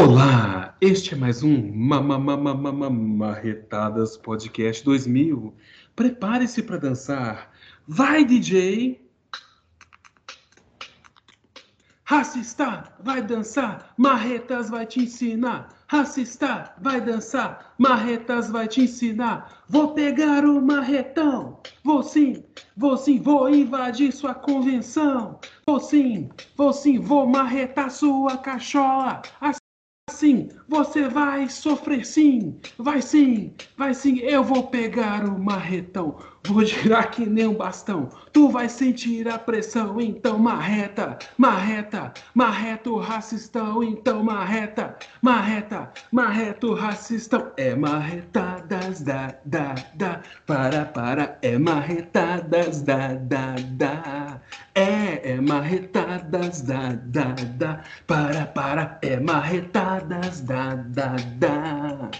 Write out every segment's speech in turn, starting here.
Olá, este é mais um Marretadas Podcast 2000. Prepare-se para dançar. Vai, DJ! Racista, vai dançar, Marretas vai te ensinar. Racista, vai dançar, Marretas vai te ensinar. Vou pegar o marretão, vou sim, vou sim, vou invadir sua convenção. Vou sim, vou sim, vou marretar sua cachola. Assim você vai sofrer sim, vai sim, vai sim. Eu vou pegar o marretão, vou girar que nem um bastão. Tu vai sentir a pressão, então marreta, marreta, marreta o racistão, então marreta, marreta, marreta o racistão. É marretadas da da da, para para, é marretadas da da da. É, é marretadas da da da, para para, é marretadas da da, da, da.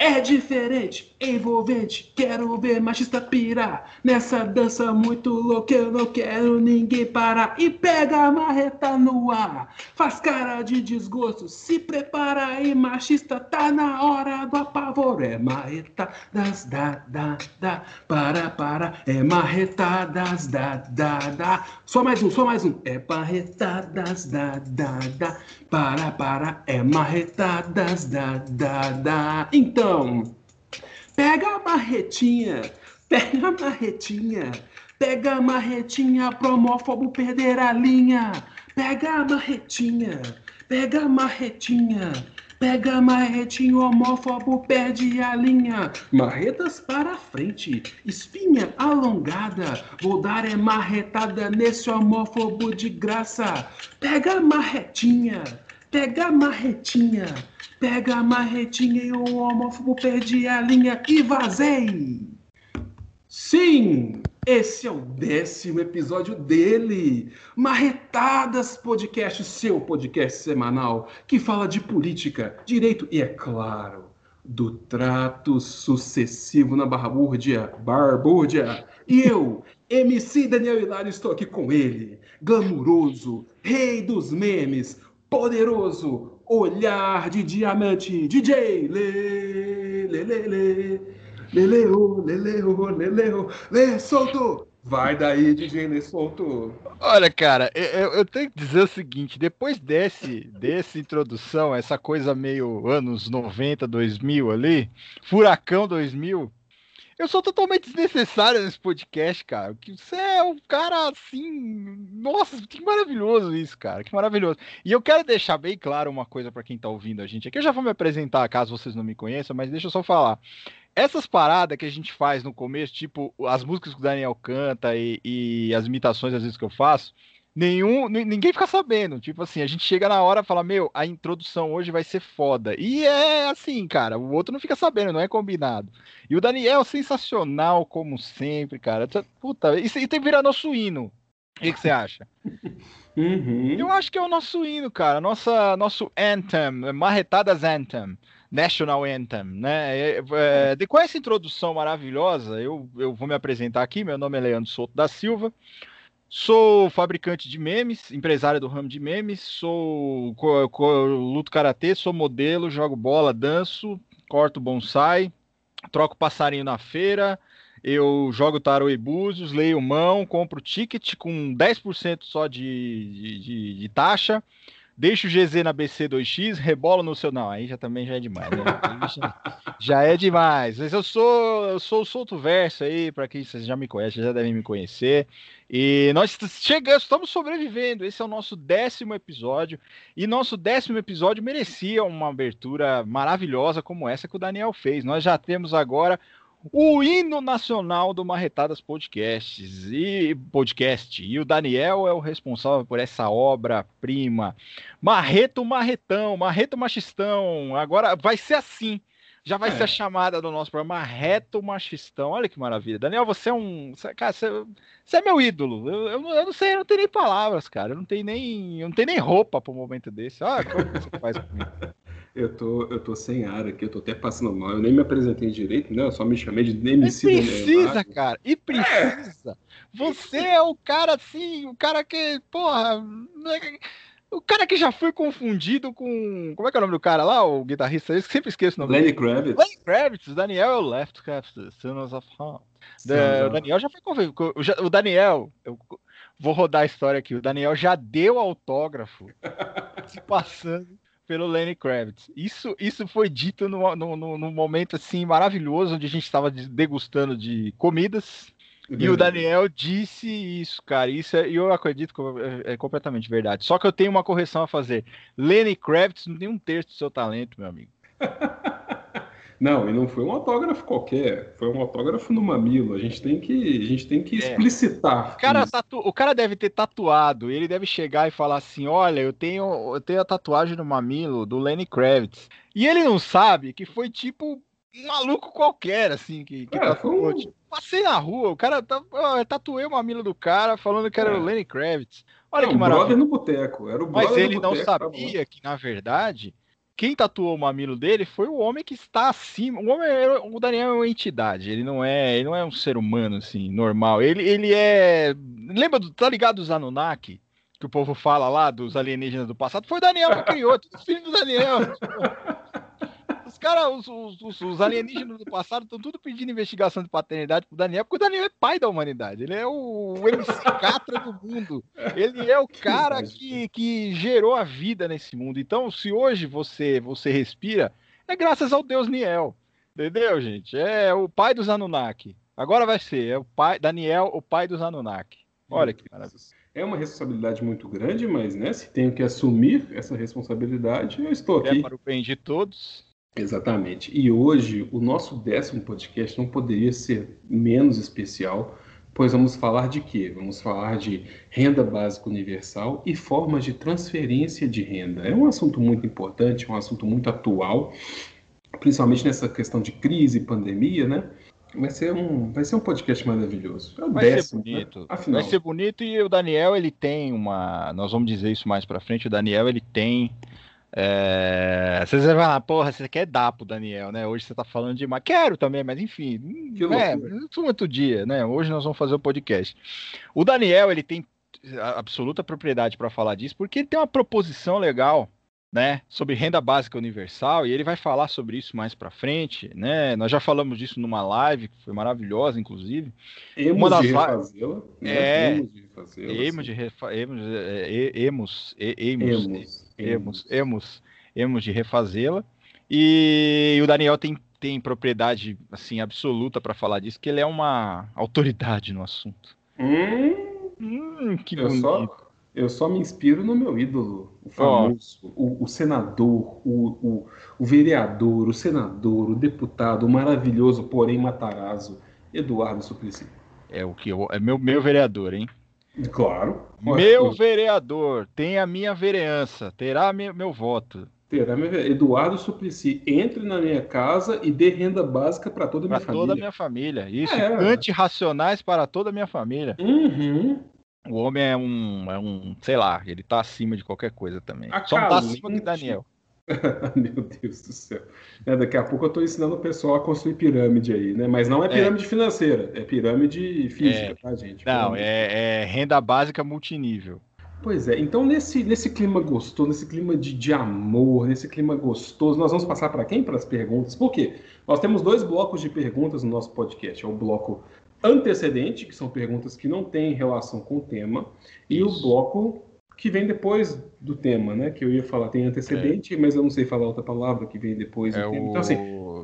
É diferente, envolvente, quero ver machista pirar. Nessa dança muito louca, eu não quero ninguém parar. E pega a marreta no ar, faz cara de desgosto. Se prepara aí, machista, tá na hora do apavoro. É marreta das da, da, da, para, para. É marreta das da, da, da. Só mais um, só mais um. É marretadas da, da, da, para, para. É marretadas da, da, da. Então. Então, pega a marretinha, pega a marretinha, pega a marretinha pro homófobo perder a linha. Pega a marretinha, pega a marretinha, pega a marretinha, o homófobo perde a linha. Marretas para frente, espinha alongada, vou dar é marretada nesse homófobo de graça. Pega a marretinha, pega a marretinha. Pega a marretinha e o homófobo perdi a linha e vazei. Sim, esse é o décimo episódio dele. Marretadas Podcast, seu podcast semanal que fala de política, direito e, é claro, do trato sucessivo na barbúrdia, barbúrdia. E eu, MC Daniel Hilário, estou aqui com ele, glamuroso, rei dos memes, poderoso, olhar de diamante, DJ, lê, lê, lê, lê, lê, lê, lê, lê, oh, lê, lê, oh, lê, solto. Vai daí, DJ Lê Solto. Olha, cara, eu, eu, tenho que dizer o seguinte: depois desse, dessa introdução, essa coisa meio anos 90, 2000 ali, Furacão 2000, eu sou totalmente desnecessário nesse podcast, cara. Que você é um cara assim. Nossa, que maravilhoso isso, cara. Que maravilhoso. E eu quero deixar bem claro uma coisa para quem tá ouvindo a gente aqui. Eu já vou me apresentar caso vocês não me conheçam, mas deixa eu só falar. Essas paradas que a gente faz no começo, tipo as músicas que o Daniel canta e, e as imitações às vezes que eu faço, nenhum, ninguém fica sabendo. Tipo assim, a gente chega na hora e fala, meu, a introdução hoje vai ser foda. E é assim, cara, o outro não fica sabendo, não é combinado. E o Daniel, sensacional, como sempre, cara. Puta, isso aí tem que virar nosso hino. O que, você acha? Uhum. Eu acho que é o nosso hino, cara. Nossa, nosso anthem, Marretadas Anthem. National Anthem, né? É, é, com essa introdução maravilhosa, eu, eu vou me apresentar aqui. Meu nome é Leandro Souto da Silva. Sou fabricante de memes, empresário do ramo de memes, sou luto karatê, sou modelo, jogo bola, danço, corto bonsai, troco passarinho na feira, eu jogo tarô e búzios, leio mão, compro ticket com 10% só de, de, de, taxa, deixa o GZ na BC2X, rebolo no seu. Não, aí já também já é demais, né? já, já, é demais. Mas eu sou, eu sou o Solto Verso aí, para quem vocês já me conhecem, já devem me conhecer. E nós chegamos, estamos sobrevivendo. Esse é o nosso décimo episódio. E nosso décimo episódio merecia uma abertura maravilhosa como essa que o Daniel fez. Nós já temos agora o hino nacional do Marretadas Podcasts e podcast. E o Daniel é o responsável por essa obra-prima. Marreto Marretão, Marreto Machistão. Agora vai ser assim. Já vai é. ser a chamada do nosso programa Reto Machistão. Olha que maravilha. Daniel, você é um. Cara, você, você é meu ídolo. Eu, eu, eu, não sei, eu não tenho nem palavras, cara. Eu não tenho nem, eu não tenho nem roupa para um momento desse. Olha como você faz comigo. Eu tô, eu tô sem ar aqui, eu tô até passando mal. Eu nem me apresentei direito, né? Eu só me chamei de MC E precisa, cara. E precisa. É. Você é o cara assim, o cara que, porra. O cara que já foi confundido com. Como é que é o nome do cara lá? O guitarrista? Eu sempre esqueço o nome Lenny Kravitz. Lenny Kravitz, Daniel é o Left Kravitz, Sons of Heart. O Daniel já foi confundido. O Daniel, eu vou rodar a história aqui. O Daniel já deu autógrafo se passando pelo Lenny Kravitz. Isso, isso foi dito num no, no, no, momento assim maravilhoso, onde a gente estava degustando de comidas e o Daniel disse isso, cara. Isso é, eu acredito que é, é, completamente verdade. Só que eu tenho uma correção a fazer. Lenny Kravitz não tem um terço do seu talento, meu amigo. não, e não foi um autógrafo qualquer. Foi um autógrafo no mamilo. A gente tem que, a gente tem que é. explicitar. O cara, tatu... o cara deve ter tatuado. Ele deve chegar e falar assim: Olha, eu tenho, eu tenho a tatuagem no mamilo do Lenny Kravitz. E ele não sabe que foi tipo um maluco qualquer, assim, que, que é, tatuou. Tipo, passei na rua, o cara tá, tatuei uma mina do cara falando que era é. o Lenny Kravitz. Olha não, que maravilha. no boteco, era o Mas ele não sabia que, na verdade, quem tatuou o mamilo dele foi o homem que está acima. O homem, o Daniel é uma entidade. Ele não é, ele não é um ser humano assim normal. Ele, ele é. Lembra do, tá ligado dos Anunnaki? Que o povo fala lá dos alienígenas do passado. Foi o Daniel que criou, filho do Daniel. Os caras, os, os, os, alienígenas do passado estão tudo pedindo investigação de paternidade pro Daniel, porque o Daniel é pai da humanidade. Ele é o, o MC Catra do mundo. Ele é o cara que, que gerou a vida nesse mundo. Então, se hoje você, você respira, é graças ao Deus Niel. Entendeu, gente? É o pai dos Anunnaki. Agora vai ser, é o pai, Daniel, o pai dos Anunnaki. Olha que maravilha. É uma responsabilidade muito grande, mas né, se tenho que assumir essa responsabilidade, eu estou aqui. É para o bem de todos. Exatamente. E hoje, o nosso décimo podcast não poderia ser menos especial, pois vamos falar de quê? Vamos falar de renda básica universal e formas de transferência de renda. É um assunto muito importante, um assunto muito atual, principalmente nessa questão de crise e pandemia, né? Vai ser um, vai ser um podcast maravilhoso. É o vai décimo, ser né? bonito. Né? Afinal. Vai ser bonito e o Daniel ele tem uma, nós vamos dizer isso mais para frente. O Daniel ele tem é... Vocês vão falar, porra, você quer dar pro Daniel, né? Hoje você tá falando demais. Quero também, mas enfim, que né? outro dia, né? Hoje nós vamos fazer o podcast. O Daniel, ele tem absoluta propriedade para falar disso, porque ele tem uma proposição legal, né, sobre renda básica universal, e ele vai falar sobre isso mais para frente, né? Nós já falamos disso numa live que foi maravilhosa, inclusive. Emos uma das de refazê-la. Né? É, emos de refazê-la. Emos de refa... emos, emos, emos, emos Emos, emos, emos de refazê-la. E o Daniel tem, tem propriedade assim absoluta para falar disso, que ele é uma autoridade no assunto. Hum, hum que eu bonito. Só, eu só me inspiro no meu ídolo, o famoso, oh. o, o, senador, o, o, o, vereador, o senador, o deputado, o maravilhoso, porém matarazzo, Eduardo Suplicy. É o que eu, é meu, meu vereador, hein? Claro. Meu vereador, tem a minha vereança, terá meu voto. Terá meu Eduardo Suplicy, entre na minha casa e dê renda básica para toda a minha pra família. toda a minha família. Isso, é. antirracionais para toda a minha família. Uhum. O homem é um, é um, sei lá, ele tá acima de qualquer coisa também. A Só não tá acima que Daniel. Meu Deus do céu. É, daqui a pouco eu estou ensinando o pessoal a construir pirâmide aí, né? Mas não é, é. pirâmide é. financeira, é pirâmide física, é. tá, gente? Não, é, é, renda básica multinível. Pois é, então nesse, nesse clima gostoso, nesse clima de, de amor, nesse clima gostoso, nós vamos passar para quem? Para as perguntas. Por quê? Nós temos dois blocos de perguntas no nosso podcast. É o bloco antecedente, que são perguntas que não têm relação com o tema, Isso. e o bloco que vem depois do tema, né? Que eu ia falar, tem antecedente, é. mas eu não sei falar outra palavra que vem depois é do o... tema. Então, assim.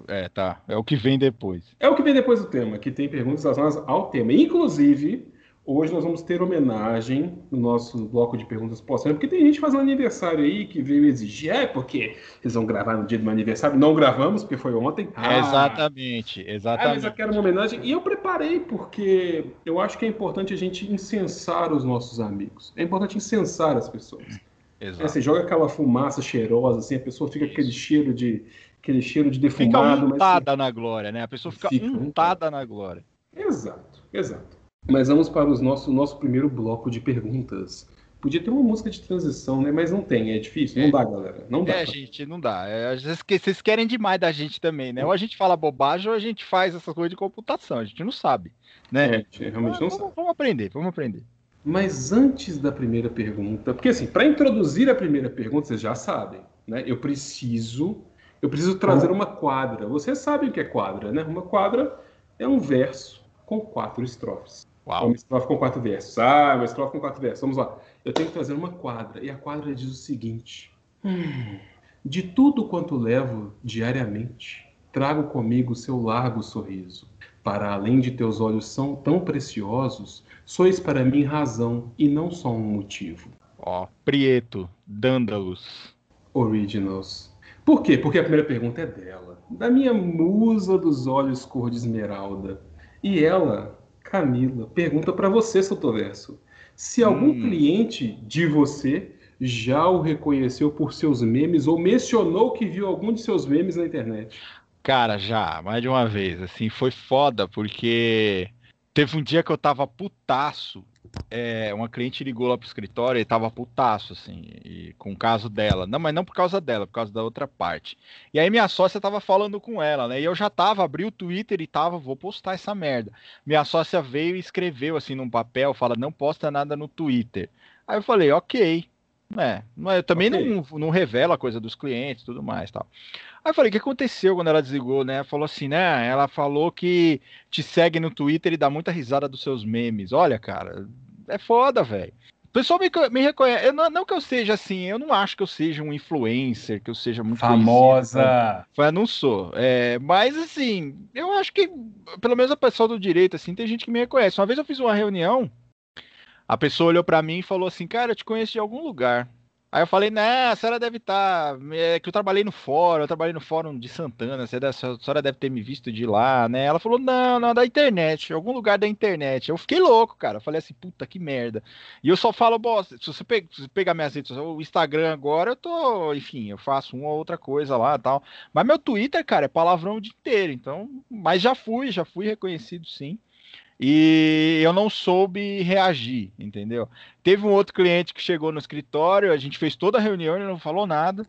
É, tá. É o que vem depois. É o que vem depois do tema, que tem perguntas relacionadas ao tema. Inclusive, Hoje nós vamos ter homenagem no nosso bloco de perguntas póstumas, porque tem gente fazendo aniversário aí que veio exigir, é porque eles vão gravar no dia do meu aniversário. Não gravamos, porque foi ontem. Ah, exatamente, exatamente. Ah, mas eu quero uma homenagem. E eu preparei, porque eu acho que é importante a gente incensar os nossos amigos. É importante incensar as pessoas. Exato. É, você joga aquela fumaça cheirosa, assim, a pessoa fica Isso. aquele cheiro de aquele cheiro de defumado. Fica untada mas, na glória, né? A pessoa fica, fica untada na glória. Exato, exato. Mas vamos para o nosso, nosso primeiro bloco de perguntas. Podia ter uma música de transição, né? Mas não tem, é difícil. Não é. dá, galera. Não dá. É, gente, não dá. É, às vezes vocês querem demais da gente também, né? Ou a gente fala bobagem ou a gente faz essas coisas de computação. A gente não sabe, né? É, realmente não vamos, sabe. Vamos aprender, vamos aprender. Mas antes da primeira pergunta, porque assim, para introduzir a primeira pergunta, vocês já sabem, né? Eu preciso, eu preciso trazer uma quadra. Vocês sabem o que é quadra, né? Uma quadra é um verso com quatro estrofes. Uau. Uma estrofe com quatro versos. Ah, uma estrofe com quatro versos. Vamos lá. Eu tenho que trazer uma quadra. E a quadra diz o seguinte: hum, De tudo quanto levo diariamente, trago comigo seu largo sorriso. Para além de teus olhos são tão preciosos, sois para mim razão e não só um motivo. Ó, Prieto, Dândalos. Originals. Por quê? Porque a primeira pergunta é dela, da minha musa dos olhos cor de esmeralda. E ela, Camila, pergunta para você, Sotoverso, se algum Hum. cliente de você já o reconheceu por seus memes ou mencionou que viu algum de seus memes na internet. Cara, já, mais de uma vez, assim, foi foda, porque teve um dia que eu tava putaço. É, uma cliente ligou lá pro escritório e tava putaço, assim, e- com o caso dela. Não, mas não por causa dela, por causa da outra parte. E aí minha sócia tava falando com ela, né? E eu já tava, abri o Twitter e tava, vou postar essa merda. Minha sócia veio e escreveu, assim, num papel, fala, não posta nada no Twitter. Aí eu falei, ok. É, mas eu também Ok. não, não revelo a coisa dos clientes e tudo mais, tal. Aí eu falei, o que aconteceu quando ela desligou, né? Falou assim, né? Ela falou que te segue no Twitter e dá muita risada dos seus memes. Olha, cara, é foda, velho. O pessoal me, me reconhece. Eu não, não que eu seja assim, eu não acho que eu seja um influencer, que eu seja muito conhecido? Famosa. Mas não sou. É, mas assim, eu acho que, pelo menos a pessoa do direito, assim, tem gente que me reconhece. Uma vez eu fiz uma reunião, a pessoa olhou pra mim e falou assim, cara, eu te conheço de algum lugar. Aí eu falei, né, a senhora deve estar. É que eu trabalhei no fórum, eu trabalhei no fórum de Santana, a senhora deve ter me visto de lá, né? Ela falou, não, não, da internet, algum lugar da internet. Eu fiquei louco, cara. Eu falei assim, puta que merda. E eu só falo, bosta, se você pegar minhas redes sociais, o Instagram agora, eu tô, enfim, eu faço uma ou outra coisa lá tal. Mas meu Twitter, cara, é palavrão o dia inteiro, então. Mas já fui, já fui reconhecido sim. E eu não soube reagir, entendeu? Teve um outro cliente que chegou no escritório, a gente fez toda a reunião, ele não falou nada.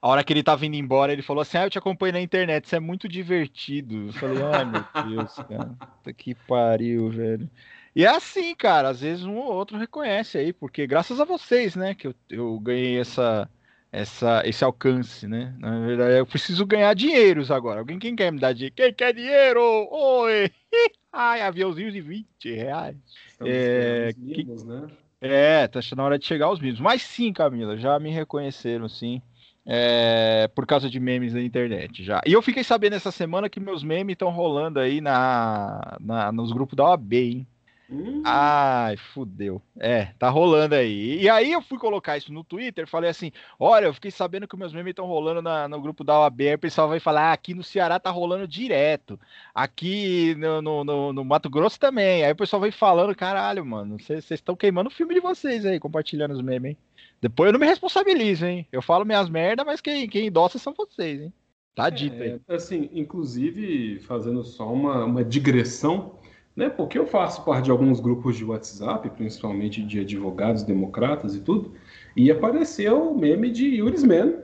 A hora que ele tava indo embora, ele falou assim: Ah, eu te acompanho na internet, isso é muito divertido. Eu falei, ai meu Deus, cara. Que pariu, velho. E é assim, cara, às vezes um ou outro reconhece aí, porque graças a vocês, né, que eu, eu ganhei essa, essa, esse alcance, né? Na verdade, eu preciso ganhar dinheiros agora. Alguém quem quer me dar dinheiro? Quem quer dinheiro? Oi! Ai, aviãozinho de 20 reais. Estamos É, os mimos, né? É, tá na hora de chegar aos mínimos. Mas sim, Camila, já me reconheceram, sim. É, por causa de memes na internet, já. E eu fiquei sabendo essa semana que meus memes estão rolando aí na, na- nos grupos da OAB, hein? Hum, Ai, fudeu. É, tá rolando aí. E aí eu fui colocar isso no Twitter, falei assim: olha, eu fiquei sabendo que meus memes estão rolando na- no grupo da OAB. Aí o pessoal vai falar: ah, aqui no Ceará tá rolando direto. Aqui no, no, no- no Mato Grosso também. Aí o pessoal vai falando: caralho, mano, vocês estão queimando o filme de vocês aí, compartilhando os memes, hein? Depois eu não me responsabilizo, hein? Eu falo minhas merdas, mas quem, quem endossa são vocês, hein? Tá dito aí. É, assim, inclusive, fazendo só uma, uma digressão, né? Porque eu faço parte de alguns grupos de WhatsApp, principalmente de advogados democratas e tudo, e apareceu o meme de Yuris Man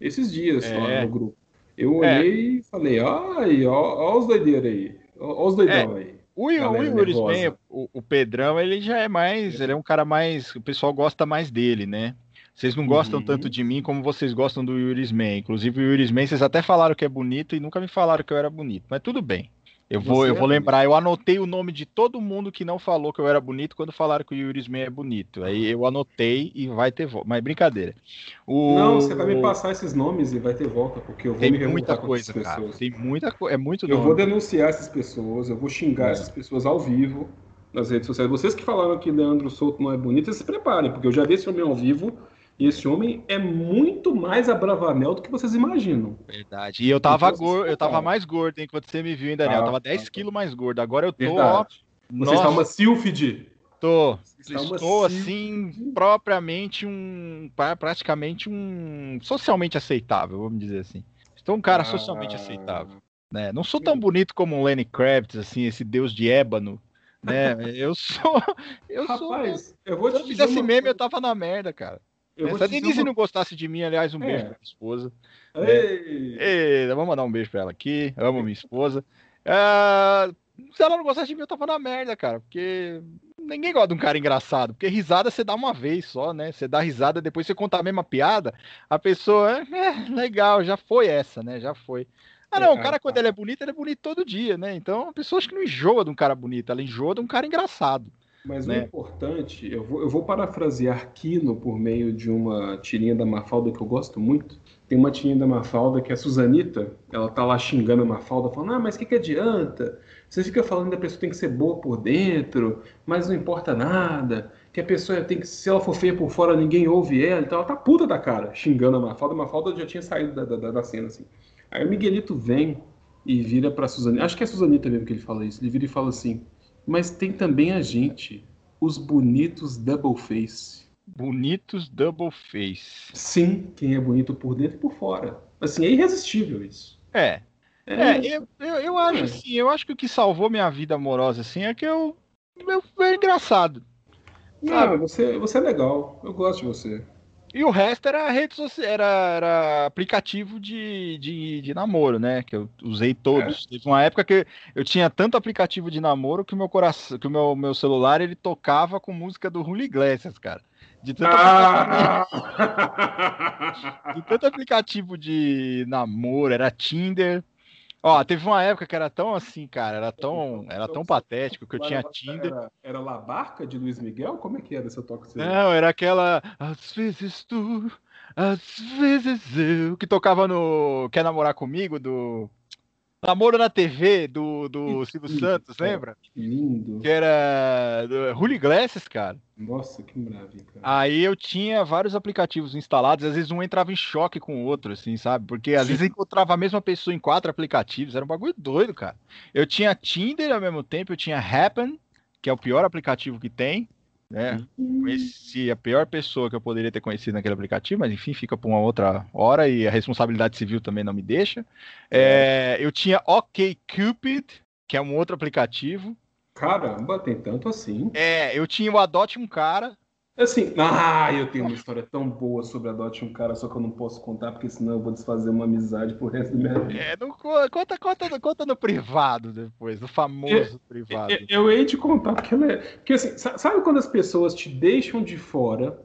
esses dias É. lá no grupo. Eu olhei e falei, ai, ó, ó os doideiros aí, ó, os doidão aí. O, o Yuris. Man, o, o Pedrão, ele já é mais. Ele é um cara mais. O pessoal gosta mais dele, né? Vocês não gostam Uhum. tanto de mim como vocês gostam do Yuris Man. Inclusive, o Yuris Man, vocês até falaram que é bonito e nunca me falaram que eu era bonito. Mas tudo bem. Eu vou, Você eu é vou lembrar, eu anotei o nome de todo mundo que não falou que eu era bonito quando falaram que o Yuris Man é bonito. Aí eu anotei e vai ter volta. Mas brincadeira. O... Não, você vai me passar esses nomes e vai ter volta, porque eu vou Tem me muita com coisa, essas cara. pessoas. Tem muita coisa. É muito Eu nome. vou denunciar essas pessoas, eu vou xingar É. essas pessoas ao vivo nas redes sociais. Vocês que falaram que Leandro Souto não é bonito, se preparem, porque eu já vi esse homem ao vivo e esse homem é muito mais abravanel do que vocês imaginam. Verdade. E eu tava gordo, eu tava mais gordo, hein, quando você me viu, hein, Daniel? Eu Ah, tava tá, 10 tá. quilos mais gordo. Agora eu tô, ó. Verdade. Você Nossa, está uma sílfide. tô. Você Estou assim, propriamente um. pra- praticamente um. socialmente aceitável, vamos dizer assim. Estou um cara socialmente Ah. aceitável. Né? Não sou tão bonito como um Lenny Kravitz, assim, esse deus de ébano. Né? Eu sou. Eu sou. Rapaz, eu vou Se eu fizesse meme, coisa. eu tava na merda, cara. Eu Se a Denise não gostasse de mim, aliás, um É. beijo pra minha esposa. Ei, Ei, vamos mandar um beijo pra ela aqui. Amo minha esposa. Ah, se ela não gostasse de mim, eu tava na merda, cara. Porque ninguém gosta de um cara engraçado, porque risada você dá uma vez só, né? Você dá risada, depois você conta a mesma piada, a pessoa, é, legal, já foi essa, né? Já foi. Ah, não, o cara, quando ele é bonito, ele é bonito todo dia, né? Então, a pessoa acho que não enjoa de um cara bonito, ela enjoa de um cara engraçado. Mas né? o importante, eu vou, eu vou parafrasear Kino por meio de uma tirinha da Mafalda que eu gosto muito. Tem uma tirinha da Mafalda que é a Suzanita, ela tá lá xingando a Mafalda, falando: Ah, mas o que, que adianta? Você fica falando que a pessoa tem que ser boa por dentro, mas não importa nada. Que a pessoa tem que, se ela for feia por fora, ninguém ouve ela. Então ela tá puta da cara, xingando a Mafalda. A Mafalda já tinha saído da, da, da cena, assim. Aí o Miguelito vem e vira pra Suzanita. Acho que é a Suzanita mesmo que ele fala isso. Ele vira e fala assim: Mas tem também a gente, os bonitos double face. Bonitos double face. Sim, quem é bonito por dentro e por fora. Assim, é irresistível isso. É. É, é eu, eu, eu, acho assim, eu acho que o que salvou minha vida amorosa assim é que eu, eu é engraçado. Não, você, você é legal. Eu gosto de você. E o resto era rede social, era, era aplicativo de, de, de, namoro, né? Que eu usei todos. É. Teve uma época que eu tinha tanto aplicativo de namoro que o meu coração, que o meu, meu celular ele tocava com música do Julio Iglesias, cara. De tanto, ah! aplicativo... de tanto aplicativo de namoro, era Tinder, Ó, teve uma época que era tão assim, cara, era tão, era tão patético que eu tinha Tinder. Era, era La Barca de Luiz Miguel? Como é que era essa toque? Não, era aquela. Às vezes tu, às vezes eu. Que tocava no Quer Namorar Comigo, do. Namoro na TV do, do Silvio Santos, lembra? Que lindo. Que era Julio Iglesias, cara. Nossa, que maravilha, cara. Aí eu tinha vários aplicativos instalados, às vezes um entrava em choque com o outro, assim, sabe? Porque às Sim. vezes eu encontrava a mesma pessoa em quatro aplicativos, era um bagulho doido, cara. Eu tinha Tinder ao mesmo tempo, eu tinha Happen, que é o pior aplicativo que tem né? Conheci a pior pessoa que eu poderia ter conhecido naquele aplicativo, mas enfim, fica para uma outra hora e a responsabilidade civil também não me deixa. É, eu tinha OK Cupid, que é um outro aplicativo. Caramba, tem tanto assim. É, eu tinha o Adote um Cara, Assim, ah, eu tenho uma história tão boa sobre Adote um Cara, só que eu não posso contar, porque senão eu vou desfazer uma amizade pro resto da minha vida. É, não, conta, conta, conta no privado depois, no famoso eu, privado. Eu, eu hei de contar, porque ela é. Porque assim, sabe quando as pessoas te deixam de fora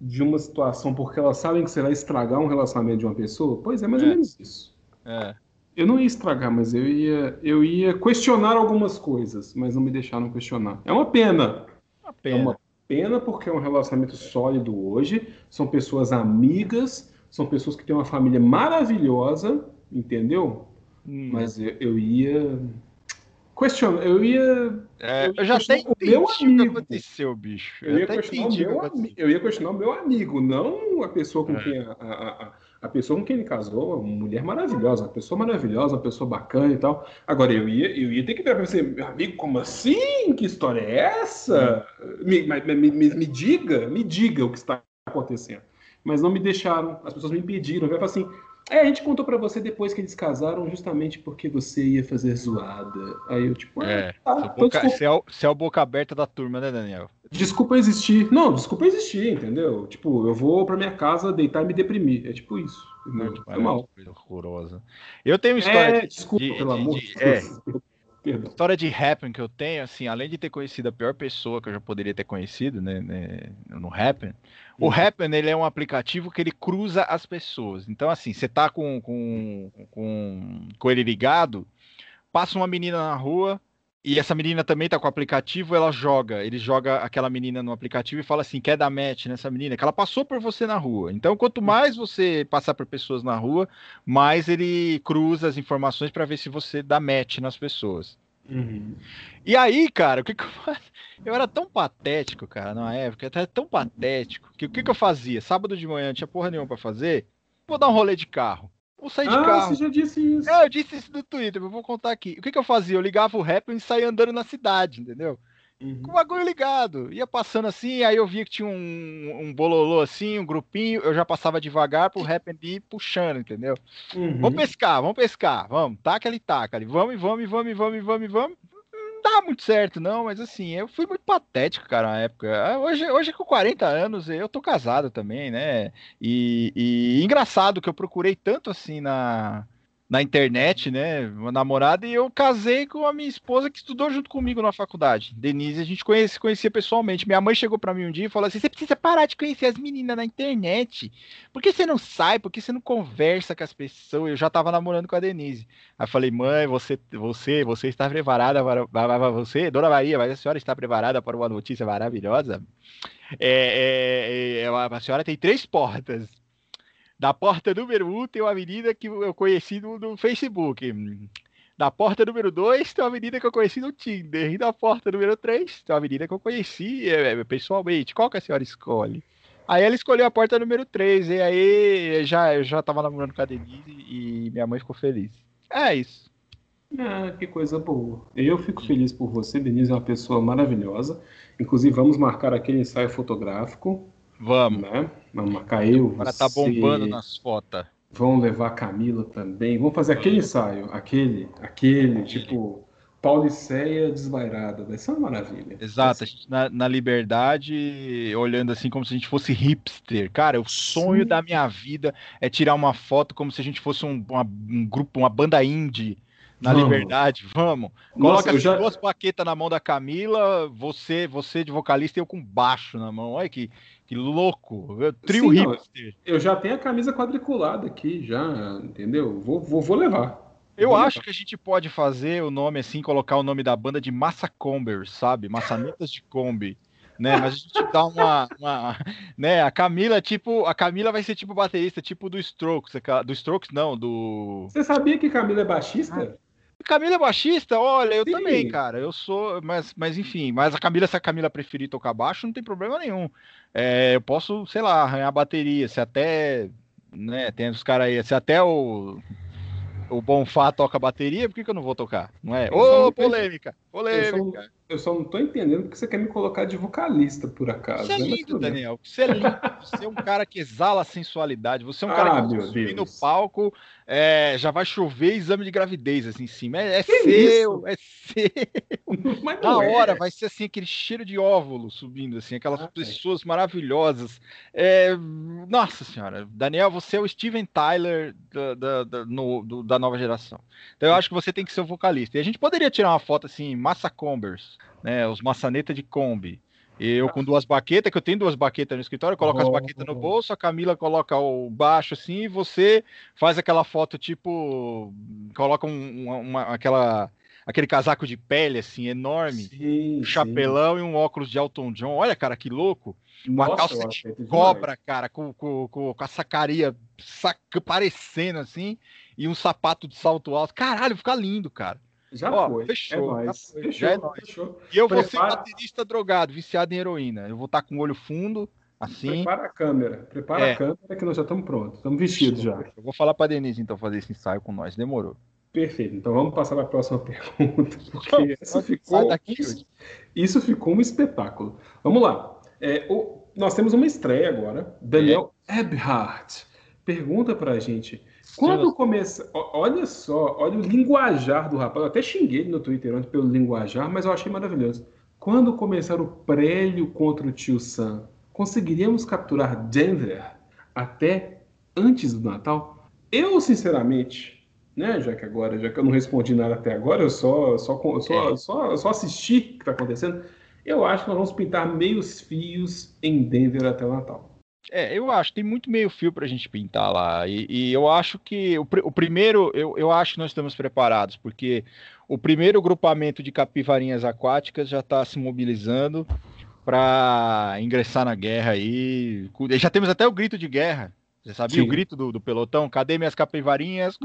de uma situação porque elas sabem que você vai estragar um relacionamento de uma pessoa? Pois é, mais é. ou menos isso. É. Eu não ia estragar, mas eu ia, eu ia questionar algumas coisas, mas não me deixaram questionar. É uma pena. Uma pena. É uma pena porque é um relacionamento sólido hoje, são pessoas amigas, são pessoas que têm uma família maravilhosa, entendeu? Hum. Mas eu, eu, ia questionar, eu ia. É, eu, eu, já até entendi o meu amigo. o que aconteceu, bicho. Eu, eu ia, questionar o meu, eu ia questionar o meu amigo, não a pessoa com é. quem a, a, a a pessoa com quem ele casou, uma mulher maravilhosa, uma pessoa maravilhosa, uma pessoa bacana e tal. Agora, eu ia, eu ia ter que ver pra você, meu amigo, como assim? Que história é essa? Me, me, me, me, diga, me diga o que está acontecendo. Mas não me deixaram, as pessoas me impediram. Vai falar assim, é, a gente contou para você depois que eles casaram, justamente porque você ia fazer zoada. Aí eu, tipo, ah, é, tá, então boca, você, é o, você é o boca aberta da turma, né, Daniel? Desculpa existir. Não, desculpa existir, entendeu? Tipo, eu vou pra minha casa deitar e me deprimir. É tipo isso. Entendeu? Tipo, é mal. Coisa horrorosa. Eu tenho uma história. É, de, desculpa, de, pelo de, amor de Deus. É, história de Happen que eu tenho, assim, além de ter conhecido a pior pessoa que eu já poderia ter conhecido, né, né no Happen, o uhum. Happen, ele é um aplicativo que ele cruza as pessoas. Então, assim, você tá com, com, com, com ele ligado, passa uma menina na rua, e essa menina também tá com o aplicativo, ela joga. Ele joga aquela menina no aplicativo e fala assim: quer dar match nessa menina? Que ela passou por você na rua. Então, quanto uhum. mais você passar por pessoas na rua, mais ele cruza as informações para ver se você dá match nas pessoas. Uhum. E aí, cara, o que, que eu? Eu era tão patético, cara, na época, eu era tão patético, que o que, que eu fazia? Sábado de manhã, não tinha porra nenhuma pra fazer, vou dar um rolê de carro. Vou sair de ah, carro. você já disse isso. É, eu disse isso no Twitter, eu vou contar aqui. O que, que eu fazia? Eu ligava o rap e saía andando na cidade, entendeu? Uhum. Com o bagulho ligado. Ia passando assim, aí eu via que tinha um, um bololô assim, um grupinho, eu já passava devagar pro rap ir puxando, entendeu? Uhum. Vamos pescar, vamos pescar, vamos, taca ali, taca ali, vamos, vamos, vamos, vamos, vamos, vamos. Não dá muito certo, não, mas assim, eu fui muito patético, cara, na época. Ah, hoje, hoje com 40 anos, eu tô casado também, né? E, e engraçado que eu procurei tanto assim na na internet, né? Uma namorada, e eu casei com a minha esposa que estudou junto comigo na faculdade. Denise, a gente conhece, conhecia pessoalmente. Minha mãe chegou para mim um dia e falou assim: você precisa parar de conhecer as meninas na internet. Por que você não sai? Por que você não conversa com as pessoas? Eu já tava namorando com a Denise. Aí eu falei, mãe, você, você, você está preparada para, você, Dona Maria, mas a senhora está preparada para uma notícia maravilhosa? É, é, é, a senhora tem três portas da porta número 1 um, tem uma avenida que eu conheci no, no Facebook. Da porta número 2 tem uma avenida que eu conheci no Tinder. E da porta número 3 tem uma avenida que eu conheci é, é, pessoalmente. Qual que a senhora escolhe? Aí ela escolheu a porta número 3. E aí já, eu já tava namorando com a Denise e minha mãe ficou feliz. É isso. Ah, que coisa boa. Eu fico feliz por você. Denise é uma pessoa maravilhosa. Inclusive, vamos marcar aquele ensaio fotográfico Vamos. Né? Vamos marcar eu. Agora tá bombando nas fotos. Vão levar a Camila também. Vamos fazer aquele ensaio. Aquele, aquele, tipo. Pauliceia desvairada, vai ser uma maravilha. Exato, na, na, liberdade, olhando assim como se a gente fosse hipster. Cara, o sonho Sim. da minha vida é tirar uma foto como se a gente fosse um, uma, um grupo, uma banda indie na vamos. liberdade, vamos. Coloca Nossa, já... duas paquetas na mão da Camila, você você de vocalista e eu com baixo na mão. Olha que, que louco. Trio Sim, hipster. Eu já tenho a camisa quadriculada aqui, já, entendeu? Vou, vou, vou levar. Eu acho que a gente pode fazer o nome assim, colocar o nome da banda de Massa Combers, sabe? Maçanetas de Kombi. Né, mas a gente dá uma, uma, né, a Camila tipo, a Camila vai ser tipo baterista, tipo do Strokes, do Strokes não, do Você sabia que Camila é baixista? Ah. Camila é baixista? Olha, eu Sim. também, cara. Eu sou, mas, mas enfim, mas a Camila, se a Camila preferir tocar baixo, não tem problema nenhum. É, eu posso, sei lá, arranhar a bateria, se até, né, tem os caras aí, se até o o Bonfá toca bateria, por que, que eu não vou tocar? Não é? Ô, oh, polêmica! Polêmica! Eu só não tô entendendo porque você quer me colocar de vocalista, por acaso. Você é né? lindo, Daniel. Você é lindo. Você é um cara que exala a sensualidade. Você é um cara ah, que subir no palco, é, já vai chover exame de gravidez assim em cima. É, é seu, é seu. Mas Na é. hora vai ser assim, aquele cheiro de óvulo subindo, assim, aquelas ah, pessoas maravilhosas. É, nossa senhora, Daniel, você é o Steven Tyler da, da, da, no, do, da nova geração. Então eu acho que você tem que ser o vocalista. E a gente poderia tirar uma foto assim, massa combers né? Os maçanetas de Kombi. Eu com duas baquetas, que eu tenho duas baquetas no escritório, coloco oh, as baquetas no bolso, a Camila coloca o baixo assim, e você faz aquela foto tipo. Coloca um, uma, aquela, aquele casaco de pele assim, enorme, sim, um chapelão sim. e um óculos de Elton John. Olha, cara, que louco! Uma Nossa, calça de cobra, cara, com, com, com, com a sacaria saca, parecendo assim, e um sapato de salto alto. Caralho, fica lindo, cara. Já Ó, foi. Fechou. É nóis. Fechou, já é fechou. E eu Prepara... vou ser baterista drogado, viciado em heroína. Eu vou estar com o olho fundo, assim. Prepara a câmera. Prepara é. a câmera que nós já estamos prontos. Estamos vestidos já. Eu vou falar para Denise, então, fazer esse ensaio com nós. Demorou. Perfeito. Então vamos passar para a próxima pergunta. Porque essa ficou, isso, isso, ficou um espetáculo. Vamos lá. É, o, nós temos uma estreia agora. Daniel é. Eberhardt pergunta para a gente quando começa. Olha só, olha o linguajar do rapaz. Eu até xinguei ele no Twitter ontem pelo linguajar, mas eu achei maravilhoso. Quando começar o prélio contra o tio Sam, conseguiríamos capturar Denver até antes do Natal? Eu, sinceramente, né, já que agora, já que eu não respondi nada até agora, eu só, só, só, é. só, só assisti o que está acontecendo. Eu acho que nós vamos pintar meios fios em Denver até o Natal. É, eu acho, tem muito meio fio para a gente pintar lá. E, e eu acho que o, o, primeiro, eu, eu acho que nós estamos preparados, porque o primeiro grupamento de capivarinhas aquáticas já está se mobilizando para ingressar na guerra aí. Já temos até o grito de guerra. Você sabia Sim. o grito do, do, pelotão? Cadê minhas capivarinhas?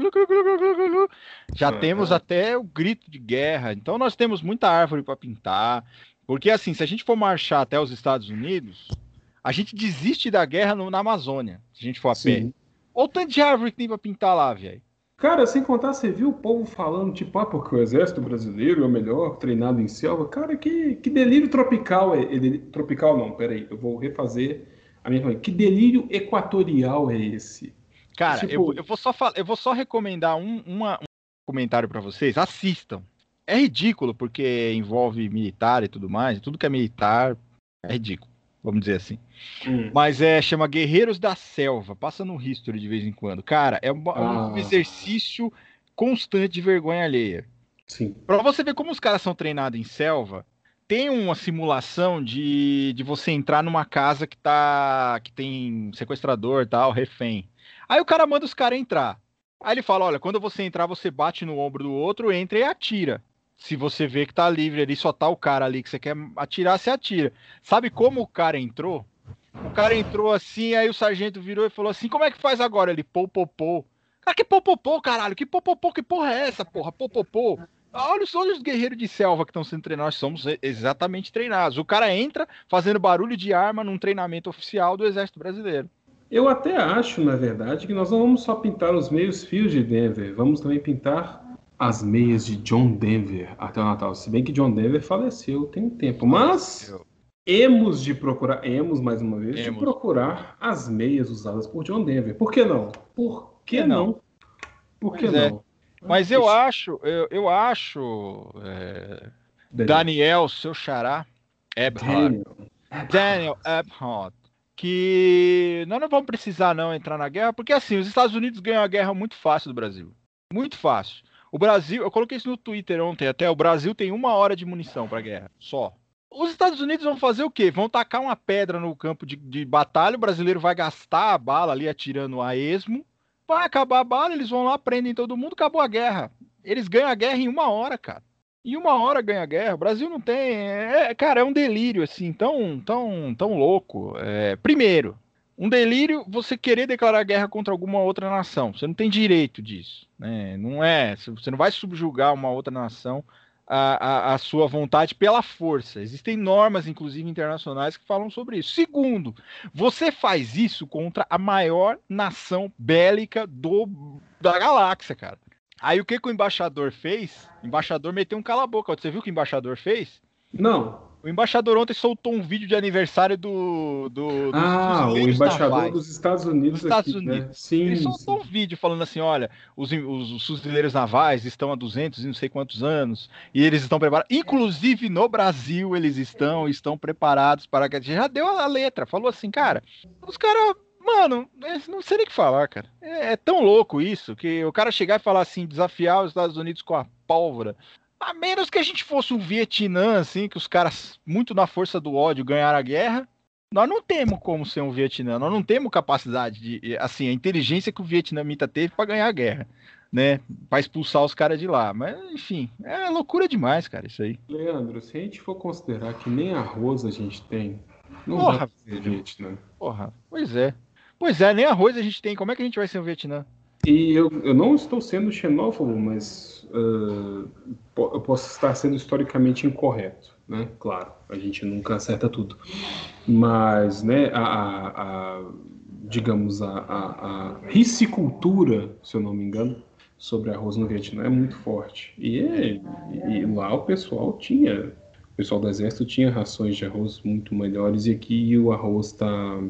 Já uhum. temos até o grito de guerra. Então nós temos muita árvore para pintar. Porque assim, se a gente for marchar até os Estados Unidos, a gente desiste da guerra no, na Amazônia, se a gente for a Sim. pé. Olha o tanto de árvore que tem pra pintar lá, velho. Cara, sem contar, você viu o povo falando, tipo, ah, porque o exército brasileiro é o melhor treinado em selva. Cara, que, que delírio tropical é. Ele, tropical não, peraí, eu vou refazer a minha Que delírio equatorial é esse? Cara, tipo... eu, eu, vou só eu vou só recomendar um, uma, um comentário para vocês. Assistam. É ridículo, porque envolve militar e tudo mais. Tudo que é militar é ridículo vamos dizer assim. Hum. Mas é chama Guerreiros da Selva, passa no History de vez em quando. Cara, é um, é ah. um exercício constante de vergonha alheia. Sim. Pra você ver como os caras são treinados em selva, tem uma simulação de, de você entrar numa casa que tá. que tem sequestrador tal, refém. Aí o cara manda os caras entrar. Aí ele fala: olha, quando você entrar, você bate no ombro do outro, entra e atira. Se você vê que tá livre ali, só tá o cara ali que você quer atirar, você atira. Sabe como o cara entrou? O cara entrou assim, aí o sargento virou e falou assim: como é que faz agora? Ele, pô, pô, pô. Cara, que pô, pô, pô, caralho, que pô, pô, pô, que porra é essa, porra? Pô, pô, pô. Olha os, os guerreiros de selva que estão sendo treinados, nós somos exatamente treinados. O cara entra fazendo barulho de arma num treinamento oficial do Exército Brasileiro. Eu até acho, na verdade, que nós não vamos só pintar os meios fios de Denver, vamos também pintar as meias de John Denver até o Natal. Se bem que John Denver faleceu tem um tempo, mas hemos de procurar, hemos mais uma vez, de procurar as meias usadas por John Denver. Por que não? Por que não? Por que é. não? Mas eu acho, eu, eu acho, é, Daniel, seu xará, Daniel. Eberhard, que nós não vamos precisar não entrar na guerra, porque assim, os Estados Unidos ganham a guerra muito fácil do Brasil. Muito fácil. O Brasil, eu coloquei isso no Twitter ontem até, o Brasil tem uma hora de munição para guerra, só. Os Estados Unidos vão fazer o quê? Vão tacar uma pedra no campo de, de batalha, o brasileiro vai gastar a bala ali atirando a esmo, vai acabar a bala, eles vão lá, prendem todo mundo, acabou a guerra. Eles ganham a guerra em uma hora, cara. Em uma hora ganha a guerra. O Brasil não tem. É, cara, é um delírio, assim, tão, tão, tão louco. É, primeiro, um delírio você querer declarar guerra contra alguma outra nação. Você não tem direito disso. Né? Não é. Você não vai subjugar uma outra nação a, a, a sua vontade pela força. Existem normas, inclusive internacionais, que falam sobre isso. Segundo, você faz isso contra a maior nação bélica do, da galáxia, cara. Aí o que, que o embaixador fez? O embaixador meteu um cala-boca. Você viu o que o embaixador fez? Não. O embaixador ontem soltou um vídeo de aniversário do. do Ah, o embaixador dos Estados Unidos Dos Estados aqui, né? Unidos. Sim, Ele soltou um sim. vídeo falando assim: olha, os, os, os fuzileiros navais estão há 200 e não sei quantos anos, e eles estão preparados. Inclusive no Brasil, eles estão, estão preparados para. que Já deu a letra, falou assim, cara, os caras. Mano, não sei nem o que falar, cara. É, é tão louco isso que o cara chegar e falar assim, desafiar os Estados Unidos com a pólvora. A menos que a gente fosse um Vietnã, assim, que os caras, muito na força do ódio, ganharam a guerra. Nós não temos como ser um Vietnã, nós não temos capacidade de, assim, a inteligência que o vietnamita teve para ganhar a guerra, né? Para expulsar os caras de lá. Mas, enfim, é loucura demais, cara, isso aí. Leandro, se a gente for considerar que nem arroz a gente tem, não Porra, dá pra ser. Vietnã. Porra, pois é. Pois é, nem arroz a gente tem. Como é que a gente vai ser um Vietnã? E eu, eu não estou sendo xenófobo, mas po- eu posso estar sendo historicamente incorreto, né? Claro, a gente nunca acerta tudo. Mas, né, a, a- a- digamos, a, a, a ricicultura, se eu não me engano, sobre arroz no Vietnã é muito forte. E, é- e lá o pessoal tinha, o pessoal do exército tinha rações de arroz muito melhores e aqui o arroz está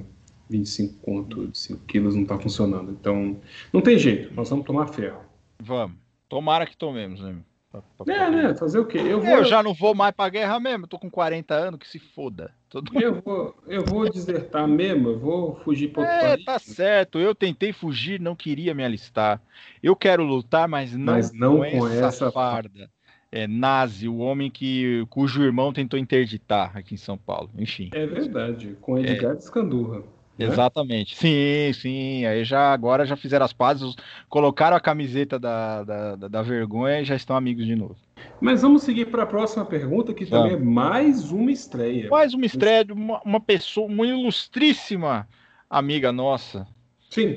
25 conto, 5 quilos não está funcionando. Então, não tem jeito, nós vamos tomar ferro. Vamos. Tomara que tomemos, né? Pra- pra- É, né? Fazer o quê? Eu vou, Eu já não vou mais pra guerra mesmo. eu Tô com 40 anos, que se foda. Todo eu vou, eu vou desertar mesmo, eu vou fugir para outro É, país. tá certo. Eu tentei fugir, não queria me alistar. Eu quero lutar, mas não, Mas não com, com essa, essa farda. É nazi, o homem que cujo irmão tentou interditar aqui em São Paulo. Enfim. É verdade, com Edgar Escandurra. Né? Exatamente. Sim, sim. Aí já agora já fizeram as pazes, colocaram a camiseta da, da, da- da vergonha e já estão amigos de novo. Mas vamos seguir para a próxima pergunta, que também é mais uma estreia. Mais uma estreia de uma, uma pessoa, uma ilustríssima amiga nossa. Sim.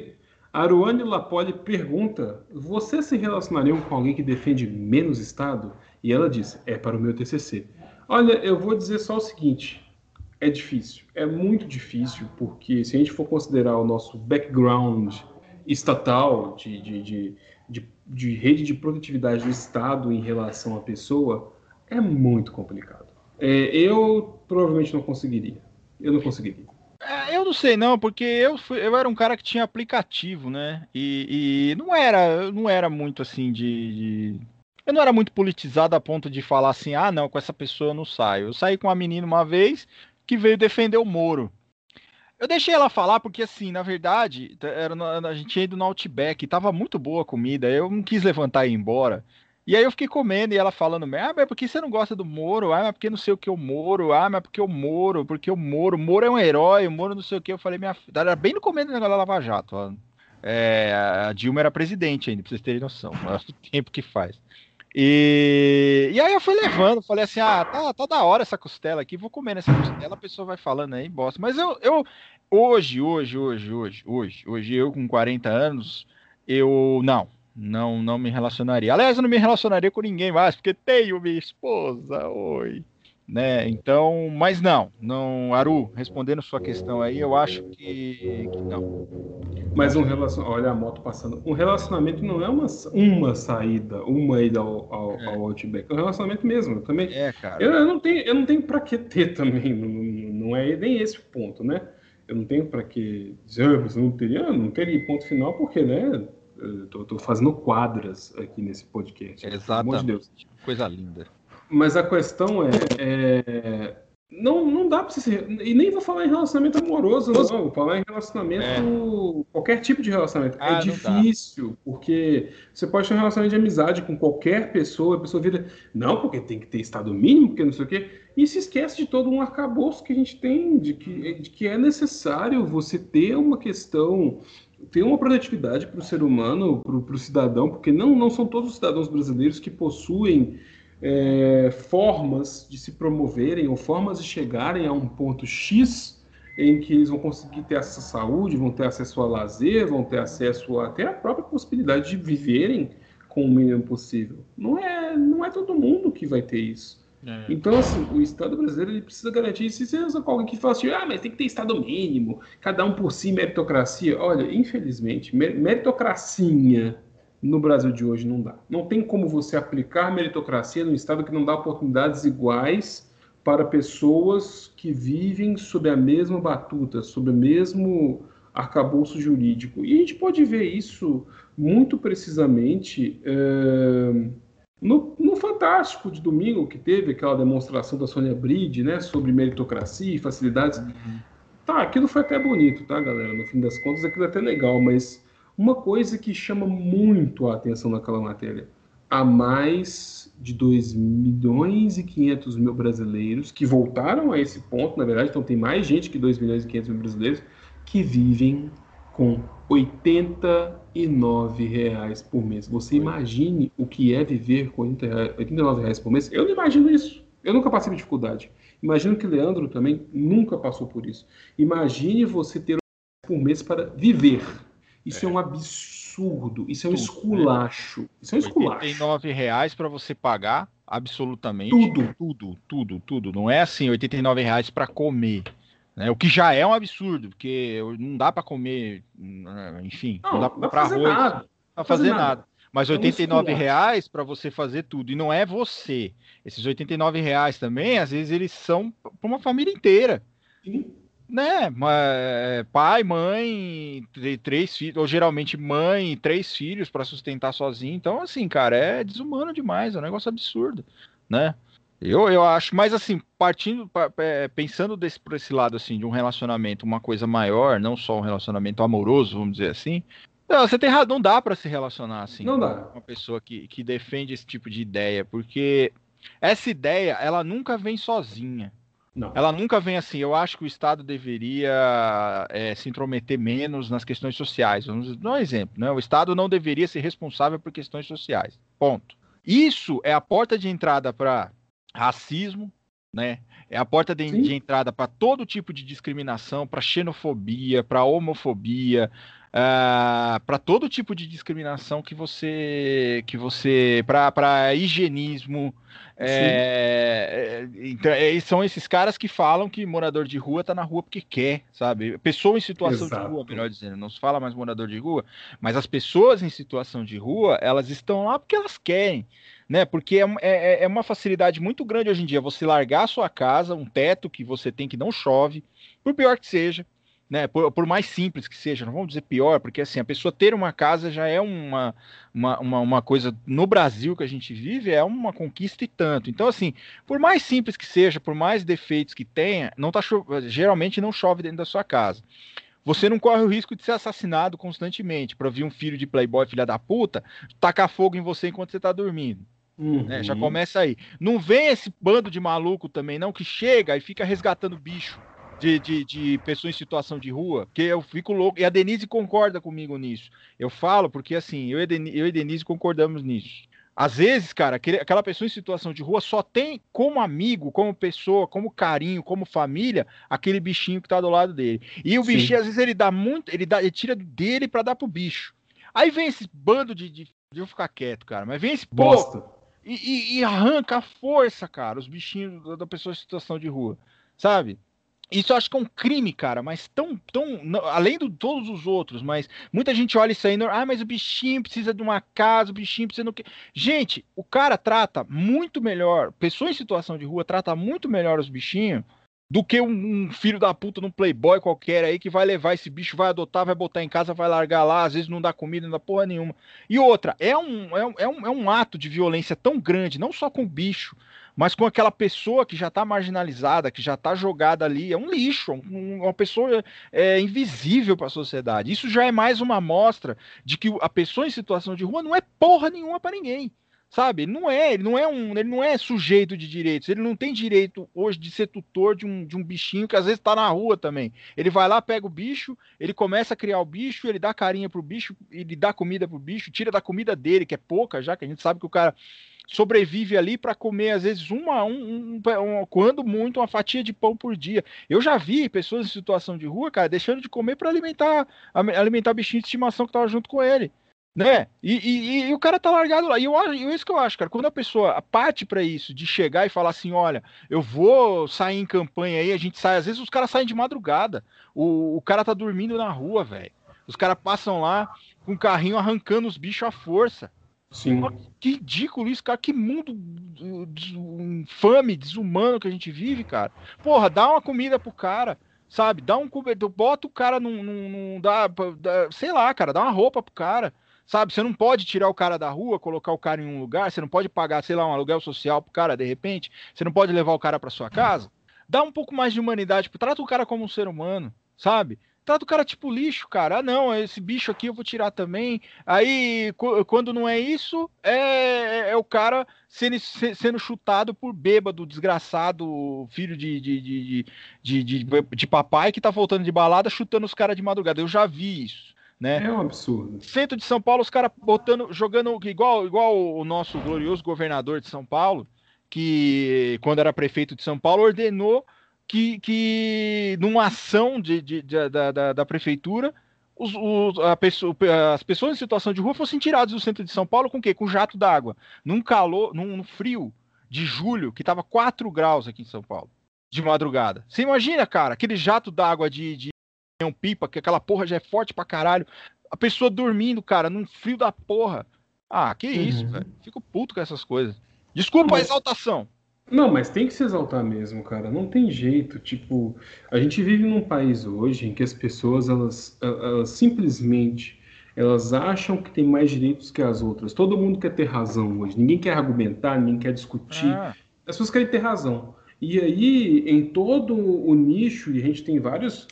Aruane Lapoli pergunta: Você se relacionaria com alguém que defende menos Estado? E ela diz: É para o meu TCC. Olha, eu vou dizer só o seguinte: é difícil, é muito difícil, porque se a gente for considerar o nosso background estatal de, de, de, de, de rede de produtividade do Estado em relação à pessoa, é muito complicado. É, eu provavelmente não conseguiria. Eu não conseguiria. É, eu não sei não, porque eu, fui- eu era um cara que tinha aplicativo, né? E, e não era, não era muito assim de, de- Eu não era muito politizado a ponto de falar assim, ah, não, com essa pessoa eu não saio. Eu saí com uma menina uma vez que veio defender o Moro. Eu deixei ela falar porque, assim, na verdade, era, a gente tinha ido no Outback, tava muito boa a comida, eu não quis levantar e ir embora. E aí eu fiquei comendo e ela falando, ah, mas por que você não gosta do Moro? Ah, mas porque não sei o que o Moro? Ah, mas porque o Moro? Porque o Moro? O Moro é um herói, o Moro não sei o que. Eu falei, minha filha, era bem no começo do negócio da Lava Jato. Ó. É, a Dilma era presidente ainda, pra vocês terem noção. O tempo que faz. E, e aí eu fui levando, falei assim, ah, tá, tá da hora essa costela aqui, vou comer nessa costela, a pessoa vai falando aí, bosta. Mas eu, eu hoje, hoje, hoje, hoje, hoje, hoje, eu com 40 anos, eu não, não, não me relacionaria. Aliás, eu não me relacionaria com ninguém mais, porque tenho minha esposa, oi. Né? Então, mas não, não, Aru, respondendo sua questão aí, eu acho que, que não. Mas um relacionamento, olha a moto passando. Um relacionamento não é uma, uma saída, uma ida ao, ao, é. ao Outback, é um relacionamento mesmo. Eu também. É, cara. Eu, eu não tenho, eu não tenho para que ter também, não, não é nem esse o ponto, né? Eu não tenho para que dizer, ah, você não teria, não teria ponto final, porque, né? Eu tô, fazendo quadras aqui nesse podcast. Exatamente. De Deus. Coisa linda. Mas a questão é, é, não, não dá para você ser, e nem vou falar em relacionamento amoroso, não, vou falar em relacionamento, é. qualquer tipo de relacionamento. É ah, é difícil, porque você pode ter um relacionamento de amizade com qualquer pessoa, a pessoa vira, não, porque tem que ter estado mínimo, porque não sei o quê, e se esquece de todo um arcabouço que a gente tem, de que, de que é necessário você ter uma questão tem uma produtividade para o ser humano, para o cidadão, porque não, não são todos os cidadãos brasileiros que possuem é, formas de se promoverem ou formas de chegarem a um ponto X em que eles vão conseguir ter acesso à saúde, vão ter acesso a lazer, vão ter acesso até a própria possibilidade de viverem com o mínimo possível. Não é, não é todo mundo que vai ter isso. É. Então, assim, o Estado brasileiro ele precisa garantir isso. Se você alguém que fala assim, ah, mas tem que ter Estado mínimo, cada um por si, meritocracia. Olha, infelizmente, meritocracinha no Brasil de hoje não dá. Não tem como você aplicar meritocracia num Estado que não dá oportunidades iguais para pessoas que vivem sob a mesma batuta, sob o mesmo arcabouço jurídico. E a gente pode ver isso muito precisamente. É no, no, Fantástico de domingo, que teve aquela demonstração da Sônia Bride, né, sobre meritocracia e facilidades. Uhum. Tá, aquilo foi até bonito, tá, galera? No fim das contas, aquilo é até legal, mas uma coisa que chama muito a atenção naquela matéria: há mais de 2 milhões e 500 mil brasileiros que voltaram a esse ponto, na verdade, então tem mais gente que 2 milhões e 500 mil brasileiros que vivem com 89 reais por mês. Você imagine o que é viver com 89 reais por mês? Eu não imagino isso. Eu nunca passei por dificuldade. Imagino que Leandro também nunca passou por isso. Imagine você ter por mês para viver. Isso é, é um absurdo. Isso é um Tudo, esculacho. Né? Isso é um esculacho. 89 reais para você pagar absolutamente tudo. Tudo, tudo, tudo. Não é assim, 89 reais para comer. Né? O que já é um absurdo, porque não dá para comer, né, enfim, não, não dá para comprar arroz, nada. não dá fazer, fazer nada. nada. Mas 89 reais para você fazer tudo. E não é você. Esses 89 reais também, às vezes, eles são para uma família inteira. Né? É, pai, mãe, três filhos, ou geralmente mãe, três filhos para sustentar sozinho. Então, assim, cara, é desumano demais, é um negócio absurdo, né? Eu, eu acho, mas assim, partindo, pensando desse, por esse lado, assim, de um relacionamento, uma coisa maior, não só um relacionamento amoroso, vamos dizer assim, não, você tem razão, não dá para se relacionar assim não dá. uma pessoa que, que defende esse tipo de ideia, porque essa ideia, ela nunca vem sozinha. Não. Ela nunca vem assim. Eu acho que o Estado deveria é, se intrometer menos nas questões sociais. Vamos dar um exemplo. Né? O Estado não deveria ser responsável por questões sociais. Ponto. Isso é a porta de entrada para racismo, né? É a porta de, de entrada para todo tipo de discriminação, para xenofobia, para homofobia, uh, ah, para todo tipo de discriminação que você, que você, para higienismo. É, é, então, é, são esses caras que falam que morador de rua tá na rua porque quer, sabe? Pessoa em situação Exato. de rua, melhor dizendo, não se fala mais morador de rua, mas as pessoas em situação de rua, elas estão lá porque elas querem né? Porque é, é, é, uma facilidade muito grande hoje em dia você largar a sua casa, um teto que você tem que não chove, por pior que seja, né? Por, por, mais simples que seja, não vamos dizer pior, porque assim, a pessoa ter uma casa já é uma, uma, uma, uma, coisa no Brasil que a gente vive, é uma conquista e tanto. Então, assim, por mais simples que seja, por mais defeitos que tenha, não tá geralmente não chove dentro da sua casa. Você não corre o risco de ser assassinado constantemente para vir um filho de playboy, filha da puta, tacar fogo em você enquanto você tá dormindo. Uhum. Né? Já começa aí. Não vem esse bando de maluco também, não, que chega e fica resgatando bicho de, de, de pessoas em situação de rua, que eu fico louco. E a Denise concorda comigo nisso. Eu falo porque, assim, eu e, Denise, eu e Denise concordamos nisso. Às vezes, cara, aquela pessoa em situação de rua só tem como amigo, como pessoa, como carinho, como família, aquele bichinho que tá do lado dele. E o Sim. bichinho, às vezes, ele dá muito, ele, dá, ele tira dele para dar pro bicho. Aí vem esse bando de, de. Eu ficar quieto, cara, mas vem esse bosta. E, e, e, arranca a força, cara, os bichinhos da pessoa em situação de rua, sabe? Isso eu acho que é um crime, cara, mas tão, tão, além de todos os outros, mas muita gente olha isso aí, ah, mas o bichinho precisa de uma casa, o bichinho precisa do que. Gente, o cara trata muito melhor, pessoa em situação de rua trata muito melhor os bichinhos do que um, um, filho da puta num playboy qualquer aí que vai levar esse bicho, vai adotar, vai botar em casa, vai largar lá, às vezes não dá comida, não dá porra nenhuma. E outra, é um, é um, é um, é um ato de violência tão grande, não só com o bicho, mas com aquela pessoa que já está marginalizada, que já está jogada ali, é um lixo, um, uma pessoa é, invisível para a sociedade. Isso já é mais uma amostra de que a pessoa em situação de rua não é porra nenhuma para ninguém. Sabe? Ele não é, ele não é um, ele não é sujeito de direitos, ele não tem direito hoje de ser tutor de um, de um bichinho que às vezes está na rua também. Ele vai lá, pega o bicho, ele começa a criar o bicho, ele dá carinha pro bicho, ele dá comida pro bicho, tira da comida dele, que é pouca já, que a gente sabe que o cara sobrevive ali para comer, às vezes, uma, um, um, um, quando muito, uma fatia de pão por dia. Eu já vi pessoas em situação de rua, cara, deixando de comer para alimentar, alimentar bichinho de estimação que tava junto com ele. Né? E, e, e, o cara tá largado lá. E eu acho, isso que eu acho, cara. Quando a pessoa parte para isso, de chegar e falar assim: olha, eu vou sair em campanha aí, a gente sai. Às vezes os caras saem de madrugada. O, o cara tá dormindo na rua, velho. Os caras passam lá com o carrinho arrancando os bichos à força. Sim. Que ridículo isso, cara. Que mundo infame, desumano que a gente vive, cara. Porra, dá uma comida pro cara, sabe? Dá um cobertor, bota o cara num. num, num dá, dá, sei lá, cara, dá uma roupa pro cara. Sabe, você não pode tirar o cara da rua, colocar o cara em um lugar, você não pode pagar, sei lá, um aluguel social pro cara de repente, você não pode levar o cara para sua casa. Dá um pouco mais de humanidade, trata o cara como um ser humano, sabe? trata o cara tipo lixo, cara. Ah, não, esse bicho aqui eu vou tirar também. Aí, quando não é isso, é, é, é o cara sendo, sendo chutado por bêbado, desgraçado, filho de, de, de, de, de, de papai que tá voltando de balada chutando os caras de madrugada. Eu já vi isso. Né? É um absurdo. Centro de São Paulo, os caras botando, jogando igual, igual o nosso glorioso governador de São Paulo, que quando era prefeito de São Paulo ordenou que, que numa ação de, de, de da, da, da, prefeitura, os, os, pessoa, as pessoas em situação de rua fossem tiradas do centro de São Paulo com o quê? Com jato d'água. Num calor, num frio de julho, que estava 4 graus aqui em São Paulo, de madrugada. Você imagina, cara, aquele jato d'água de, de pipa, que aquela porra já é forte pra caralho. A pessoa dormindo, cara, num frio da porra. Ah, que isso, uhum. velho. Fico puto com essas coisas. Desculpa Mas... a exaltação. Não, mas tem que se exaltar mesmo, cara. Não tem jeito. Tipo, a gente vive num país hoje em que as pessoas, elas, elas simplesmente, elas acham que tem mais direitos que as outras. Todo mundo quer ter razão hoje. Ninguém quer argumentar, ninguém quer discutir. Ah. As pessoas querem ter razão. E aí, em todo o nicho, e a gente tem vários,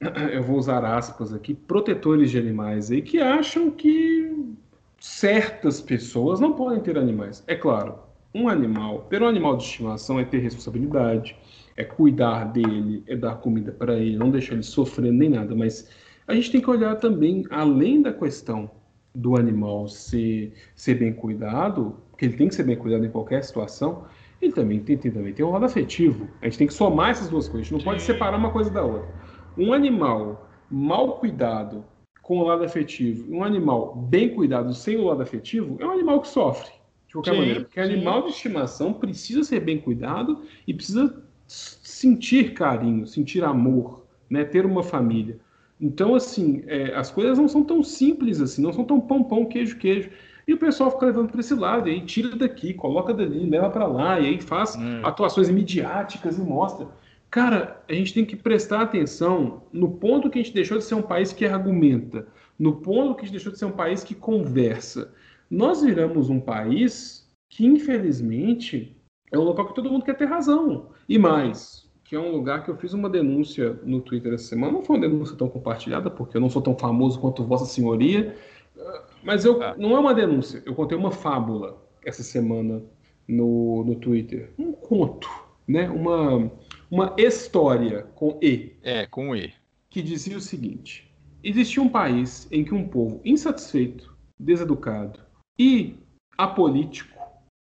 eu vou usar aspas aqui, protetores de animais aí que acham que certas pessoas não podem ter animais. É claro, um animal, ter um animal de estimação é ter responsabilidade, é cuidar dele, é dar comida para ele, não deixar ele sofrer nem nada, mas a gente tem que olhar também, além da questão do animal ser, ser bem cuidado, porque ele tem que ser bem cuidado em qualquer situação, ele também tem, tem, também tem um lado afetivo. A gente tem que somar essas duas coisas, a gente não Sim. pode separar uma coisa da outra. Um animal mal cuidado com o lado afetivo, um animal bem cuidado sem o lado afetivo, é um animal que sofre qualquer sim, maneira. Porque sim. animal de estimação precisa ser bem cuidado e precisa sentir carinho, sentir amor, né? ter uma família. Então, assim, é, as coisas não são tão simples assim, não são tão pão, pão, queijo, queijo. E o pessoal fica levando para esse lado, e aí tira daqui, coloca dali, leva para lá, e aí faz hum. atuações midiáticas e mostra. Cara, a gente tem que prestar atenção no ponto que a gente deixou de ser um país que argumenta, no ponto que a gente deixou de ser um país que conversa. Nós viramos um país que, infelizmente, é um local que todo mundo quer ter razão. E mais, que é um lugar que eu fiz uma denúncia no Twitter essa semana. Não foi uma denúncia tão compartilhada, porque eu não sou tão famoso quanto Vossa Senhoria. Mas eu, ah. não é uma denúncia. Eu contei uma fábula essa semana no, no Twitter. Um conto, né? Uma uma história com E. É, com E. Que dizia o seguinte: existia um país em que um povo insatisfeito, deseducado e apolítico,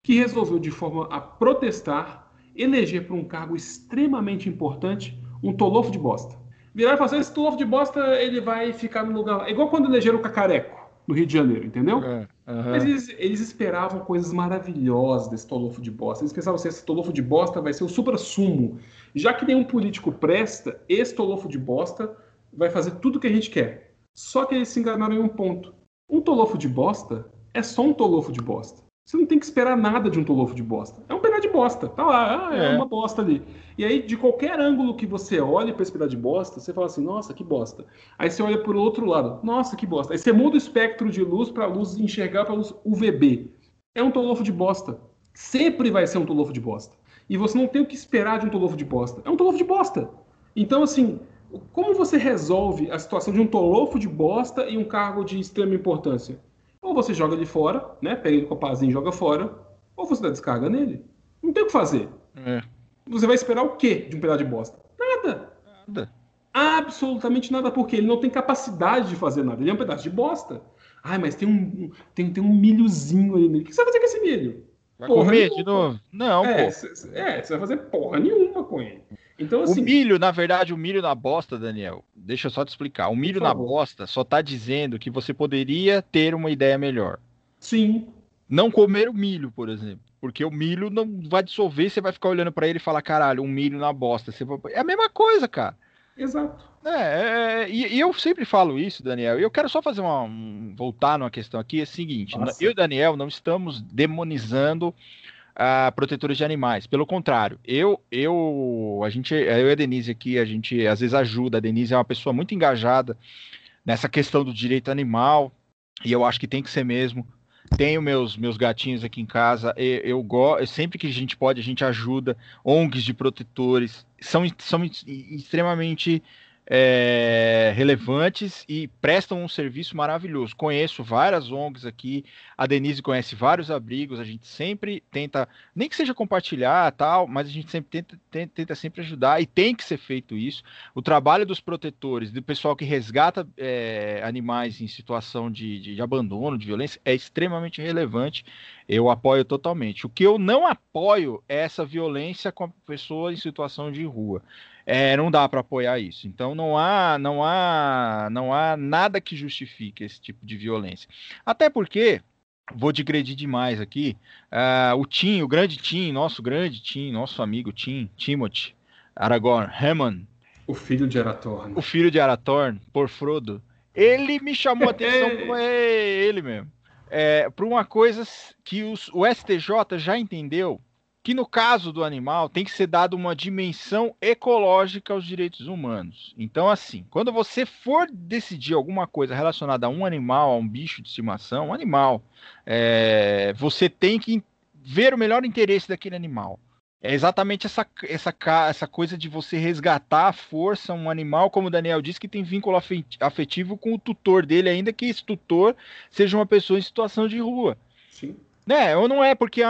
que resolveu de forma a protestar, eleger para um cargo extremamente importante um tolofo de bosta. Virar e falar assim, esse tolofo de bosta ele vai ficar no lugar. É igual quando elegeram o Cacareco no Rio de Janeiro, entendeu? É, Mas eles, eles, esperavam coisas maravilhosas desse tolofo de bosta. Eles pensavam assim, esse tolofo de bosta vai ser o supra-sumo. Já que nenhum político presta, esse tolofo de bosta vai fazer tudo o que a gente quer. Só que eles se enganaram em um ponto. Um tolofo de bosta é só um tolofo de bosta. Você não tem que esperar nada de um tolofo de bosta. É um pedaço de bosta. Tá lá, ah, é, é, uma bosta ali. E aí, de qualquer ângulo que você olhe para esse pedaço de bosta, você fala assim, nossa, que bosta. Aí você olha para o outro lado, nossa, que bosta. Aí você muda o espectro de luz para luz enxergar para luz UVB. É um tolofo de bosta. Sempre vai ser um tolofo de bosta. E você não tem o que esperar de um tolofo de bosta. É um tolofo de bosta. Então, assim, como você resolve a situação de um tolofo de bosta e um cargo de extrema importância? Ou você joga ele fora, né? Pega ele com a pazinha e joga fora, ou você dá descarga nele. Não tem o que fazer. É. Você vai esperar o quê de um pedaço de bosta? Nada. Nada. Absolutamente nada, porque ele não tem capacidade de fazer nada. Ele é um pedaço de bosta. Ai, mas tem um, tem, tem um milhozinho ali nele. O que você vai fazer com esse milho? Vai porra comer nenhuma. de novo? Não, é, pô. Cê, é, você vai fazer porra nenhuma com ele. Então, assim, o milho, na verdade, o milho na bosta, Daniel, deixa eu só te explicar. O milho na bosta só tá dizendo que você poderia ter uma ideia melhor. Sim. Não comer o milho, por exemplo. Porque o milho não vai dissolver, você vai ficar olhando para ele e falar, caralho, um milho na bosta. Você vai... É a mesma coisa, cara. Exato. É, é, é e, e, eu sempre falo isso, Daniel. E eu quero só fazer uma. Um, voltar numa questão aqui: é o seguinte, Nossa. eu e o Daniel não estamos demonizando uh, protetores de animais. Pelo contrário, eu, eu, a gente, eu e a Denise aqui, a gente às vezes ajuda. A Denise é uma pessoa muito engajada nessa questão do direito animal, e eu acho que tem que ser mesmo. Tenho meus, meus gatinhos aqui em casa, eu, eu gosto, sempre que a gente pode, a gente ajuda. ONGs de protetores são, são extremamente é, relevantes e prestam um serviço maravilhoso. Conheço várias ONGs aqui, a Denise conhece vários abrigos, a gente sempre tenta, nem que seja compartilhar tal, mas a gente sempre tenta, tenta, tenta sempre ajudar e tem que ser feito isso. O trabalho dos protetores, do pessoal que resgata é, animais em situação de, de, de abandono, de violência, é extremamente relevante. Eu apoio totalmente. O que eu não apoio é essa violência com a pessoa em situação de rua é, não dá para apoiar isso. Então não há, não há, não há nada que justifique esse tipo de violência. Até porque vou digredir demais aqui. Uh, o Tim, o grande Tim, nosso grande Tim, nosso amigo Tim, Timothy Aragorn, Hammond, o filho de Arathorn, o filho de Arathorn, por Frodo, ele me chamou a atenção, é ele mesmo, é, para uma coisa que os, o STJ já entendeu que no caso do animal tem que ser dado uma dimensão ecológica aos direitos humanos. Então, assim, quando você for decidir alguma coisa relacionada a um animal, a um bicho de estimação, um animal, é, você tem que ver o melhor interesse daquele animal. É exatamente essa, essa, essa coisa de você resgatar a força um animal, como o Daniel disse, que tem vínculo afetivo com o tutor dele, ainda que esse tutor seja uma pessoa em situação de rua. Sim. Né, ou não é, porque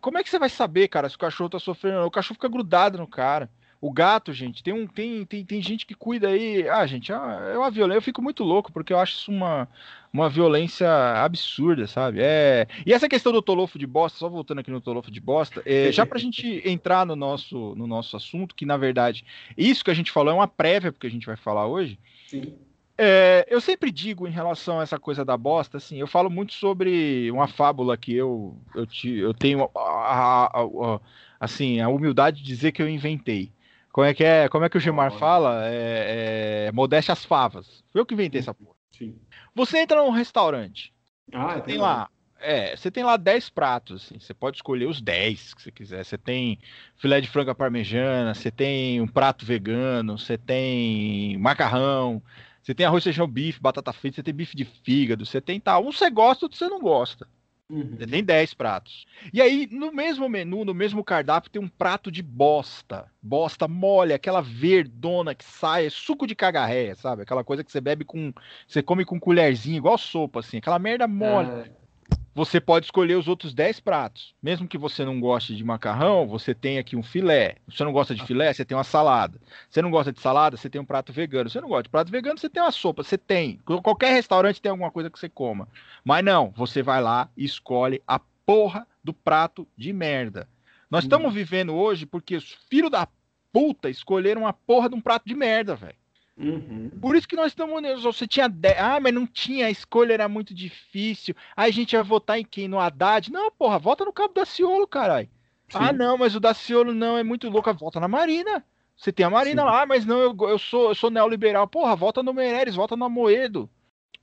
como é que você vai saber, cara, se o cachorro tá sofrendo? O cachorro fica grudado no cara. O gato, gente, tem um tem, tem, tem gente que cuida aí. Ah, gente, é uma violência. Eu fico muito louco porque eu acho isso uma, uma violência absurda, sabe? É... E essa questão do tolofo de bosta, só voltando aqui no tolofo de bosta, é, já pra gente entrar no nosso, no nosso assunto, que na verdade, isso que a gente falou é uma prévia porque a gente vai falar hoje. Sim. É, eu sempre digo em relação a essa coisa da bosta, assim, eu falo muito sobre uma fábula que eu, eu, te, eu tenho a, a, a, assim, a humildade de dizer que eu inventei. Como é que é? Como é que o Gilmar fala? É, é, modéstia as favas. Foi eu que inventei essa porra. Sim. Você entra num restaurante. Ah, tem lá É, você tem lá 10 pratos, assim, você pode escolher os 10 que você quiser. Você tem filé de frango parmegiana, você tem um prato vegano, você tem macarrão, você tem arroz, feijão, bife, batata frita, você tem bife de fígado, você tem tal. Um você gosta, outro você não gosta. Uhum. Você tem 10 pratos. E aí, no mesmo menu, no mesmo cardápio, tem um prato de bosta. Bosta mole, aquela verdona que sai, é suco de cagarré, sabe? Aquela coisa que você bebe com. Você come com colherzinha, igual sopa, assim. Aquela merda mole. É você pode escolher os outros 10 pratos. Mesmo que você não goste de macarrão, você tem aqui um filé. Se você não gosta de filé, você tem uma salada. Se você não gosta de salada, você tem um prato vegano. Se você não gosta de prato vegano, você tem uma sopa. Você tem. Qualquer restaurante tem alguma coisa que você coma. Mas não, você vai lá e escolhe a porra do prato de merda. Nós hum. estamos vivendo hoje porque os filhos da puta escolheram a porra de um prato de merda, velho. Uhum. Por isso que nós estamos. Você tinha. Ah, mas não tinha, a escolha era muito difícil. Aí a gente ia votar em quem? No Haddad? Não, porra, vota no Cabo Daciolo, caralho. Ah, não, mas o Daciolo não é muito louco. Volta na Marina. Você tem a Marina Sim. lá, mas não, eu, eu, sou, eu sou neoliberal. Porra, vota no Meireles, vota no Amoedo.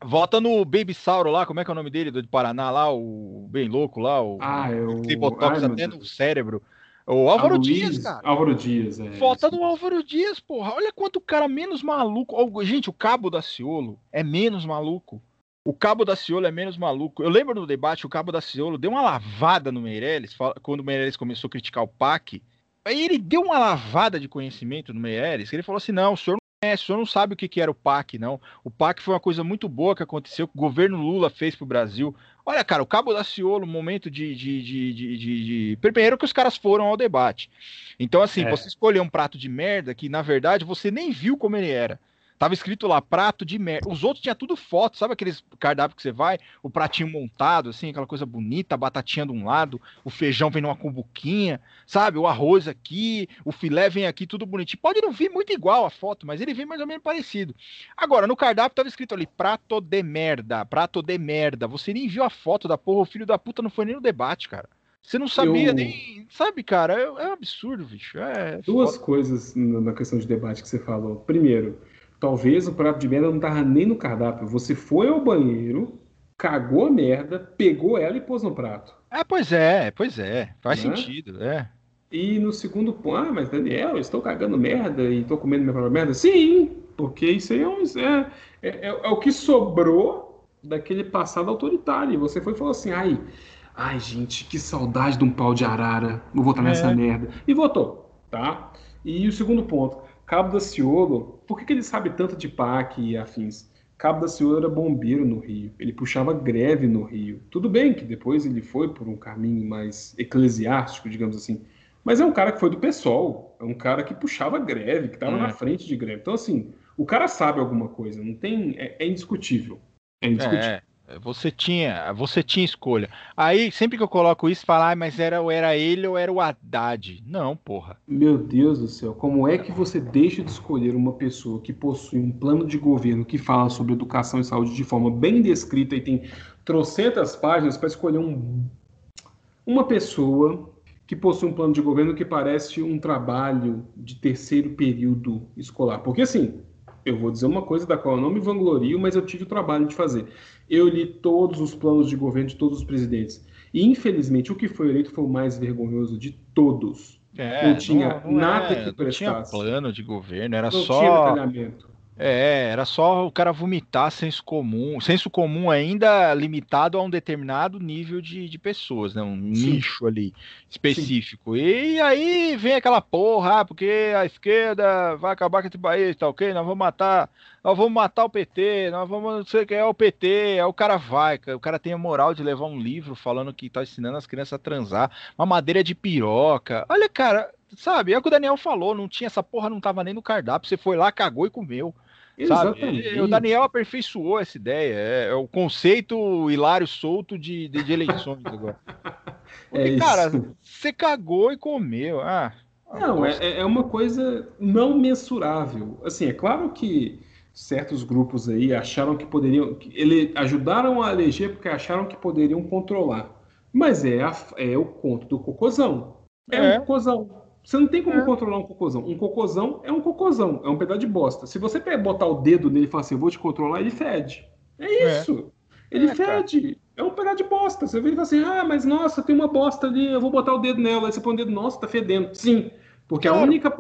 Vota no Baby Sauro lá, como é que é o nome dele, do de Paraná lá, o bem louco lá, o ah, eu... tem botox até no cérebro. O Álvaro Dias, cara. Álvaro Dias, é. Vota no Álvaro Dias, porra. Olha quanto cara menos maluco. Gente, o Cabo da Ciolo é menos maluco. O Cabo da Ciolo é menos maluco. Eu lembro do debate, o Cabo da Ciolo deu uma lavada no Meirelles, quando o Meirelles começou a criticar o PAC. Aí ele deu uma lavada de conhecimento no Meirelles, que ele falou assim: não, o senhor é, o senhor não sabe o que, que era o PAC, não. O PAC foi uma coisa muito boa que aconteceu, que o governo Lula fez pro Brasil. Olha, cara, o Cabo da Ciolo, momento de, de, de, de, de, Primeiro que os caras foram ao debate. Então, assim, é. você escolheu um prato de merda que, na verdade, você nem viu como ele era. Tava escrito lá, prato de merda. Os outros tinha tudo foto, sabe aqueles cardápios que você vai, o pratinho montado, assim, aquela coisa bonita, a batatinha de um lado, o feijão vem numa cumbuquinha, sabe? O arroz aqui, o filé vem aqui, tudo bonitinho. Pode não vir muito igual a foto, mas ele vem mais ou menos parecido. Agora, no cardápio tava escrito ali, prato de merda, prato de merda. Você nem viu a foto da porra, o filho da puta não foi nem no debate, cara. Você não sabia eu... nem. Sabe, cara? É, é um absurdo, bicho. É Duas foda. coisas na questão de debate que você falou. Primeiro, Talvez o prato de merda não tava nem no cardápio. Você foi ao banheiro, cagou a merda, pegou ela e pôs no prato. É, pois é, pois é. Faz né? sentido, é. E no segundo ponto, ah, mas Daniel, estou cagando merda e estou comendo minha própria merda? Sim, porque isso aí é, um, é, é, é, o que sobrou daquele passado autoritário. E você foi e falou assim, ai, ai, gente, que saudade de um pau de arara, vou votar nessa é. merda. E votou, tá? E o segundo ponto, Cabo da Ciolo, por que, que ele sabe tanto de PAC e afins? Cabo da Ciolo era bombeiro no Rio, ele puxava greve no Rio. Tudo bem que depois ele foi por um caminho mais eclesiástico, digamos assim, mas é um cara que foi do PSOL, é um cara que puxava greve, que estava é. na frente de greve. Então, assim, o cara sabe alguma coisa, não tem. É, é indiscutível. É indiscutível. É. Você tinha, você tinha escolha. Aí, sempre que eu coloco isso, falar, ah, mas era, era ele ou era o Haddad. Não, porra. Meu Deus do céu, como é que você deixa de escolher uma pessoa que possui um plano de governo que fala sobre educação e saúde de forma bem descrita e tem trocentas páginas para escolher um, uma pessoa que possui um plano de governo que parece um trabalho de terceiro período escolar? Porque assim, eu vou dizer uma coisa da qual eu não me vanglorio, mas eu tive o trabalho de fazer. Eu li todos os planos de governo de todos os presidentes. E, infelizmente, o que foi eleito foi o mais vergonhoso de todos. É, não tinha não, não nada é, que prestasse. Não tinha plano de governo, era não só. Tinha detalhamento. É, era só o cara vomitar senso comum, senso comum ainda limitado a um determinado nível de, de pessoas, né? Um Sim. nicho ali específico. Sim. E aí vem aquela porra, ah, porque a esquerda vai acabar com esse país, tá ok? Nós vamos matar, nós vamos matar o PT, nós vamos não sei o que é o PT, aí o cara vai, o cara tem a moral de levar um livro falando que tá ensinando as crianças a transar, uma madeira de piroca. Olha, cara, sabe, é o que o Daniel falou, não tinha essa porra, não tava nem no cardápio, você foi lá, cagou e comeu. Exatamente. O Daniel aperfeiçoou essa ideia. É, é o conceito hilário solto de, de, de eleições agora. Porque, é cara, você cagou e comeu. Ah, não, é, é uma coisa não mensurável. Assim, é claro que certos grupos aí acharam que poderiam. Que ele ajudaram a eleger porque acharam que poderiam controlar. Mas é, a, é o conto do cocôzão. É, é. um cocôzão. Você não tem como é. controlar um cocôzão. Um cocôzão é um cocôzão, é um pedaço de bosta. Se você botar o dedo nele e falar assim, eu vou te controlar, ele fede. É, é. isso. É. Ele fede. É um pedaço de bosta. Você vê e fala assim, ah, mas nossa, tem uma bosta ali, eu vou botar o dedo nela. Aí você põe o dedo, nossa, tá fedendo. Sim, porque claro. a única,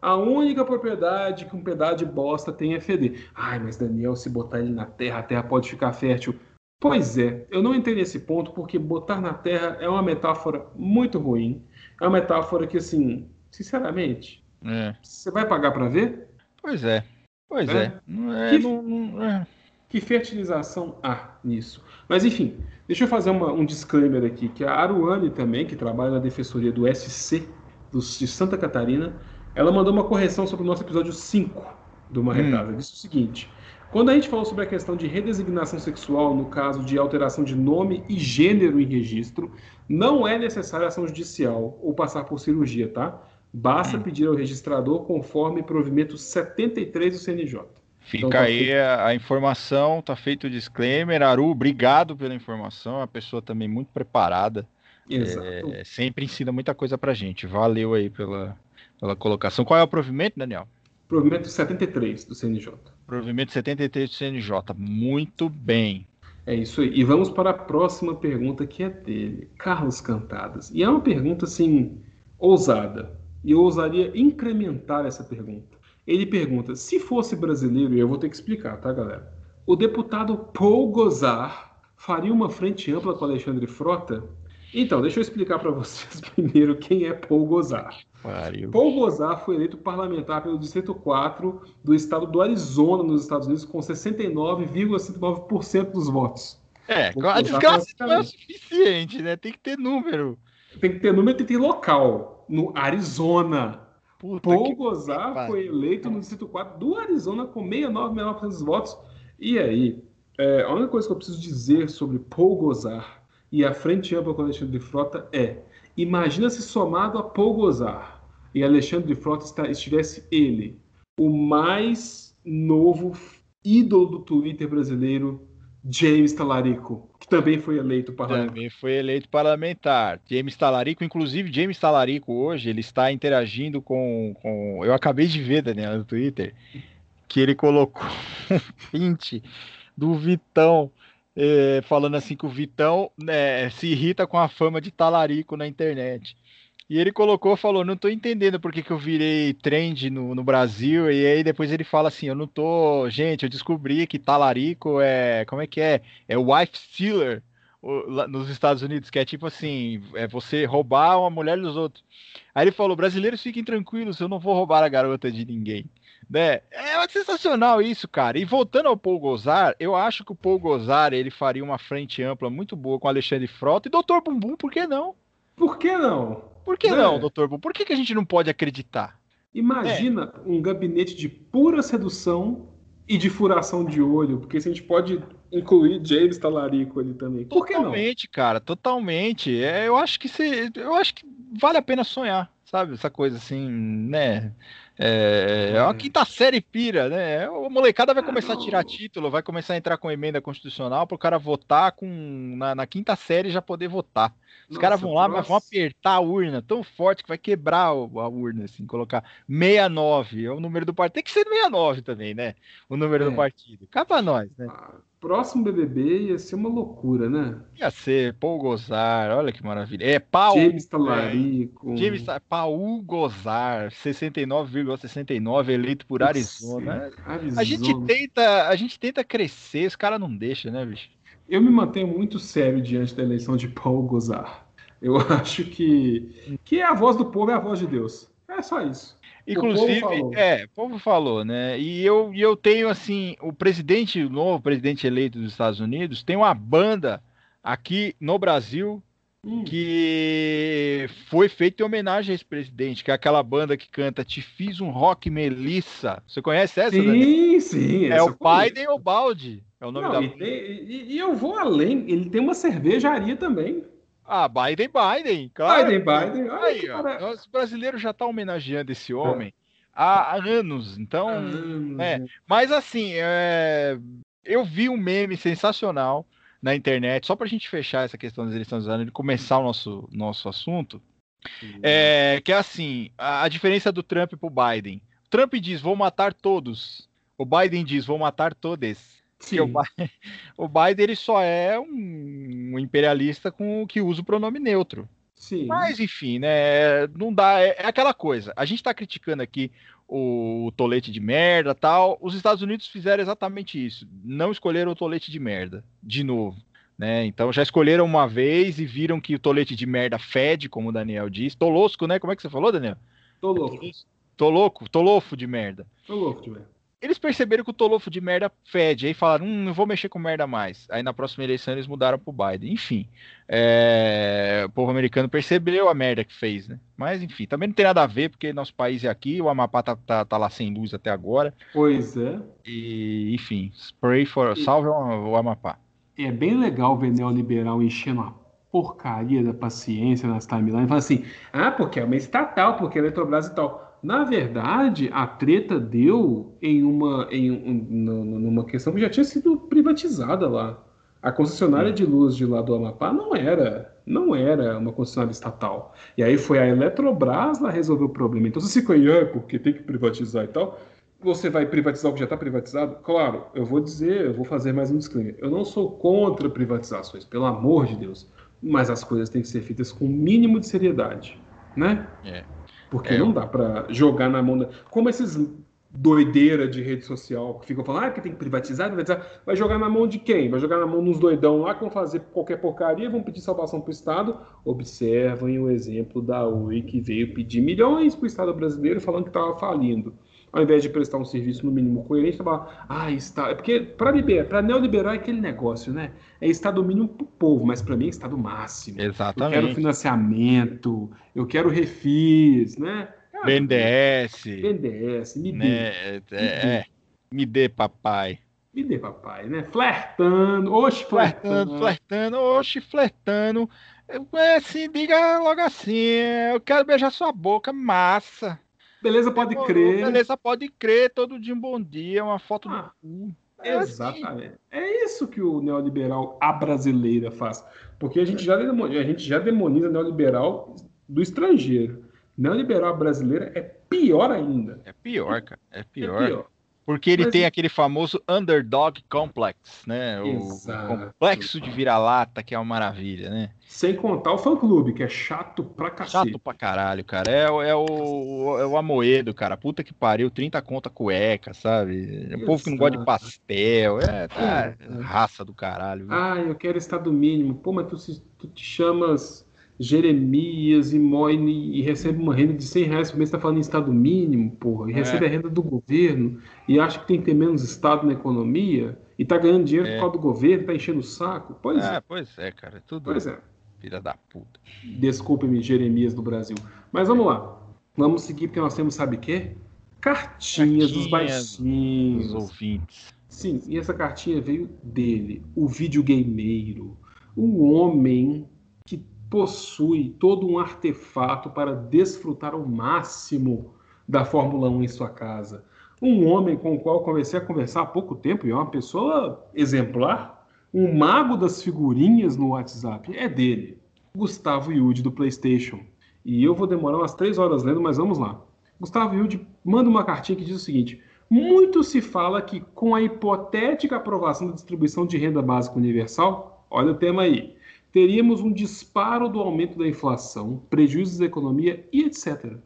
a única propriedade que um pedaço de bosta tem é feder. Ai, mas Daniel, se botar ele na terra, a terra pode ficar fértil. Pois é, eu não entrei nesse ponto porque botar na terra é uma metáfora muito ruim. É uma metáfora que, assim, sinceramente, é. você vai pagar para ver? Pois é. Pois é. é. É, que, não, não é. que fertilização há nisso? Mas enfim, deixa eu fazer uma, um disclaimer aqui, que a Aruane também, que trabalha na defensoria do SC do, de Santa Catarina, ela mandou uma correção sobre o nosso episódio 5 do Marretada. Hum. Disse o seguinte: quando a gente falou sobre a questão de redesignação sexual, no caso de alteração de nome e gênero em registro, não é necessária ação judicial ou passar por cirurgia, tá? Basta hum. pedir ao registrador conforme provimento 73 do CNJ. Fica então, tá aí a, a, informação, tá feito o disclaimer. Aru, obrigado pela informação, é uma pessoa também muito preparada. Exato. É, sempre ensina muita coisa pra gente. Valeu aí pela, pela colocação. Qual é o provimento, Daniel? Provimento 73 do CNJ. Provimento 73 do CNJ. Muito bem. É isso aí. E vamos para a próxima pergunta que é dele, Carlos Cantadas. E é uma pergunta assim ousada. E eu ousaria incrementar essa pergunta. Ele pergunta: se fosse brasileiro, e eu vou ter que explicar, tá, galera? O deputado Paul Gozar faria uma frente ampla com Alexandre Frota? Então, deixa eu explicar para vocês primeiro quem é Paul Gozar. Pariu. Paul Gozar foi eleito parlamentar pelo Distrito 4 do estado do Arizona, nos Estados Unidos, com 69,59% dos votos. É, a desgraça não é o suficiente, né? Tem que ter número. Tem que ter número e tem que ter local. No Arizona. Puta Paul Gozar foi eleito no Distrito 4 do Arizona com 69,9% dos votos. E aí, é, a única coisa que eu preciso dizer sobre Paul Gozar e a Frente Ampla com Alexandre de Frota é: imagina se somado a Paul Gozar e Alexandre de Frota estivesse ele, o mais novo ídolo do Twitter brasileiro, James Talarico, que também foi eleito parlamentar. Também foi eleito parlamentar. James Talarico, inclusive James Talarico hoje, ele está interagindo com, com... eu acabei de ver, Daniel, no Twitter, que ele colocou um print do Vitão, eh, falando assim que o Vitão né, se irrita com a fama de Talarico na internet. E ele colocou, falou, não tô entendendo por que, que eu virei trend no, no Brasil. E aí depois ele fala assim, eu não tô. Gente, eu descobri que talarico é. Como é que é? É wife stealer nos Estados Unidos, que é tipo assim, é você roubar uma mulher dos outros. Aí ele falou, brasileiros fiquem tranquilos, eu não vou roubar a garota de ninguém. Né? É sensacional isso, cara. E voltando ao Paul Gozar, eu acho que o Paul Gozar ele faria uma frente ampla muito boa com Alexandre Frota e Dr. Bumbum, por que não? Por que não? Por que não, doutor? Por que, que a gente não pode acreditar? Imagina é. um gabinete de pura sedução e de furação de olho, porque se a gente pode incluir James Talarico ali também. Por que totalmente, cara, totalmente. É, eu acho que se, eu acho que vale a pena sonhar, sabe? Essa coisa assim, né? É, é uma é. quinta série pira, né? A molecada vai começar a tirar título, vai começar a entrar com emenda constitucional para o cara votar com na, na, quinta série já poder votar. Os caras vão lá, mas vão apertar a urna tão forte que vai quebrar a urna, assim, colocar 69, é o número do partido. Tem que ser 69 também, né? O número é. do partido. Cá pra nós, né? Ah, próximo BBB ia ser uma loucura, né? Ia ser Paul Gozar, olha que maravilha. É Paul. James Talarico. É, James Paul Gozar, 69,69 eleito por Arizona. Arizona. A gente tenta, a gente tenta crescer, os caras não deixam, né, bicho? Eu me mantenho muito sério diante da eleição de Paul Gozar. Eu acho que, que a voz do povo é a voz de Deus. É só isso. Inclusive, o povo é, o povo falou, né? E eu, e eu tenho, assim, o presidente, o novo presidente eleito dos Estados Unidos, tem uma banda aqui no Brasil hum. que foi feita em homenagem a esse presidente, que é aquela banda que canta Te Fiz um Rock Melissa. Você conhece essa? Sim, Daniel? sim. É o Biden ou Balde. É o nome Não, da e, tem, e, e, eu vou além, ele tem uma cervejaria também. Ah, Biden, Biden, claro. Biden, Biden. Aí, ó, os brasileiros já estão tá homenageando esse homem é. há, há, anos, então, há anos, é. Né? Mas assim, é, eu vi um meme sensacional na internet, só para a gente fechar essa questão das eleições anos e começar o nosso, nosso assunto, é, que é assim, a, a diferença do Trump pro Biden. Trump diz, vou matar todos. O Biden diz, vou matar todos. Sim. O Biden, o Biden ele só é um, um imperialista com que usa o pronome neutro. Sim. Mas, enfim, né? Não dá. É, é aquela coisa. A gente está criticando aqui o, o, tolete de merda tal. Os Estados Unidos fizeram exatamente isso. Não escolheram o tolete de merda, de novo. Né? Então já escolheram uma vez e viram que o tolete de merda fede, como o Daniel disse. Tolosco, né? Como é que você falou, Daniel? Tô louco. Tô louco? Tolofo de merda. Tô louco de merda. Eles perceberam que o Tolofo de merda fede, aí falaram, hum, não vou mexer com merda mais. Aí na próxima eleição eles mudaram pro Biden. Enfim, é... o povo americano percebeu a merda que fez, né? Mas enfim, também não tem nada a ver, porque nosso país é aqui, o Amapá tá, tá, tá lá sem luz até agora. Pois é. E, enfim, spray for... E... salve o Amapá. É bem legal ver neoliberal enchendo a porcaria da paciência nas timelines, falando assim, ah, porque é uma estatal, porque é Eletrobras e tal. Na verdade, a treta deu em uma, em um, numa questão que já tinha sido privatizada lá. A concessionária de luz de lá do Amapá não era, não era uma concessionária estatal. E aí foi a Eletrobras lá resolver o problema. Então você fica aí, ah, porque tem que privatizar e tal. Você vai privatizar o que já está privatizado? Claro, eu vou dizer, eu vou fazer mais um disclaimer. Eu não sou contra privatizações, pelo amor de Deus. Mas as coisas têm que ser feitas com o mínimo de seriedade, né? É. Porque é. não dá para jogar na mão da... Como esses doideira de rede social que ficam falando ah, que tem que privatizar, privatizar, vai jogar na mão de quem? Vai jogar na mão dos doidão lá que vão fazer qualquer porcaria, vão pedir salvação para o Estado. Observem o exemplo da Oi que veio pedir milhões para o Estado brasileiro falando que estava falindo ao invés de prestar um serviço no mínimo coerente, falar, ah, está. É porque para liberar, para neoliberar é aquele negócio, né? É estado mínimo para o povo, mas para mim é estado máximo. Exatamente. Eu quero financiamento, eu quero refis, né? BNDES. BNDES, me né? dê. É, é, me dê, papai. Me dê, papai, né? Flertando, oxe, flertando. Flertando, oxe, flertando. É assim, diga logo assim, eu quero beijar sua boca, massa. Beleza, pode Demorou, crer. Beleza, pode crer. Todo dia um bom dia, uma foto ah, do cu. É assim. exatamente. Assim. É isso que o neoliberal a brasileira faz. Porque a gente já, a gente já demoniza neoliberal do estrangeiro. Neoliberal brasileira é pior ainda. É pior, cara. É pior. É pior. Porque ele Mas... tem aquele famoso underdog complex, né? O, o complexo de vira-lata, que é uma maravilha, né? Sem contar o fã-clube, que é chato pra cacete. Chato pra caralho, cara. É, é, o, é o Amoedo, cara. Puta que pariu, 30 conta cueca, sabe? É o povo que não gosta de pastel. É, tá, é, raça do caralho. Viu? Ah, eu quero estado mínimo. Pô, mas tu, tu te chamas Jeremias e Moine e recebe uma renda de 100 reais por mês, está falando em estado mínimo, porra, e é. recebe a renda do governo e acha que tem que ter menos estado na economia e está ganhando dinheiro é. por causa do governo, está enchendo o saco. Pois é. é. Pois é, cara, tudo. Pois é. Filha da puta. Desculpe-me, Jeremias do Brasil. Mas vamos lá. Vamos seguir porque nós temos, sabe o quê? Cartinhas, Cartinhas dos baixinhos. Dos ouvintes. Sim, e essa cartinha veio dele, o videogameiro, o homem possui todo um artefato para desfrutar ao máximo da Fórmula 1 em sua casa. Um homem com o qual comecei a conversar há pouco tempo e é uma pessoa exemplar, um mago das figurinhas no WhatsApp, é dele, Gustavo Yudi do PlayStation. E eu vou demorar umas três horas lendo, mas vamos lá. Gustavo Yudi manda uma cartinha que diz o seguinte: muito se fala que com a hipotética aprovação da distribuição de renda básica universal, olha o tema aí, teríamos um disparo do aumento da inflação, prejuízos da economia e etc.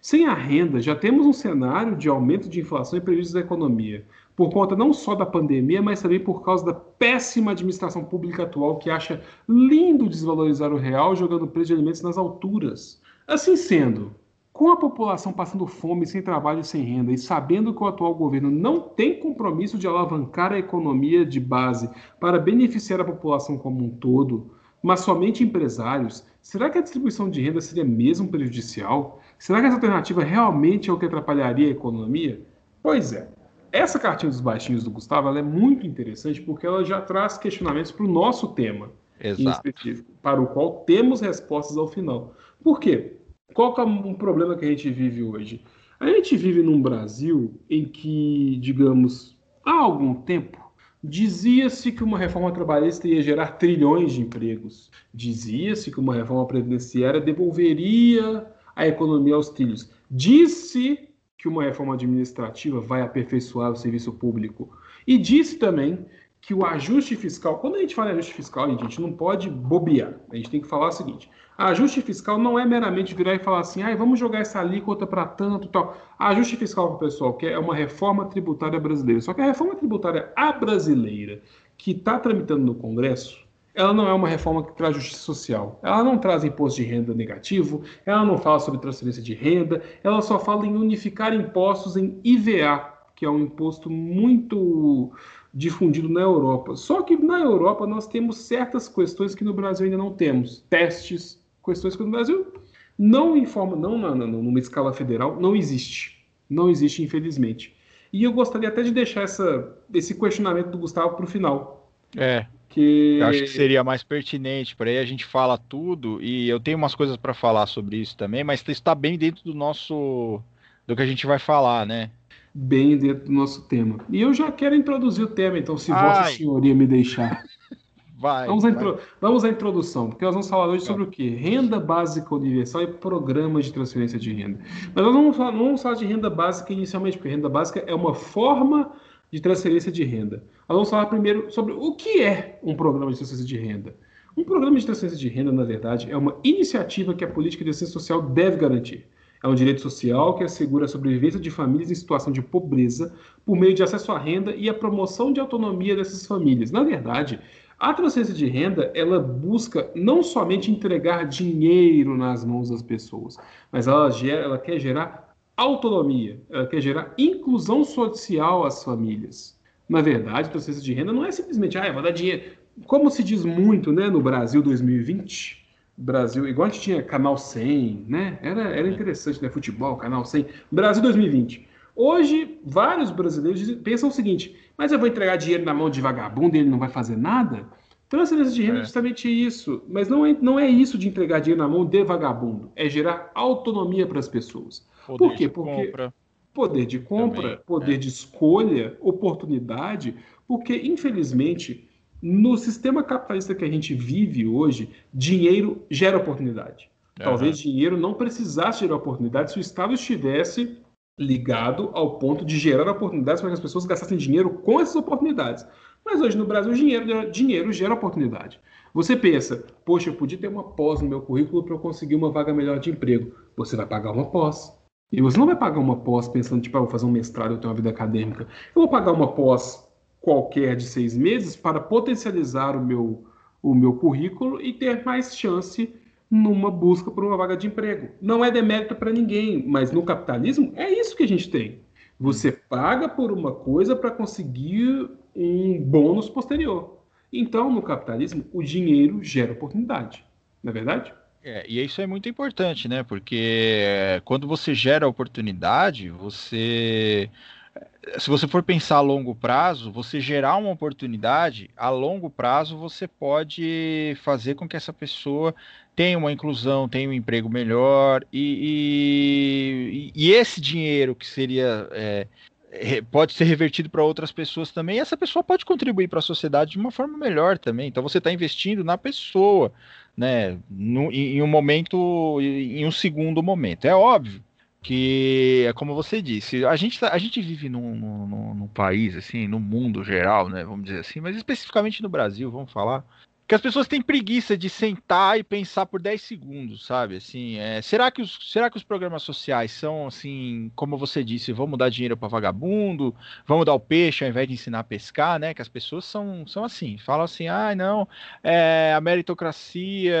Sem a renda, já temos um cenário de aumento de inflação e prejuízos da economia, por conta não só da pandemia, mas também por causa da péssima administração pública atual que acha lindo desvalorizar o real jogando preço de alimentos nas alturas. Assim sendo, com a população passando fome, sem trabalho e sem renda, e sabendo que o atual governo não tem compromisso de alavancar a economia de base para beneficiar a população como um todo, mas somente empresários, será que a distribuição de renda seria mesmo prejudicial? Será que essa alternativa realmente é o que atrapalharia a economia? Pois é. Essa cartinha dos baixinhos do Gustavo é muito interessante porque ela já traz questionamentos para o nosso tema Exato. em específico, para o qual temos respostas ao final. Por quê? Qual é um problema que a gente vive hoje? A gente vive num Brasil em que, digamos, há algum tempo, Dizia-se que uma reforma trabalhista ia gerar trilhões de empregos. Dizia-se que uma reforma previdenciária devolveria a economia aos trilhos. Disse que uma reforma administrativa vai aperfeiçoar o serviço público. E disse também que o ajuste fiscal, quando a gente fala em ajuste fiscal, a gente não pode bobear. A gente tem que falar o seguinte: ajuste fiscal não é meramente virar e falar assim, ah, vamos jogar essa alíquota para tanto tal. ajuste fiscal, pessoal, que é uma reforma tributária brasileira. Só que a reforma tributária a brasileira, que está tramitando no Congresso, ela não é uma reforma que traz justiça social. Ela não traz imposto de renda negativo, ela não fala sobre transferência de renda, ela só fala em unificar impostos em IVA, que é um imposto muito difundido na Europa. Só que na Europa nós temos certas questões que no Brasil ainda não temos. Testes, questões que no Brasil não em forma, não na, na, numa escala federal, não existe. Não existe, infelizmente. E eu gostaria até de deixar essa, esse questionamento do Gustavo para o final. É. Que... Eu acho que seria mais pertinente, por aí a gente fala tudo, e eu tenho umas coisas para falar sobre isso também, mas está bem dentro do nosso. do que a gente vai falar, né? Bem dentro do nosso tema. E eu já quero introduzir o tema, então, se Ai. Vossa Senhoria me deixar. Vai, vamos, à vamos à introdução, porque nós vamos falar hoje sobre o quê? Renda básica universal e programas de transferência de renda. Mas nós não vamos, não vamos falar de renda básica inicialmente, porque renda básica é uma forma de transferência de renda. Nós vamos falar primeiro sobre o que é um programa de transferência de renda. Um programa de transferência de renda, na verdade, é uma iniciativa que a política de assistência social deve garantir. É um direito social que assegura a sobrevivência de famílias em situação de pobreza por meio de acesso à renda e a promoção de autonomia dessas famílias. Na verdade, a transferência de renda, ela busca não somente entregar dinheiro nas mãos das pessoas, mas ela, gera, ela quer gerar autonomia, ela quer gerar inclusão social às famílias. Na verdade, a transferência de renda não é simplesmente, ah, vou dar dinheiro. Como se diz muito né, no Brasil 2020, Brasil, igual a gente tinha Canal 100, né? Era, era interessante, né? Futebol, Canal 100. Brasil 2020. Hoje, vários brasileiros pensam o seguinte: mas eu vou entregar dinheiro na mão de vagabundo e ele não vai fazer nada? Transferência de renda é justamente isso. Mas não é, não é isso de entregar dinheiro na mão de vagabundo. É gerar autonomia para as pessoas. Poder Por quê? Porque compra. poder de compra, Também, poder é. de escolha, oportunidade. Porque, infelizmente, no sistema capitalista que a gente vive hoje, dinheiro gera oportunidade. Uhum. Talvez dinheiro não precisasse gerar oportunidade se o Estado estivesse ligado ao ponto de gerar oportunidades para que as pessoas gastassem dinheiro com essas oportunidades. Mas hoje no Brasil, dinheiro, dinheiro gera oportunidade. Você pensa, poxa, eu podia ter uma pós no meu currículo para eu conseguir uma vaga melhor de emprego. Você vai pagar uma pós. E você não vai pagar uma pós pensando, tipo, ah, vou fazer um mestrado, eu tenho uma vida acadêmica. Eu vou pagar uma pós qualquer de seis meses para potencializar o meu, o meu currículo e ter mais chance numa busca por uma vaga de emprego. Não é demérito para ninguém, mas no capitalismo é isso que a gente tem. Você paga por uma coisa para conseguir um bônus posterior. Então, no capitalismo, o dinheiro gera oportunidade. Não é verdade? É, e isso é muito importante, né? Porque quando você gera oportunidade, você se você for pensar a longo prazo, você gerar uma oportunidade, a longo prazo você pode fazer com que essa pessoa tenha uma inclusão, tenha um emprego melhor, e, e, e esse dinheiro que seria. É, pode ser revertido para outras pessoas também, e essa pessoa pode contribuir para a sociedade de uma forma melhor também. Então você está investindo na pessoa, né? No, em um momento, em um segundo momento. É óbvio que é como você disse, a gente, tá, a gente vive num, num, num, país, assim, no mundo geral, né, vamos dizer assim, mas especificamente no Brasil, vamos falar, que as pessoas têm preguiça de sentar e pensar por 10 segundos, sabe? Assim, é, será, que os, será que os programas sociais são, assim, como você disse, vamos dar dinheiro para vagabundo, vamos dar o peixe ao invés de ensinar a pescar, né? Que as pessoas são, são assim, falam assim, ah, não, é, a meritocracia,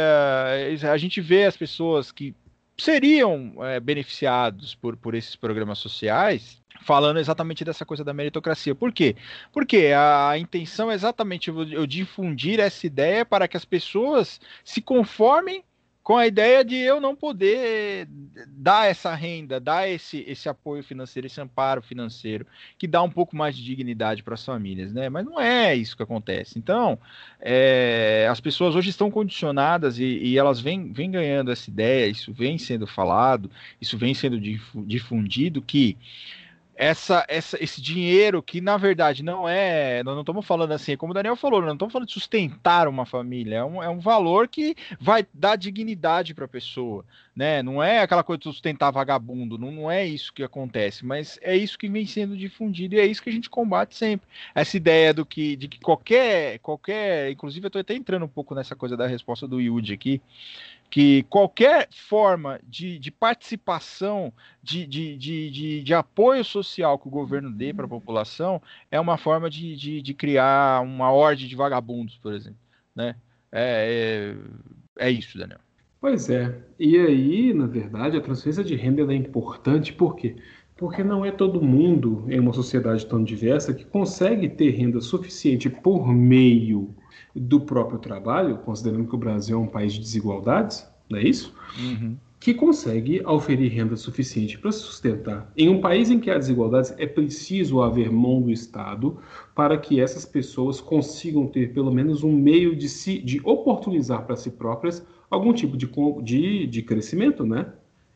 a gente vê as pessoas que seriam é, beneficiados por, por esses programas sociais, falando exatamente dessa coisa da meritocracia. Por quê? Porque a intenção é exatamente eu difundir essa ideia para que as pessoas se conformem com a ideia de eu não poder dar essa renda, dar esse, esse apoio financeiro, esse amparo financeiro, que dá um pouco mais de dignidade para as famílias, né? Mas não é isso que acontece. Então, é, as pessoas hoje estão condicionadas e, e, elas vêm, vêm ganhando essa ideia, isso vem sendo falado, isso vem sendo difundido, que essa, essa, esse dinheiro que, na verdade, não é. Nós não estamos falando assim, como o Daniel falou, não estamos falando de sustentar uma família. É um, é um valor que vai dar dignidade para a pessoa. Né? Não é aquela coisa de sustentar vagabundo, não, não é isso que acontece, mas é isso que vem sendo difundido e é isso que a gente combate sempre. Essa ideia do que, de que qualquer. qualquer inclusive, eu estou até entrando um pouco nessa coisa da resposta do Yudi aqui que qualquer forma de, de participação, de, de, de, de, apoio social que o governo dê para a população é uma forma de, de, de, criar uma ordem de vagabundos, por exemplo. Né? É, é, é, isso, Daniel. Pois é. E aí, na verdade, a transferência de renda é importante por quê? Porque não é todo mundo em uma sociedade tão diversa que consegue ter renda suficiente por meio do próprio trabalho, considerando que o Brasil é um país de desigualdades, não é isso? Uhum. Que consegue oferir renda suficiente para se sustentar. Em um país em que há desigualdades, é preciso haver mão do Estado para que essas pessoas consigam ter pelo menos um meio de, se, de oportunizar para si próprias algum tipo de, de, de crescimento, né?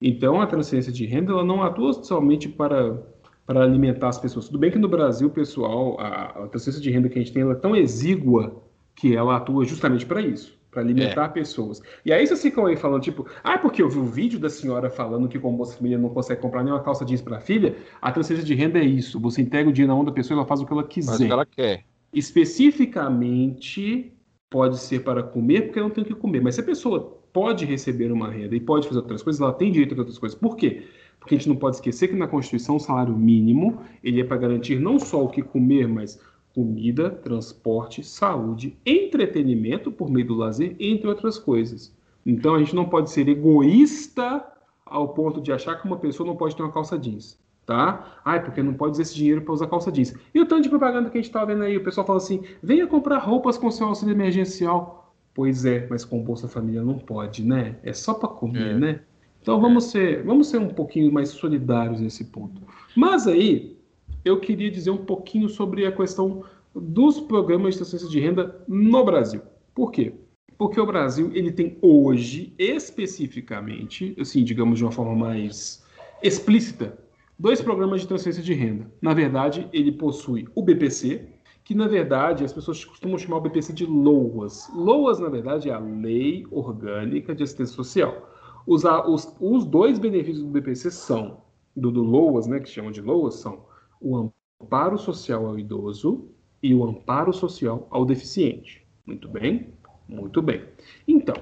Então, a transferência de renda ela não atua somente para, para alimentar as pessoas. Tudo bem que no Brasil, pessoal, a, a transferência de renda que a gente tem é tão exígua que ela atua justamente para isso, para alimentar é. pessoas. E aí vocês ficam aí falando, tipo, ah, porque eu vi o vídeo da senhora falando que como Bolsa Família não consegue comprar nenhuma calça jeans para a filha, a transferência de renda é isso. Você entrega o dinheiro na mão da pessoa e ela faz o que ela quiser. Faz o que ela quer. Especificamente pode ser para comer, porque não tem o que comer. Mas se a pessoa pode receber uma renda e pode fazer outras coisas, ela tem direito a outras coisas. Por quê? Porque a gente não pode esquecer que na Constituição o salário mínimo ele é para garantir não só o que comer, mas comida, transporte, saúde, entretenimento por meio do lazer, entre outras coisas. Então a gente não pode ser egoísta ao ponto de achar que uma pessoa não pode ter uma calça jeans, tá? Ai, porque não pode usar esse dinheiro para usar calça jeans. E o tanto de propaganda que a gente está vendo aí, o pessoal fala assim: venha comprar roupas com seu auxílio emergencial. Pois é, mas com Bolsa Família não pode, né? É só para comer, é. né? Então vamos ser, vamos ser um pouquinho mais solidários nesse ponto. Mas aí, eu queria dizer um pouquinho sobre a questão dos programas de transferência de renda no Brasil. Por quê? Porque o Brasil ele tem hoje, especificamente, assim, digamos de uma forma mais explícita, dois programas de transferência de renda. Na verdade, ele possui o BPC, que na verdade as pessoas costumam chamar o BPC de LOAS. LOAS, na verdade, é a Lei Orgânica de Assistência Social. Os, os, os dois benefícios do BPC são, do, do LOAS, né, que chamam de LOAS, são o amparo social ao idoso e o amparo social ao deficiente. Muito bem? Muito bem. Então,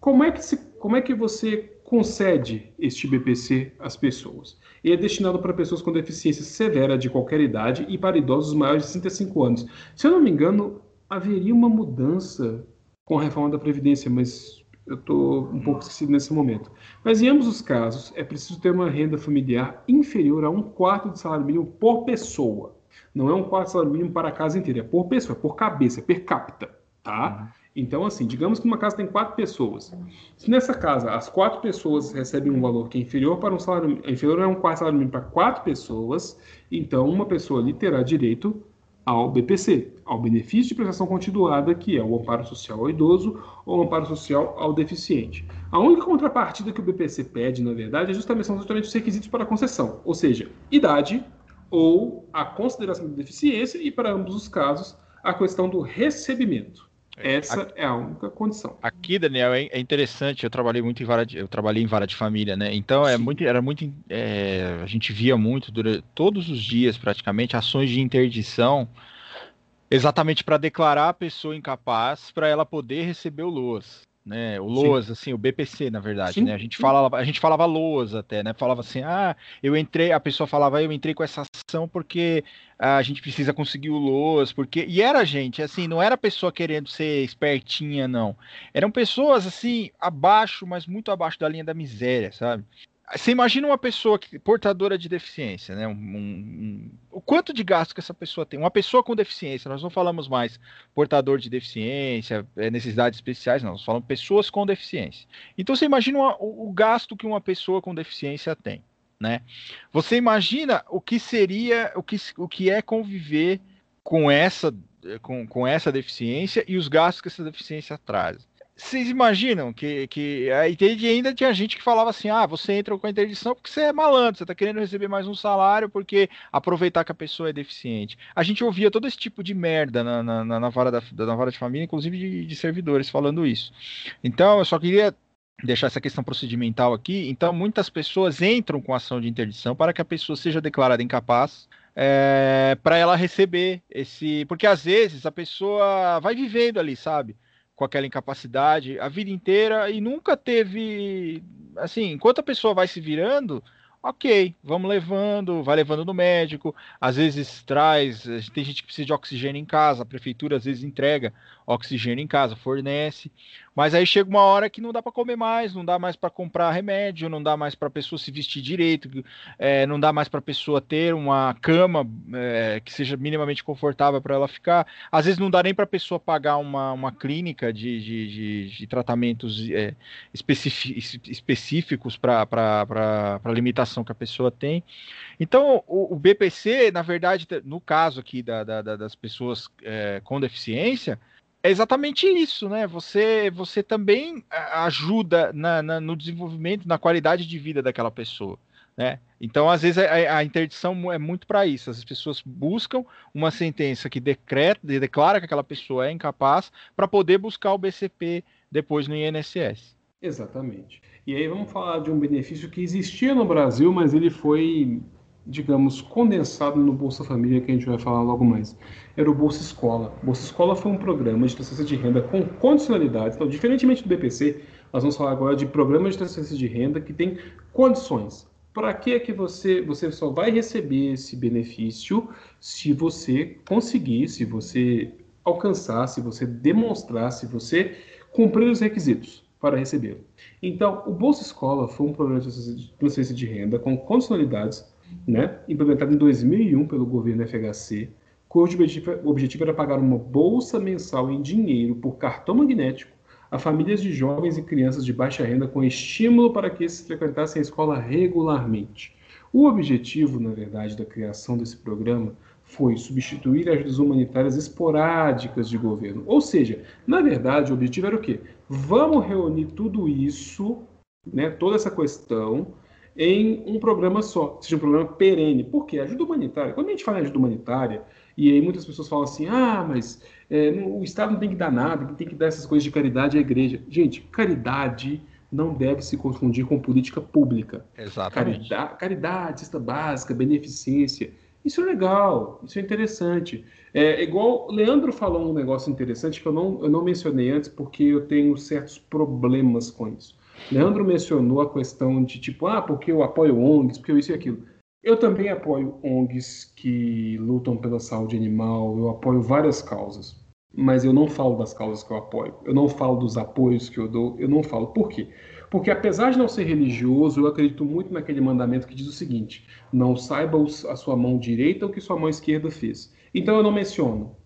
como é que, se, como é que você concede este BPC às pessoas? Ele é destinado para pessoas com deficiência severa de qualquer idade e para idosos maiores de 65 anos. Se eu não me engano, haveria uma mudança com a reforma da Previdência, mas eu estou um pouco esquecido nesse momento. Mas em ambos os casos, é preciso ter uma renda familiar inferior a um quarto de salário mínimo por pessoa. Não é um quarto de salário mínimo para a casa inteira, é por pessoa, é por cabeça, é per capita, tá? Uhum. Então, assim, digamos que uma casa tem quatro pessoas. Se nessa casa as quatro pessoas recebem um valor que é inferior para um salário inferior a um quarto salário mínimo para quatro pessoas, então uma pessoa ali terá direito ao BPC, ao benefício de prestação continuada, que é o amparo social ao idoso ou o amparo social ao deficiente. A única contrapartida que o BPC pede, na verdade, é justamente, são justamente os requisitos para a concessão, ou seja, idade ou a consideração de deficiência e, para ambos os casos, a questão do recebimento. É, Essa aqui, é a única condição. Aqui, Daniel, é, é interessante. Eu trabalhei muito em vara de, eu trabalhei em vara de família, né? Então é muito, era muito, é, a gente via muito durante todos os dias, praticamente, ações de interdição, exatamente para declarar a pessoa incapaz para ela poder receber o LOAS né? O LOAS, Sim. assim, o BPC, na verdade, Sim. né? A gente falava, a gente falava LOAS até, né? Falava assim, ah, eu entrei, a pessoa falava, eu entrei com essa ação porque a gente precisa conseguir o LOAS, porque e era gente, assim, não era pessoa querendo ser espertinha, não. Eram pessoas assim abaixo, mas muito abaixo da linha da miséria, sabe? Você imagina uma pessoa que, portadora de deficiência, né? Um, um, o quanto de gasto que essa pessoa tem? Uma pessoa com deficiência, nós não falamos mais portador de deficiência, é, necessidades especiais, não, nós falamos pessoas com deficiência. Então você imagina uma, o, o gasto que uma pessoa com deficiência tem, né? Você imagina o que seria, o que, o que é conviver com essa, com, com essa deficiência e os gastos que essa deficiência traz vocês imaginam que, que aí ainda tinha gente que falava assim: ah, você entra com a interdição porque você é malandro, você tá querendo receber mais um salário porque aproveitar que a pessoa é deficiente. A gente ouvia todo esse tipo de merda na, na, na, vara, da, na vara de família, inclusive de, de servidores falando isso. Então, eu só queria deixar essa questão procedimental aqui. Então, muitas pessoas entram com ação de interdição para que a pessoa seja declarada incapaz é, para ela receber esse. Porque às vezes a pessoa vai vivendo ali, sabe? Com aquela incapacidade a vida inteira e nunca teve. Assim, enquanto a pessoa vai se virando, ok, vamos levando, vai levando no médico, às vezes traz, tem gente que precisa de oxigênio em casa, a prefeitura às vezes entrega oxigênio em casa, fornece, mas aí chega uma hora que não dá para comer mais, não dá mais para comprar remédio, não dá mais para a pessoa se vestir direito, é, não dá mais para a pessoa ter uma cama é, que seja minimamente confortável para ela ficar. Às vezes não dá nem para a pessoa pagar uma, uma clínica de, de, de, de tratamentos é, específicos para a limitação que a pessoa tem. Então, o, o, BPC, na verdade, no caso aqui da, da, das pessoas é, com deficiência, é exatamente isso, né? Você, você também ajuda na, na, no desenvolvimento, na qualidade de vida daquela pessoa. Né? Então, às vezes, a, a interdição é muito para isso. As pessoas buscam uma sentença que decreta, declara que aquela pessoa é incapaz para poder buscar o BCP depois no INSS. Exatamente. E aí vamos falar de um benefício que existia no Brasil, mas ele foi digamos, condensado no Bolsa Família, que a gente vai falar logo mais. Era o Bolsa Escola. Bolsa Escola foi um programa de transferência de renda com condicionalidades. Então, diferentemente do BPC, nós vamos falar agora de programa de transferência de renda que tem condições. Para que é que você, você só vai receber esse benefício se você conseguir, se você alcançar, se você demonstrar, se você cumprir os requisitos para recebê-lo. Então, o Bolsa Escola foi um programa de transferência de renda com condicionalidades né, implementado em 2001 pelo governo FHC, cujo objetivo era pagar uma bolsa mensal em dinheiro por cartão magnético a famílias de jovens e crianças de baixa renda com estímulo para que esses frequentassem a escola regularmente. O objetivo, na verdade, da criação desse programa foi substituir ajudas humanitárias esporádicas de governo. Ou seja, na verdade, o objetivo era o quê? Vamos reunir tudo isso, né, toda essa questão, em um programa só, seja um programa perene. Por quê? Ajuda humanitária. Quando a gente fala em ajuda humanitária, e aí muitas pessoas falam assim, ah, mas é, o Estado não tem que dar nada, tem que dar essas coisas de caridade é a igreja. Gente, caridade não deve se confundir com política pública. Exatamente. Caridade, caridade cesta básica, beneficência. Isso é legal, isso é interessante. É igual Leandro falou um negócio interessante que eu não, eu não mencionei antes porque eu tenho certos problemas com isso. Leandro mencionou a questão de tipo, ah, porque eu apoio ONGs, porque eu isso e aquilo. Eu também apoio ONGs que lutam pela saúde animal, eu apoio várias causas. Mas eu não falo das causas que eu apoio, eu não falo dos apoios que eu dou, eu não falo. Por quê? Porque apesar de não ser religioso, eu acredito muito naquele mandamento que diz o seguinte: não saiba a sua mão direita o que sua mão esquerda fez. Então eu não menciono.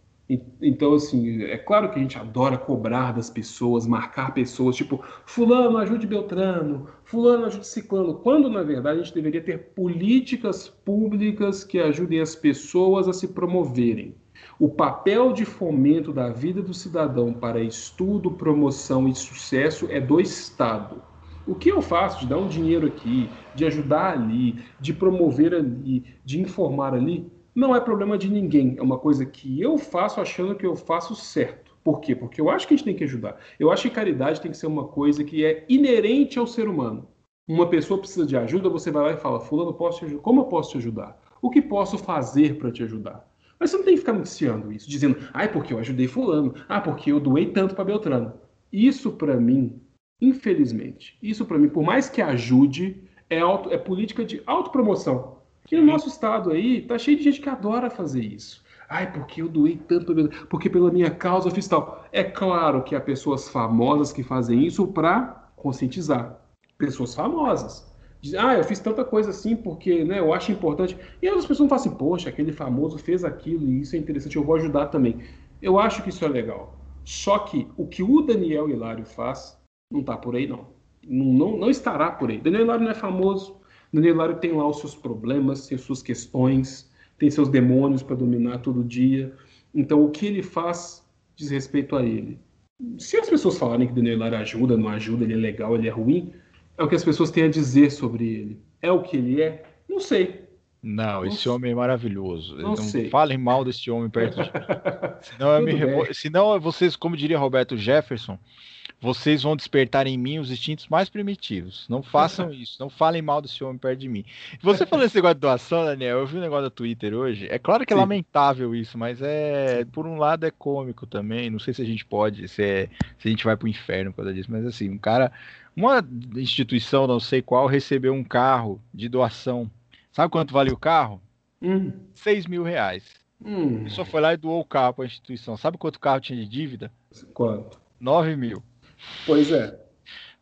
Então, assim, é claro que a gente adora cobrar das pessoas, marcar pessoas, tipo, fulano ajude Beltrano, fulano ajude Ciclano, quando na verdade a gente deveria ter políticas públicas que ajudem as pessoas a se promoverem. O papel de fomento da vida do cidadão para estudo, promoção e sucesso é do Estado. O que eu faço de dar um dinheiro aqui, de ajudar ali, de promover ali, de informar ali, não é problema de ninguém. É uma coisa que eu faço achando que eu faço certo. Por quê? Porque eu acho que a gente tem que ajudar. Eu acho que caridade tem que ser uma coisa que é inerente ao ser humano. Uma pessoa precisa de ajuda, você vai lá e fala: Fulano, posso te ajudar? Como eu posso te ajudar? O que posso fazer para te ajudar? Mas você não tem que ficar noticiando isso, dizendo, ah, é porque eu ajudei fulano, ah, porque eu doei tanto para Beltrano. Isso para mim, infelizmente, isso para mim, por mais que ajude, é, auto, é política de autopromoção. E no nosso estado aí, tá cheio de gente que adora fazer isso. Ai, porque eu doei tanto, porque pela minha causa eu fiz tal. É claro que há pessoas famosas que fazem isso para conscientizar. Pessoas famosas. Dizem, ah, eu fiz tanta coisa assim porque né, eu acho importante. E outras pessoas falam assim, poxa, aquele famoso fez aquilo e isso é interessante, eu vou ajudar também. Eu acho que isso é legal. Só que o que o Daniel Hilário faz não está por aí, não. Não, não. não estará por aí. Daniel Hilário não é famoso, Daniel Hilário tem lá os seus problemas, tem suas questões, tem seus demônios para dominar todo dia. Então, o que ele faz diz respeito a ele. se as pessoas falarem que Daniel Lara ajuda, não ajuda, ele é legal, ele é ruim, é o que as pessoas têm a dizer sobre ele. É o que ele é? Não sei. Não, esse homem é maravilhoso. Não, não sei. falem mal desse homem perto de Senão, eu me revo... Senão vocês, como diria Roberto Jefferson, vocês vão despertar em mim os instintos mais primitivos. Não façam isso, não falem mal desse homem perto de mim. Você falou esse negócio de doação, Daniel, eu vi um negócio da Twitter hoje. É claro que é Sim. lamentável isso, mas é, por um lado é cômico também. Não sei se a gente pode, se, é, se a gente vai pro inferno por causa disso, mas assim, um cara, uma instituição, não sei qual, recebeu um carro de doação. Sabe quanto vale o carro? Hum. 6 mil reais. Hum. Ele só foi lá e doou o carro para a instituição. Sabe quanto carro tinha de dívida? Quanto? 9 mil. Pois é.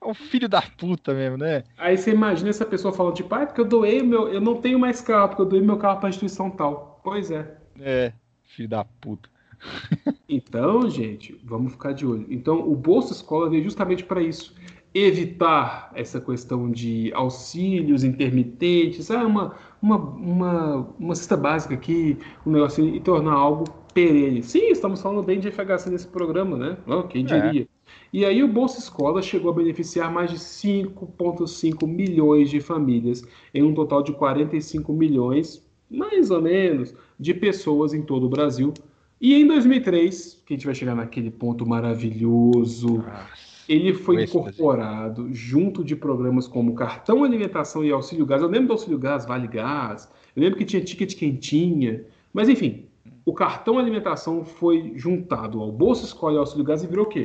É um filho da puta mesmo, né? Aí você imagina essa pessoa falando, tipo, ah, porque eu doei meu. Eu não tenho mais carro, porque eu doei meu carro pra instituição tal. Pois é. É, filho da puta. então, gente, vamos ficar de olho. Então, o Bolsa Escola veio justamente para isso. Evitar essa questão de auxílios intermitentes, ah, uma, uma, uma, uma cesta básica aqui, um negócio e tornar algo perene. Sim, estamos falando bem de FHC nesse programa, né? Oh, quem é. diria? É. E aí o Bolsa Escola chegou a beneficiar mais de 5,5 milhões de famílias, em um total de 45 milhões, mais ou menos, de pessoas em todo o Brasil. E em 2003, que a gente vai chegar naquele ponto maravilhoso, ele foi incorporado junto de programas como Cartão Alimentação e Auxílio Gás. Eu lembro do Auxílio Gás, Vale Gás, eu lembro que tinha ticket quentinha, mas enfim, o Cartão Alimentação foi juntado ao Bolsa Escola e Auxílio Gás e virou o quê?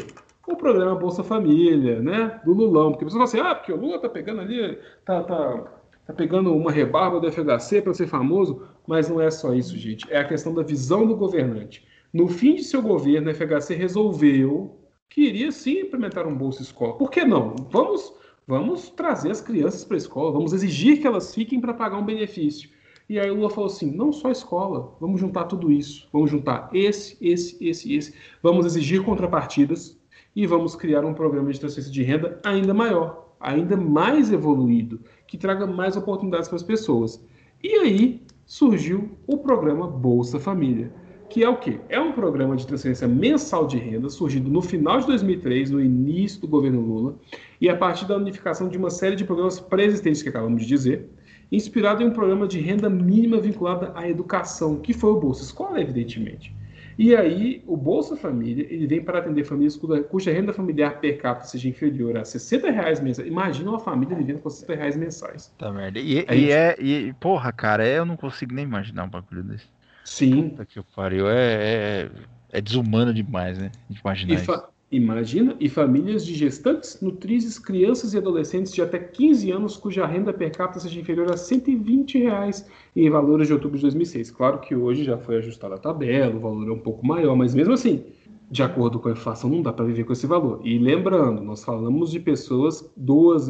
O programa Bolsa Família, né? Do Lulão. Porque a pessoa fala assim, ah, porque o Lula tá pegando ali, tá, tá, tá pegando uma rebarba do FHC para ser famoso, mas não é só isso, gente. É a questão da visão do governante. No fim de seu governo, o FHC resolveu que iria sim implementar um Bolsa Escola. Por que não? Vamos, vamos trazer as crianças para a escola, vamos exigir que elas fiquem para pagar um benefício. E aí o Lula falou assim: não só escola, vamos juntar tudo isso. Vamos juntar esse, esse, esse, esse. Vamos exigir contrapartidas e vamos criar um programa de transferência de renda ainda maior, ainda mais evoluído, que traga mais oportunidades para as pessoas. E aí surgiu o programa Bolsa Família, que é o quê? É um programa de transferência mensal de renda surgido no final de 2003, no início do governo Lula, e a partir da unificação de uma série de programas pré-existentes que acabamos de dizer, inspirado em um programa de renda mínima vinculada à educação, que foi o Bolsa Escola, evidentemente. E aí, o Bolsa Família, ele vem para atender famílias cuja renda familiar per capita seja inferior a 60 reais mensais. Imagina uma família vivendo com 60 reais mensais. Tá merda. E, e gente... é, e, porra, cara, eu não consigo nem imaginar um bagulho desse. Sim. Puta que pariu. É, é, é desumano demais, né? Imaginar isso. Imagina, e famílias de gestantes, nutrizes, crianças e adolescentes de até 15 anos cuja renda per capita seja inferior a 120 reais em valores de outubro de 2006. Claro que hoje já foi ajustada a tabela, o valor é um pouco maior, mas mesmo assim, de acordo com a inflação, não dá para viver com esse valor. E lembrando, nós falamos de pessoas, 2,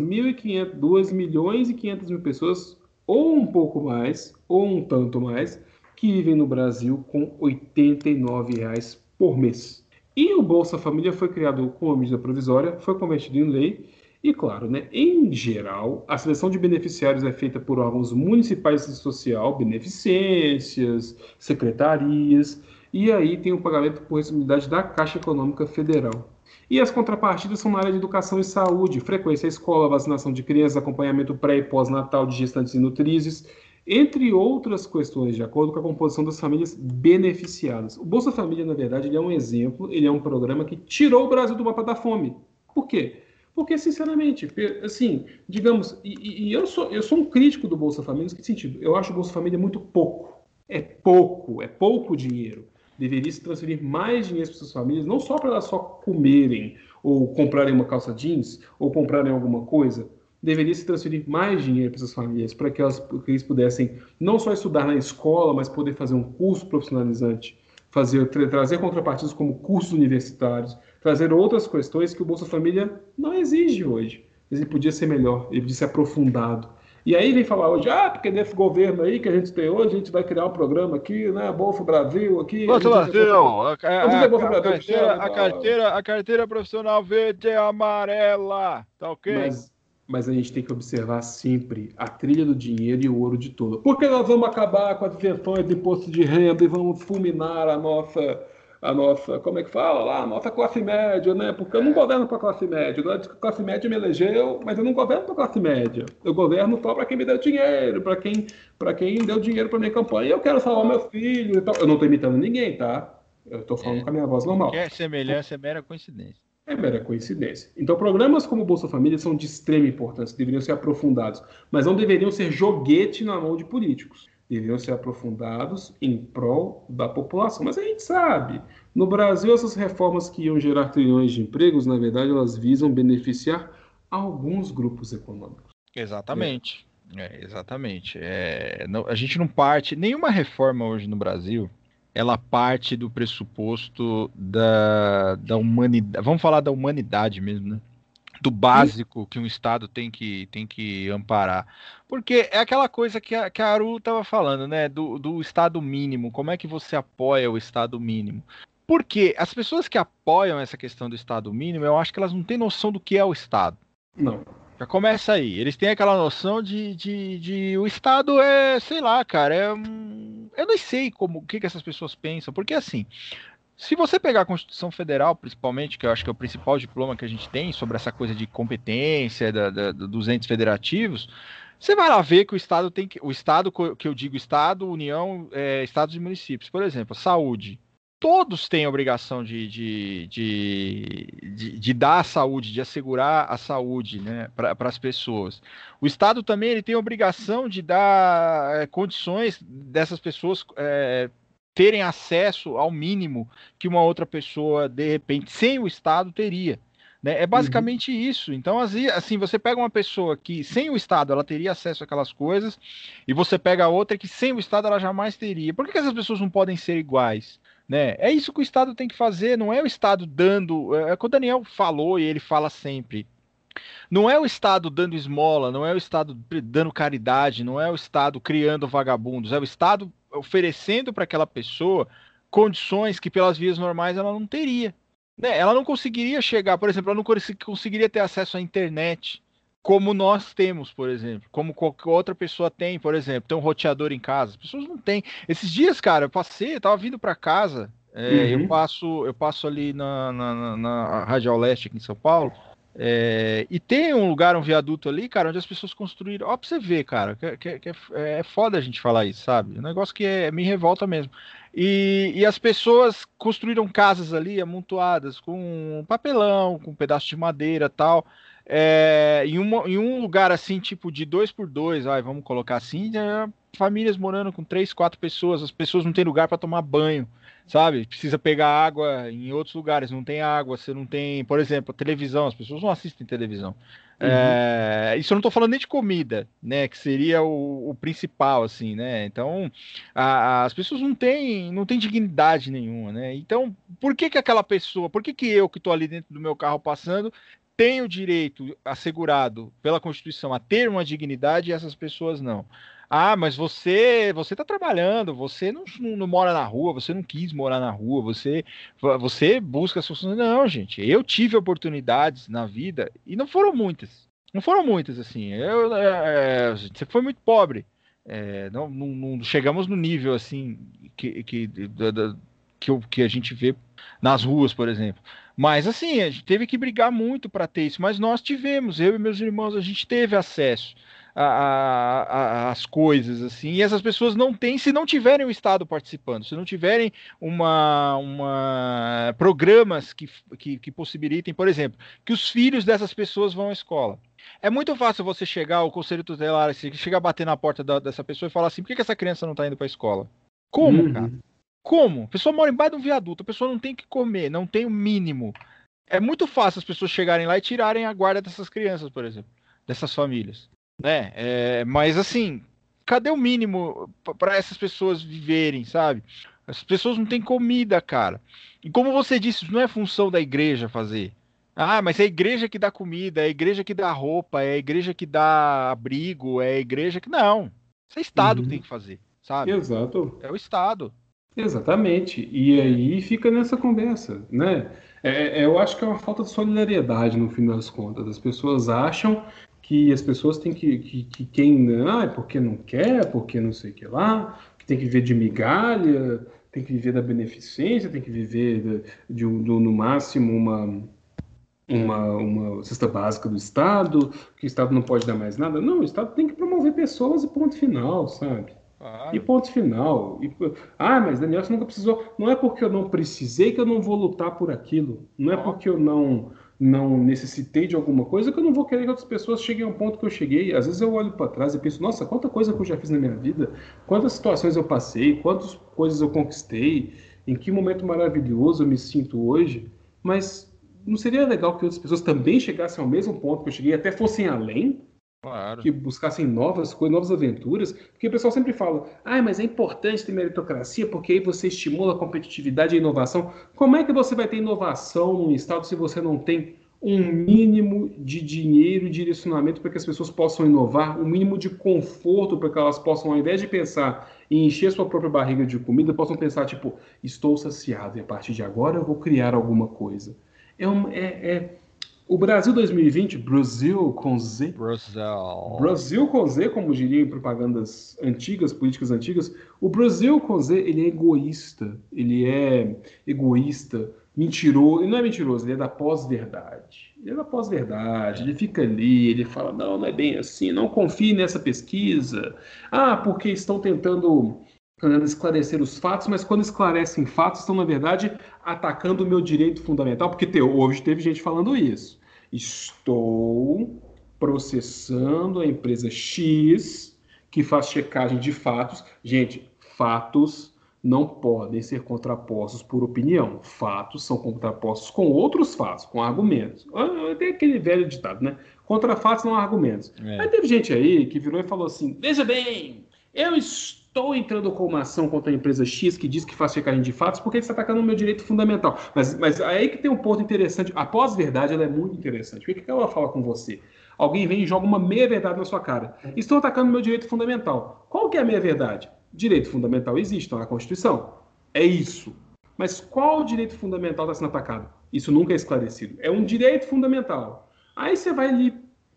2 milhões e 500 mil pessoas, ou um pouco mais, ou um tanto mais, que vivem no Brasil com 89 reais por mês. E o Bolsa Família foi criado com uma medida provisória, foi convertido em lei, e claro, né, em geral, a seleção de beneficiários é feita por órgãos municipais de social, beneficências, secretarias, e aí tem o pagamento por responsabilidade da Caixa Econômica Federal. E as contrapartidas são na área de educação e saúde, frequência à escola, vacinação de crianças, acompanhamento pré e pós-natal de gestantes e nutrizes, entre outras questões, de acordo com a composição das famílias beneficiadas. O Bolsa Família, na verdade, ele é um exemplo, ele é um programa que tirou o Brasil do mapa da fome. Por quê? Porque, sinceramente, assim, digamos, e, e eu, sou, eu sou um crítico do Bolsa Família, em que sentido? Eu acho o Bolsa Família muito pouco. É pouco, é pouco dinheiro. Deveria se transferir mais dinheiro para suas famílias, não só para elas só comerem, ou comprarem uma calça jeans, ou comprarem alguma coisa, deveria se transferir mais dinheiro para essas famílias, para que, elas, que eles pudessem não só estudar na escola, mas poder fazer um curso profissionalizante, fazer tra trazer contrapartidas como cursos universitários, trazer outras questões que o Bolsa Família não exige hoje. Ele podia ser melhor, ele podia ser aprofundado. E aí vem falar hoje, ah, porque nesse governo aí que a gente tem hoje, a gente vai criar um programa aqui, né? Bolsa Brasil aqui. Bolsa Brasil, a, a, a, carteira, a, carteira, a carteira profissional verde e amarela, tá ok? Mas, mas a gente tem que observar sempre a trilha do dinheiro e o ouro de todo. Porque nós vamos acabar com as isenções de imposto de renda e vamos fulminar a nossa, a nossa, como é que fala lá, a nossa classe média, né? Porque eu não governo para a classe média. A classe média me elegeu, mas eu não governo para a classe média. Eu governo só para quem me deu dinheiro, para quem, quem deu dinheiro para minha campanha. Eu quero salvar meus filhos e tal. Eu não estou imitando ninguém, tá? Eu estou falando é. com a minha voz normal. É semelhança, é mera coincidência. É mera coincidência. Então, programas como Bolsa Família são de extrema importância, deveriam ser aprofundados, mas não deveriam ser joguete na mão de políticos deveriam ser aprofundados em prol da população. Mas a gente sabe, no Brasil, essas reformas que iam gerar trilhões de empregos, na verdade, elas visam beneficiar alguns grupos econômicos. Exatamente. É. É, exatamente. É, não, a gente não parte. Nenhuma reforma hoje no Brasil ela parte do pressuposto da, da humanidade. Vamos falar da humanidade mesmo, né? do básico que um Estado tem que, tem que amparar. Porque é aquela coisa que a, que a Aru estava falando, né? Do, do Estado mínimo. Como é que você apoia o Estado mínimo? Porque as pessoas que apoiam essa questão do Estado mínimo, eu acho que elas não têm noção do que é o Estado. Não. Já começa aí. Eles têm aquela noção de, de, de o Estado é, sei lá, cara, é eu não sei como o que, que essas pessoas pensam, porque assim, se você pegar a Constituição Federal, principalmente, que eu acho que é o principal diploma que a gente tem sobre essa coisa de competência da, da, dos entes federativos, você vai lá ver que o Estado tem que. O Estado, que eu digo Estado, União, é, Estados e municípios, por exemplo, saúde. Todos têm a obrigação de, de, de, de, dar a saúde, de assegurar a saúde né, para as pessoas. O Estado também ele tem a obrigação de dar é, condições dessas pessoas é, terem acesso ao mínimo que uma outra pessoa, de repente, sem o Estado, teria. Né? É basicamente uhum. isso. Então, assim, você pega uma pessoa que sem o Estado ela teria acesso àquelas coisas, e você pega outra que sem o Estado ela jamais teria. Por que, que essas pessoas não podem ser iguais? Né? É isso que o Estado tem que fazer, não é o Estado dando. É, é o que o Daniel falou e ele fala sempre. Não é o Estado dando esmola, não é o Estado dando caridade, não é o Estado criando vagabundos, é o Estado oferecendo para aquela pessoa condições que pelas vias normais ela não teria. Né? Ela não conseguiria chegar, por exemplo, ela não conseguiria ter acesso à internet como nós temos, por exemplo, como qualquer outra pessoa tem, por exemplo, tem um roteador em casa. As pessoas não têm. Esses dias, cara, eu passei, eu tava vindo para casa, é, uhum. eu passo, eu passo ali na, na, na, na Rádio Leste aqui em São Paulo. É, e tem um lugar, um viaduto ali, cara, onde as pessoas construíram. Ó, pra você ver, cara, que, que, que é, é, foda a gente falar isso, sabe? Um negócio que é, me revolta mesmo. E, e as pessoas construíram casas ali amontoadas com papelão, com um pedaço de madeira tal. É, em, uma, em um lugar assim, tipo de dois por dois, vai, vamos colocar assim, é, famílias morando com três, quatro pessoas, as pessoas não têm lugar para tomar banho sabe? Precisa pegar água em outros lugares, não tem água, você não tem, por exemplo, televisão, as pessoas não assistem televisão. Uhum. É, isso eu não estou falando nem de comida, né? Que seria o, o principal, assim, né? Então, a, as pessoas não têm, não têm dignidade nenhuma, né? Então, por que que aquela pessoa, por que que eu que estou ali dentro do meu carro passando tenho o direito assegurado pela Constituição a ter uma dignidade e essas pessoas não? Ah, mas você você está trabalhando, você não, não, não, mora na rua, você não quis morar na rua, você você busca as soluções. Não, gente, eu tive oportunidades na vida e não foram muitas. Não foram muitas, assim. Eu, é, é você foi muito pobre. É, não, não, não, chegamos no nível assim que, que, da, da, que, que a gente vê nas ruas, por exemplo. Mas assim, a gente teve que brigar muito para ter isso, mas nós tivemos, eu e meus irmãos, a gente teve acesso as coisas assim e essas pessoas não têm se não tiverem o Estado participando se não tiverem uma, uma programas que, que, que possibilitem por exemplo que os filhos dessas pessoas vão à escola. É muito fácil você chegar ao conselho tutelar assim, chegar a bater na porta da, dessa pessoa e falar assim por que, que essa criança não está indo para a escola? Como uhum. cara como a pessoa mora embaixo de um viaduto a pessoa não tem que comer não tem o mínimo é muito fácil as pessoas chegarem lá e tirarem a guarda dessas crianças por exemplo dessas famílias né? É, mas assim, cadê o mínimo para essas pessoas viverem, sabe? As pessoas não têm comida, cara. E como você disse, isso não é função da igreja fazer. Ah, mas é a igreja que dá comida, é a igreja que dá roupa, é a igreja que dá abrigo, é a igreja que. Não. Isso é Estado uhum. que tem que fazer, sabe? Exato. É o Estado. Exatamente. E aí fica nessa conversa, né? É, é, eu acho que é uma falta de solidariedade no fim das contas. As pessoas acham que as pessoas têm que, que, que quem não, é porque não quer, porque não sei o que lá, que tem que viver de migalha, tem que viver da beneficência, tem que viver de, de, de no máximo uma, uma, uma cesta básica do Estado, que o Estado não pode dar mais nada. Não, o Estado tem que promover pessoas e ponto final, sabe? Claro. E ponto final. E, ah, mas Daniel, você nunca precisou. Não é porque eu não precisei que eu não vou lutar por aquilo. Não é porque eu não não necessitei de alguma coisa que eu não vou querer que outras pessoas cheguem ao ponto que eu cheguei. Às vezes eu olho para trás e penso, nossa, quanta coisa que eu já fiz na minha vida, quantas situações eu passei, quantas coisas eu conquistei, em que momento maravilhoso eu me sinto hoje. Mas não seria legal que outras pessoas também chegassem ao mesmo ponto que eu cheguei, até fossem além? Claro. Que buscassem novas coisas, novas aventuras. Porque o pessoal sempre fala, ah, mas é importante ter meritocracia porque aí você estimula a competitividade e a inovação. Como é que você vai ter inovação num estado se você não tem um mínimo de dinheiro e direcionamento para que as pessoas possam inovar, um mínimo de conforto para que elas possam, ao invés de pensar em encher sua própria barriga de comida, possam pensar, tipo, estou saciado e a partir de agora eu vou criar alguma coisa. É, é, é o Brasil 2020, Brasil com Z. Brasil. Brasil com Z, como diria em propagandas antigas, políticas antigas. O Brasil com Z, ele é egoísta. Ele é egoísta, mentiroso. Ele não é mentiroso, ele é da pós-verdade. Ele é da pós-verdade. Ele fica ali, ele fala: não, não é bem assim, não confie nessa pesquisa. Ah, porque estão tentando tentando esclarecer os fatos, mas quando esclarecem fatos, estão, na verdade, atacando o meu direito fundamental, porque hoje teve gente falando isso. Estou processando a empresa X que faz checagem de fatos. Gente, fatos não podem ser contrapostos por opinião. Fatos são contrapostos com outros fatos, com argumentos. Ah, tem aquele velho ditado, né? Contra fatos não há argumentos. É. Aí teve gente aí que virou e falou assim: veja bem, eu estou entrando com uma ação contra a empresa X que diz que faz checagem de fatos porque ele está atacando o meu direito fundamental. Mas, mas aí que tem um ponto interessante. A pós-verdade é muito interessante. O que, que ela fala com você? Alguém vem e joga uma meia-verdade na sua cara. Estou atacando meu direito fundamental. Qual que é a meia-verdade? Direito fundamental existe, está na Constituição. É isso. Mas qual direito fundamental está sendo atacado? Isso nunca é esclarecido. É um direito fundamental. Aí você vai ali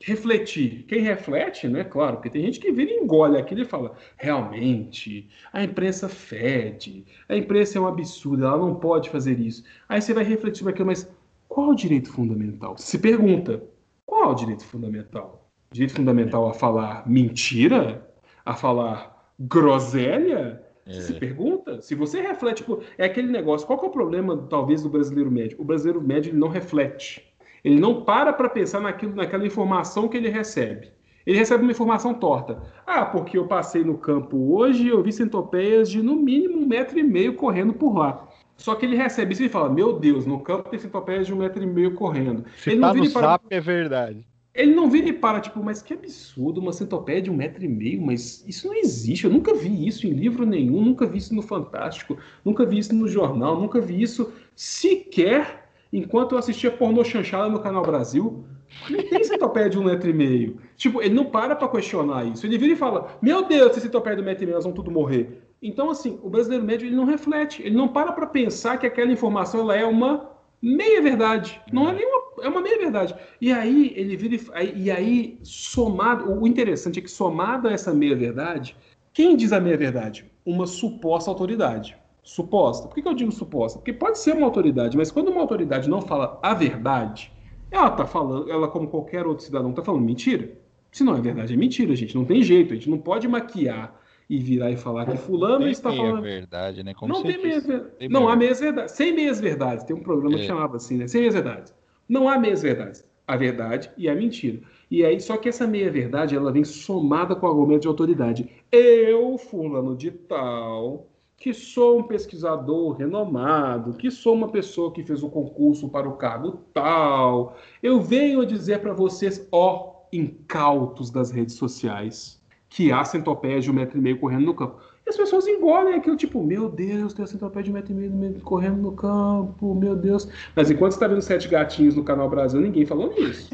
refletir. Quem reflete, né? Claro, porque tem gente que vira e engole aquilo e fala: realmente, a imprensa fede, a imprensa é um absurdo, ela não pode fazer isso. Aí você vai refletir sobre aquilo, mas qual o direito fundamental? Se pergunta: qual é o direito fundamental? Direito fundamental a falar mentira? A falar groselha? É. Se pergunta, se você reflete, tipo, é aquele negócio, qual que é o problema, talvez, do brasileiro médio? O brasileiro médio ele não reflete. Ele não para para pensar naquilo, naquela informação que ele recebe. Ele recebe uma informação torta. Ah, porque eu passei no campo hoje e eu vi centopeias de no mínimo um metro e meio correndo por lá. Só que ele recebe isso e fala: Meu Deus, no campo tem centopeias de um metro e meio correndo. Se ele tá não no para... SAP é verdade. Ele não vira e para, tipo, mas que absurdo, uma centopeia de um metro e meio, mas isso não existe. Eu nunca vi isso em livro nenhum, nunca vi isso no Fantástico, nunca vi isso no jornal, nunca vi isso sequer enquanto eu assistia pornô chanchada no Canal Brasil, não tem centopéia de um metro e meio. Tipo, ele não para pra questionar isso. Ele vira e fala, meu Deus, esse centopéia de um metro e meio, nós vamos tudo morrer. Então, assim, o brasileiro médio, ele não reflete. Ele não para pra pensar que aquela informação, ela é uma meia-verdade. Não é nenhuma... É uma meia-verdade. E aí, ele vira e... E aí, somado... O interessante é que, somado a essa meia-verdade, quem diz a meia-verdade? Uma suposta autoridade suposta. Por que, que eu digo suposta? Porque pode ser uma autoridade, mas quando uma autoridade não fala a verdade, ela está falando, ela, como qualquer outro cidadão, está falando mentira. Se não é verdade, é mentira, gente. Não tem jeito, a gente não pode maquiar e virar e falar que fulano está falando. verdade, né? Como não tem meias verdades. Não há meias verdades. Sem meias verdades. Tem um programa é. que chamava assim, né? Sem meias verdades. Não há meias verdades. A verdade e a mentira. E aí, só que essa meia verdade, ela vem somada com o argumento de autoridade. Eu, fulano de tal, que sou um pesquisador renomado, que sou uma pessoa que fez o concurso para o cargo tal. Eu venho dizer para vocês, ó, incautos das redes sociais, que há centopeia de um metro e meio correndo no campo. E as pessoas engolem aquilo, tipo, meu Deus, tem a centopeia de um metro e meio correndo no campo, meu Deus. Mas enquanto está vendo Sete Gatinhos no Canal Brasil, ninguém falou nisso.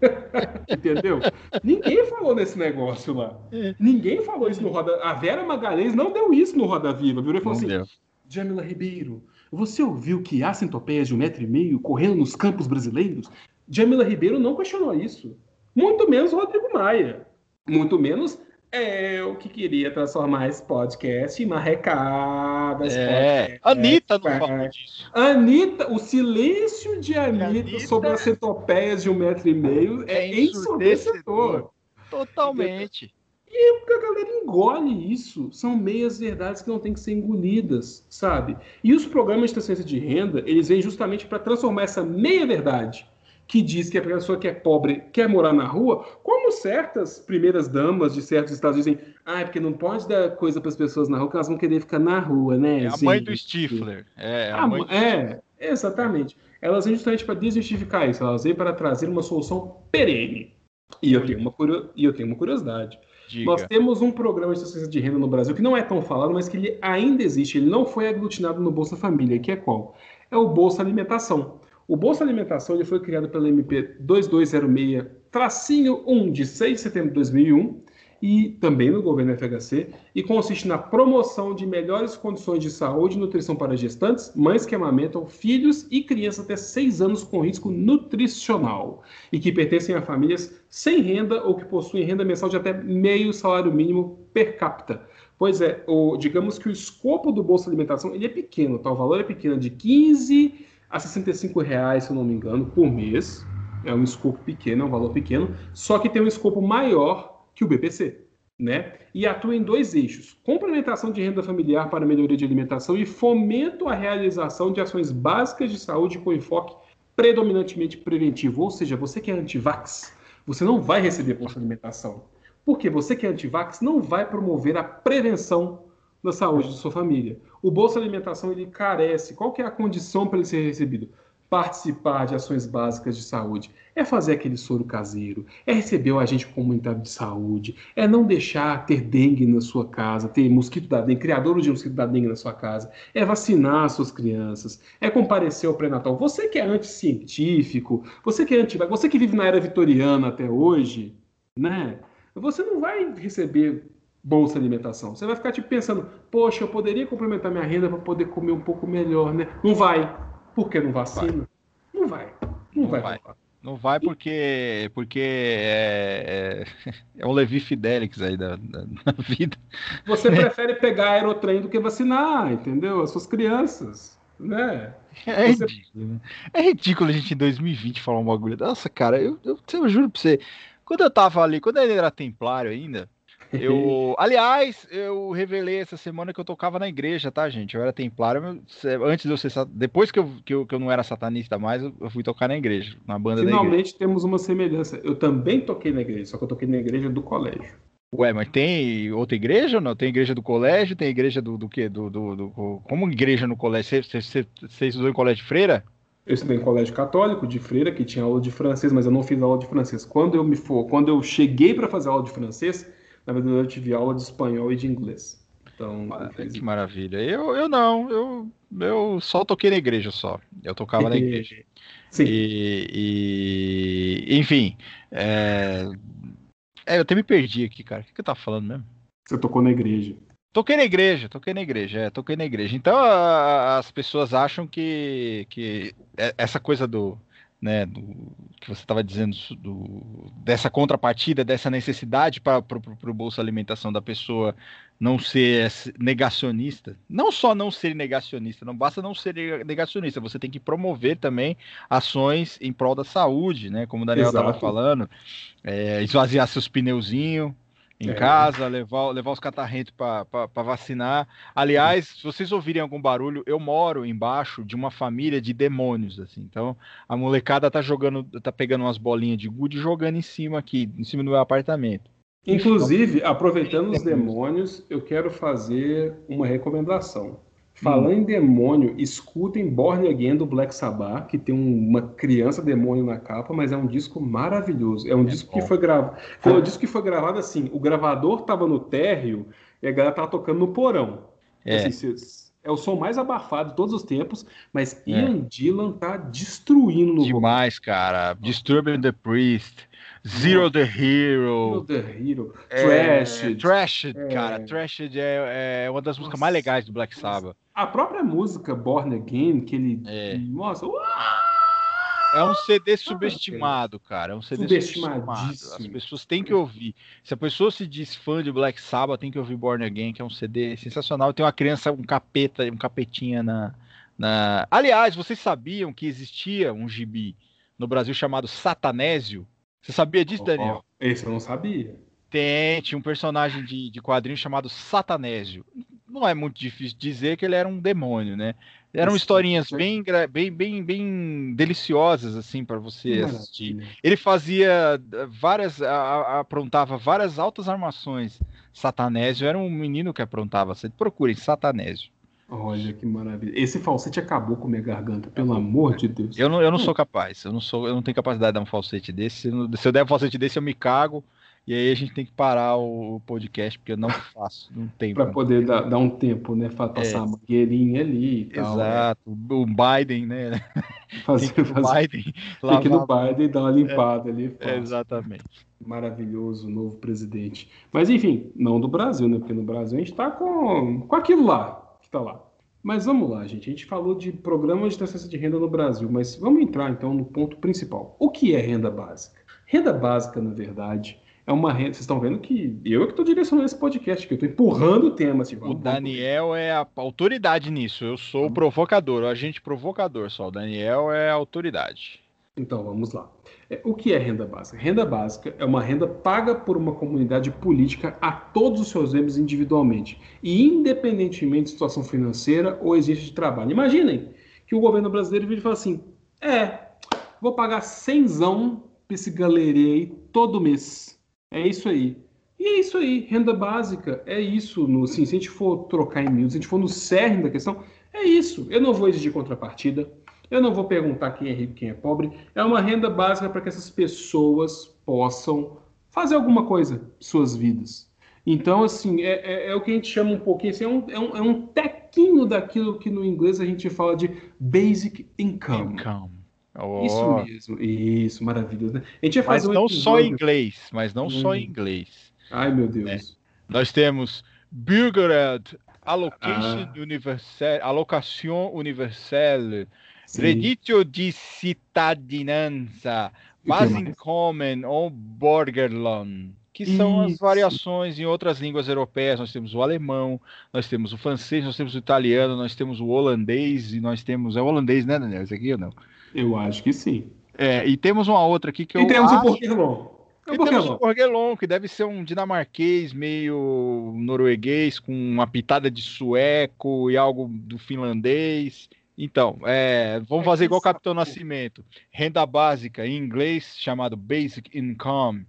Entendeu? Ninguém falou nesse negócio lá. É. Ninguém falou isso no Roda. A Vera Magalhães não deu isso no Roda Viva. Virou e falou não assim: deu. Jamila Ribeiro, você ouviu que há centopeias de um metro e meio correndo nos campos brasileiros? Jamila Ribeiro não questionou isso. Muito menos Rodrigo Maia. Muito menos eu que queria transformar esse podcast em marrecada. É, Anitta não falou disso. Anitta, o silêncio de Anitta, Anitta sobre as centopeias de um metro e meio é, é ensurdecedor. Totalmente. E a galera engole isso. São meias verdades que não têm que ser engolidas, sabe? E os programas de transferência de renda, eles vêm justamente para transformar essa meia verdade que diz que a pessoa que é pobre quer morar na rua, como certas primeiras damas de certos estados dizem, ah, é porque não pode dar coisa para as pessoas na rua, que elas vão querer ficar na rua, né? É a mãe do Stifler. É, a, a mãe é, exatamente. Elas vêm justamente para desjustificar isso, elas vêm para trazer uma solução perene. E eu tenho uma, e eu tenho uma curiosidade. Diga. Nós temos um programa de assistência de renda no Brasil que não é tão falado, mas que ele ainda existe, ele não foi aglutinado no Bolsa Família, que é qual? É o Bolsa Alimentação. O Bolsa Alimentação ele foi criado pela MP 2206, tracinho 1 de 6 de setembro de 2001 e também no governo FHC e consiste na promoção de melhores condições de saúde e nutrição para gestantes, mães que amamentam, filhos e crianças até 6 anos com risco nutricional e que pertencem a famílias sem renda ou que possuem renda mensal de até meio salário mínimo per capita. Pois é, o, digamos que o escopo do Bolsa Alimentação ele é pequeno, tá? o valor é pequeno, de 15 a 65 reais, se eu não me engano, por mês. É um escopo pequeno, é um valor pequeno, só que tem um escopo maior que o BPC. Né? E atua em dois eixos: complementação de renda familiar para melhoria de alimentação e fomento à realização de ações básicas de saúde com enfoque predominantemente preventivo. Ou seja, você que é antivax, você não vai receber bolsa alimentação. Porque você que é antivax não vai promover a prevenção da saúde de sua família. O Bolsa Alimentação ele carece. Qual que é a condição para ele ser recebido? Participar de ações básicas de saúde, é fazer aquele soro caseiro, é receber o agente comunitário de saúde, é não deixar ter dengue na sua casa, ter mosquito da dengue, criador de mosquito da dengue na sua casa, é vacinar suas crianças, é comparecer ao pré-natal. Você que é anticientífico, você que é anti, você que vive na era vitoriana até hoje, né? Você não vai receber bolsa alimentação. Você vai ficar tipo pensando, poxa, eu poderia complementar minha renda para poder comer um pouco melhor, né? Não vai. Por que não vacina? Não vai. Não, não vai. vai. Não vai porque, porque é, é, é um Levi Fidelix aí da, da, da, vida. Você prefere pegar aerotrem do que vacinar, entendeu? As suas crianças, né? É, ridículo, né? é ridículo a gente em 2020 falar um bagulho. Nossa, cara, eu, eu, eu juro pra você. Quando eu tava ali, quando ele era templário ainda, eu, aliás, eu revelei essa semana que eu tocava na igreja, tá, gente? Eu era templário, antes de eu ser depois que eu, que eu, que eu não era satanista mais, eu fui tocar na igreja, na banda Finalmente temos uma semelhança. Eu também toquei na igreja, só que eu toquei na igreja do colégio. Ué, mas tem outra igreja ou não? Tem igreja do colégio, tem igreja do, do quê? Do, do, do, como igreja no colégio? Você, você, você estudou em colégio de freira? Eu estudei em colégio católico de freira, que tinha aula de francês, mas eu não fiz aula de francês. Quando eu me for, quando eu cheguei para fazer aula de francês, na verdade, eu tive aula de espanhol e de inglês. Então, que maravilha. Eu, eu não, eu, eu só toquei na igreja só. Eu tocava na igreja. Sim. E, e enfim, é... é... eu até me perdi aqui, cara. O que, que eu tava falando mesmo? Você tocou na igreja. Toquei na igreja, toquei na igreja, é, toquei na igreja. Então a, as pessoas acham que, que é, essa coisa do, né, do, que você estava dizendo do, dessa contrapartida, dessa necessidade para o bolso alimentação da pessoa não ser negacionista, não só não ser negacionista, não basta não ser negacionista, você tem que promover também ações em prol da saúde, né? Como o Daniel estava falando, é, esvaziar seus pneuzinhos, em é. casa, levar, levar os catarrentos para vacinar. Aliás, se vocês ouvirem algum barulho, eu moro embaixo de uma família de demônios, assim. Então, a molecada tá jogando, tá pegando umas bolinhas de gude e jogando em cima aqui, em cima do meu apartamento. Inclusive, aproveitando os demônios, eu quero fazer uma recomendação. Falando em demônio, escutem Born Again do Black Sabbath, que tem uma criança demônio na capa, mas é um disco maravilhoso. É um é disco bom. que foi gravado. Foi um disco que foi gravado assim: o gravador tava no térreo e a galera tava tocando no porão. É. Assim, é o som mais abafado de todos os tempos, mas é. Ian Dylan tá destruindo no Demais, vocal. cara. Disturbing the Priest. Zero the Hero. Zero the Hero. É, Trashed. Trashed, é. cara. Trashed é, é uma das músicas mais legais do Black Sabbath. A própria música Born Again, que ele é. mostra. é um CD subestimado, cara. É um CD subestimado. As pessoas têm que ouvir. Se a pessoa se diz fã de Black Sabbath, tem que ouvir Born Again, que é um CD sensacional. Tem uma criança, um capeta, um capetinha na, na. Aliás, vocês sabiam que existia um gibi no Brasil chamado Satanésio? Você sabia disso, Daniel? Oh, esse eu não sabia. Tem, tinha um personagem de, de quadrinho chamado Satanésio. Não é muito difícil dizer que ele era um demônio, né? Eram historinhas bem, bem, bem, bem deliciosas assim para você assistir. Ele fazia eh, várias, aprontava várias altas armações. Satanésio era um menino que aprontava. Você procurem Satanésio. Olha que maravilha. Esse falsete acabou com minha garganta, pelo amor de Deus. Eu não, eu não sou capaz. Eu não sou, eu não tenho capacidade de dar um falsete desse. Se eu der um falsete desse, eu me cago. E aí a gente tem que parar o podcast, porque eu não faço, não tem. Para poder dar, dar, um tempo, né? Passar é. a mangueirinha ali e tal. Né? Exato. O Biden, né? Fazer, tem que fazer, Biden, tem que ir no Biden dar uma limpada é, ali. É, exatamente. Maravilhoso, novo presidente. Mas enfim, não do Brasil, né? Porque no Brasil a gente está com, com aquilo lá, está lá. Mas vamos lá, gente. A gente falou de programas de transferência de renda no Brasil, mas vamos entrar então no ponto principal. O que é renda básica? Renda básica, na verdade, é uma renda. Vocês estão vendo que eu que estou direcionando esse podcast, que eu estou empurrando o tema. Assim, o Daniel é a autoridade nisso. Eu sou o provocador, o agente provocador só. O Daniel é a autoridade. Então vamos lá. É, o que é renda básica? Renda básica é uma renda paga por uma comunidade política a todos os seus membros individualmente e independentemente de situação financeira ou exigência de trabalho. Imaginem que o governo brasileiro vira e fala assim: é, vou pagar cenzão para esse galeria aí todo mês. É isso aí. E é isso aí, renda básica, é isso. No, assim, se a gente for trocar em mil, se a gente for no cerne da questão, é isso. Eu não vou exigir contrapartida, eu não vou perguntar quem é rico e quem é pobre. É uma renda básica para que essas pessoas possam fazer alguma coisa suas vidas. Então, assim, é, é, é o que a gente chama um pouquinho, assim, é, um, é, um, é um tequinho daquilo que no inglês a gente fala de basic income. income. Oh. Isso mesmo, isso, maravilhoso. Né? A gente ia fazer mas um não episódio... só em inglês, mas não hum. só em inglês. Ai, meu Deus. É. Nós temos Bürgergeld, Allocation ah. Universal, Alocação Universal, Redditio de Cittadinanza, Basinkommen ou Borgerlohn, que são Isso. as variações em outras línguas europeias. Nós temos o alemão, nós temos o francês, nós temos o italiano, nós temos o holandês e nós temos. É o holandês, né, Daniel? Esse aqui ou não? Eu acho que sim. É, e temos uma outra aqui que e eu. E temos acho... o Borgelon. É e temos o Borgelon, que deve ser um dinamarquês meio norueguês, com uma pitada de sueco e algo do finlandês. Então, é, vamos é fazer igual o Capitão Nascimento. Renda básica, em inglês, chamado Basic Income.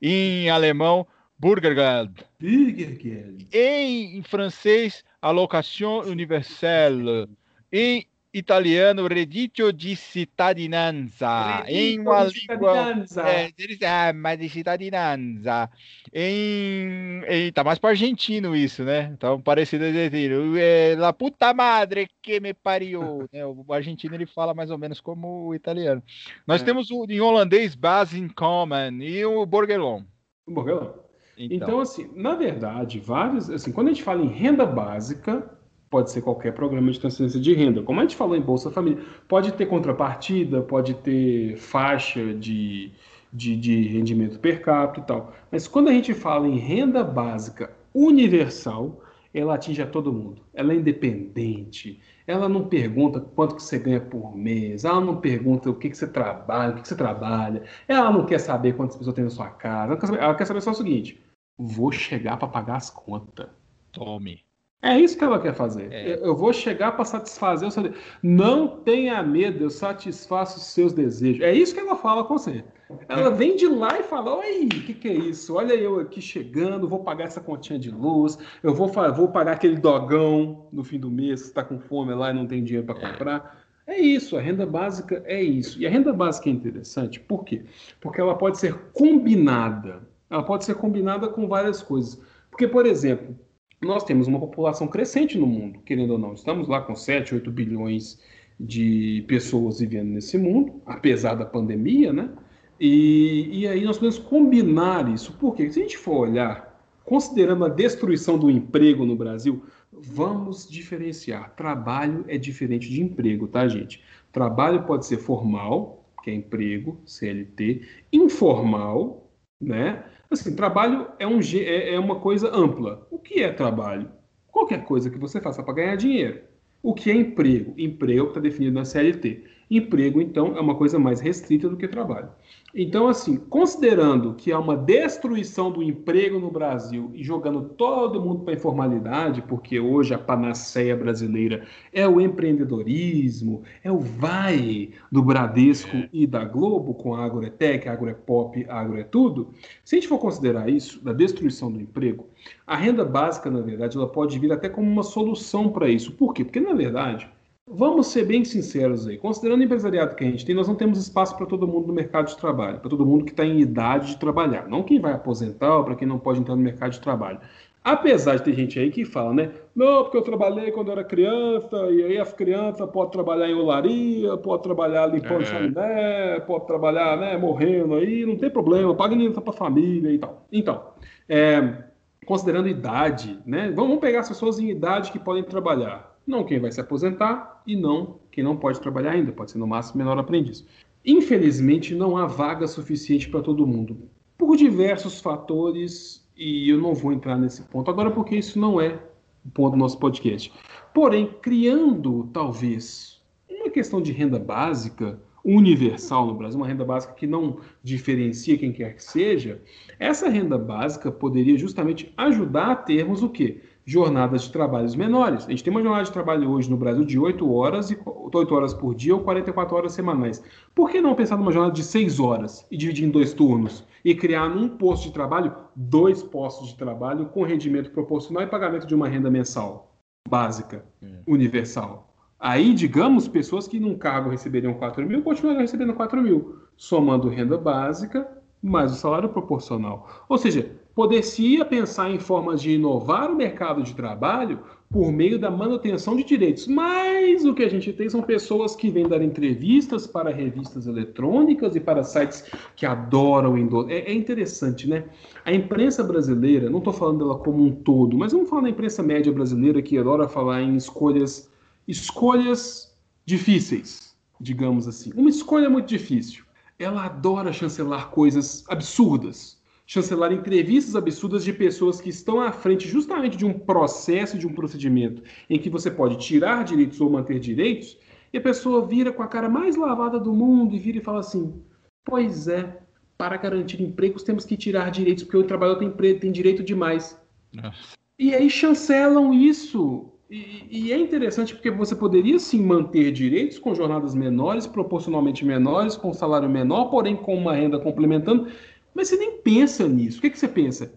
Em alemão, Bürgergeld. Bürgergeld. Em, em francês, Allocation Universelle. Em italiano reddito di cittadinanza. Em uma língua é, ah, mas de cittadinanza. Em, em tá mais para argentino isso né então parecido é, la puta madre que me pariu. Né? o argentino ele fala mais ou menos como o italiano. Nós é. temos o em holandês base in common e o borgelon o borgelon então. então assim na verdade vários assim quando a gente fala em renda básica pode ser qualquer programa de transferência de renda. Como a gente falou em Bolsa Família, pode ter contrapartida, pode ter faixa de, de, de rendimento per capita e tal. Mas quando a gente fala em renda básica universal, ela atinge a todo mundo. Ela é independente. Ela não pergunta quanto que você ganha por mês. Ela não pergunta o que, que você trabalha, o que, que você trabalha. Ela não quer saber quantas pessoas tem na sua casa. Ela quer saber, ela quer saber só o seguinte: vou chegar para pagar as contas. Tome. É isso que ela quer fazer. É. Eu vou chegar para satisfazer o seu desejo. Não tenha medo, eu satisfaço os seus desejos. É isso que ela fala com você. Ela é. vem de lá e fala: Oi, o que, que é isso? Olha eu aqui chegando, vou pagar essa continha de luz, eu vou, vou pagar aquele dogão no fim do mês, está com fome lá e não tem dinheiro para é. comprar. É isso, a renda básica é isso. E a renda básica é interessante, por quê? Porque ela pode ser combinada. Ela pode ser combinada com várias coisas. Porque, por exemplo, nós temos uma população crescente no mundo, querendo ou não. Estamos lá com 7, 8 bilhões de pessoas vivendo nesse mundo, apesar da pandemia, né? E, e aí nós podemos combinar isso. Porque se a gente for olhar, considerando a destruição do emprego no Brasil, vamos diferenciar. Trabalho é diferente de emprego, tá, gente? Trabalho pode ser formal, que é emprego, CLT, informal, né? Assim, trabalho é, um, é, é uma coisa ampla. O que é trabalho? Qualquer coisa que você faça para ganhar dinheiro. O que é emprego? Emprego está definido na CLT. Emprego, então, é uma coisa mais restrita do que trabalho. Então, assim, considerando que há uma destruição do emprego no Brasil e jogando todo mundo para a informalidade, porque hoje a panaceia brasileira é o empreendedorismo, é o vai do Bradesco é. e da Globo com a Agroetec, Agroepop, Agro é tudo. Se a gente for considerar isso, da destruição do emprego, a renda básica, na verdade, ela pode vir até como uma solução para isso. Por quê? Porque, na verdade, Vamos ser bem sinceros aí. Considerando o empresariado que a gente tem, nós não temos espaço para todo mundo no mercado de trabalho, para todo mundo que está em idade de trabalhar. Não quem vai aposentar ou para quem não pode entrar no mercado de trabalho. Apesar de ter gente aí que fala, né? Não, porque eu trabalhei quando eu era criança, e aí as crianças podem trabalhar em olaria, pode trabalhar limpando é. chaminé, pode trabalhar, né, morrendo aí, não tem problema, paga alimentar para a família e tal. Então, é, considerando idade, né? Vamos pegar as pessoas em idade que podem trabalhar não quem vai se aposentar e não quem não pode trabalhar ainda, pode ser no máximo menor aprendiz. Infelizmente, não há vaga suficiente para todo mundo, por diversos fatores, e eu não vou entrar nesse ponto agora porque isso não é o ponto do nosso podcast. Porém, criando talvez uma questão de renda básica universal no Brasil, uma renda básica que não diferencia quem quer que seja, essa renda básica poderia justamente ajudar a termos o quê? Jornadas de trabalhos menores. A gente tem uma jornada de trabalho hoje no Brasil de 8 horas, e 8 horas por dia ou 44 horas semanais. Por que não pensar numa jornada de 6 horas e dividir em dois turnos? E criar num posto de trabalho dois postos de trabalho com rendimento proporcional e pagamento de uma renda mensal básica, é. universal. Aí, digamos, pessoas que num cargo receberiam 4 mil continuariam recebendo 4 mil, somando renda básica mais o salário proporcional. Ou seja, poder-se-ia pensar em formas de inovar o mercado de trabalho por meio da manutenção de direitos. Mas o que a gente tem são pessoas que vêm dar entrevistas para revistas eletrônicas e para sites que adoram endossar. É, é, interessante, né? A imprensa brasileira, não estou falando dela como um todo, mas vamos falar da imprensa média brasileira que adora falar em escolhas, escolhas difíceis, digamos assim. Uma escolha muito difícil. Ela adora chancelar coisas absurdas chancelar entrevistas absurdas de pessoas que estão à frente justamente de um processo, de um procedimento em que você pode tirar direitos ou manter direitos, e a pessoa vira com a cara mais lavada do mundo e vira e fala assim: Pois é, para garantir empregos temos que tirar direitos, porque o trabalhador tem, tem direito demais. Nossa. E aí chancelam isso. E, e, é interessante porque você poderia sim manter direitos com jornadas menores, proporcionalmente menores, com salário menor, porém com uma renda complementando, mas você nem pensa nisso. O que, que você pensa?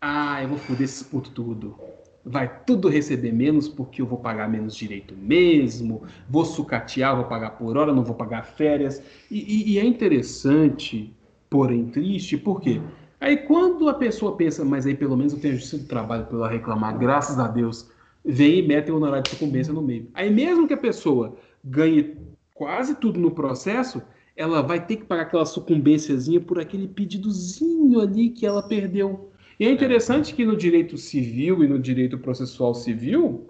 Ah, eu vou foder esse puto tudo. Vai tudo receber menos porque eu vou pagar menos direito mesmo. Vou sucatear, vou pagar por hora, não vou pagar férias. E, e, e é interessante, porém triste, por quê? Aí quando a pessoa pensa, mas aí pelo menos eu tenho justiça do trabalho para reclamar, graças a Deus, vem e mete o honorário de sucumbência no meio. Aí mesmo que a pessoa ganhe quase tudo no processo, ela vai ter que pagar aquela sucumbênciazinha por aquele pedidozinho ali que ela perdeu. E é interessante que no direito civil e no direito processual civil,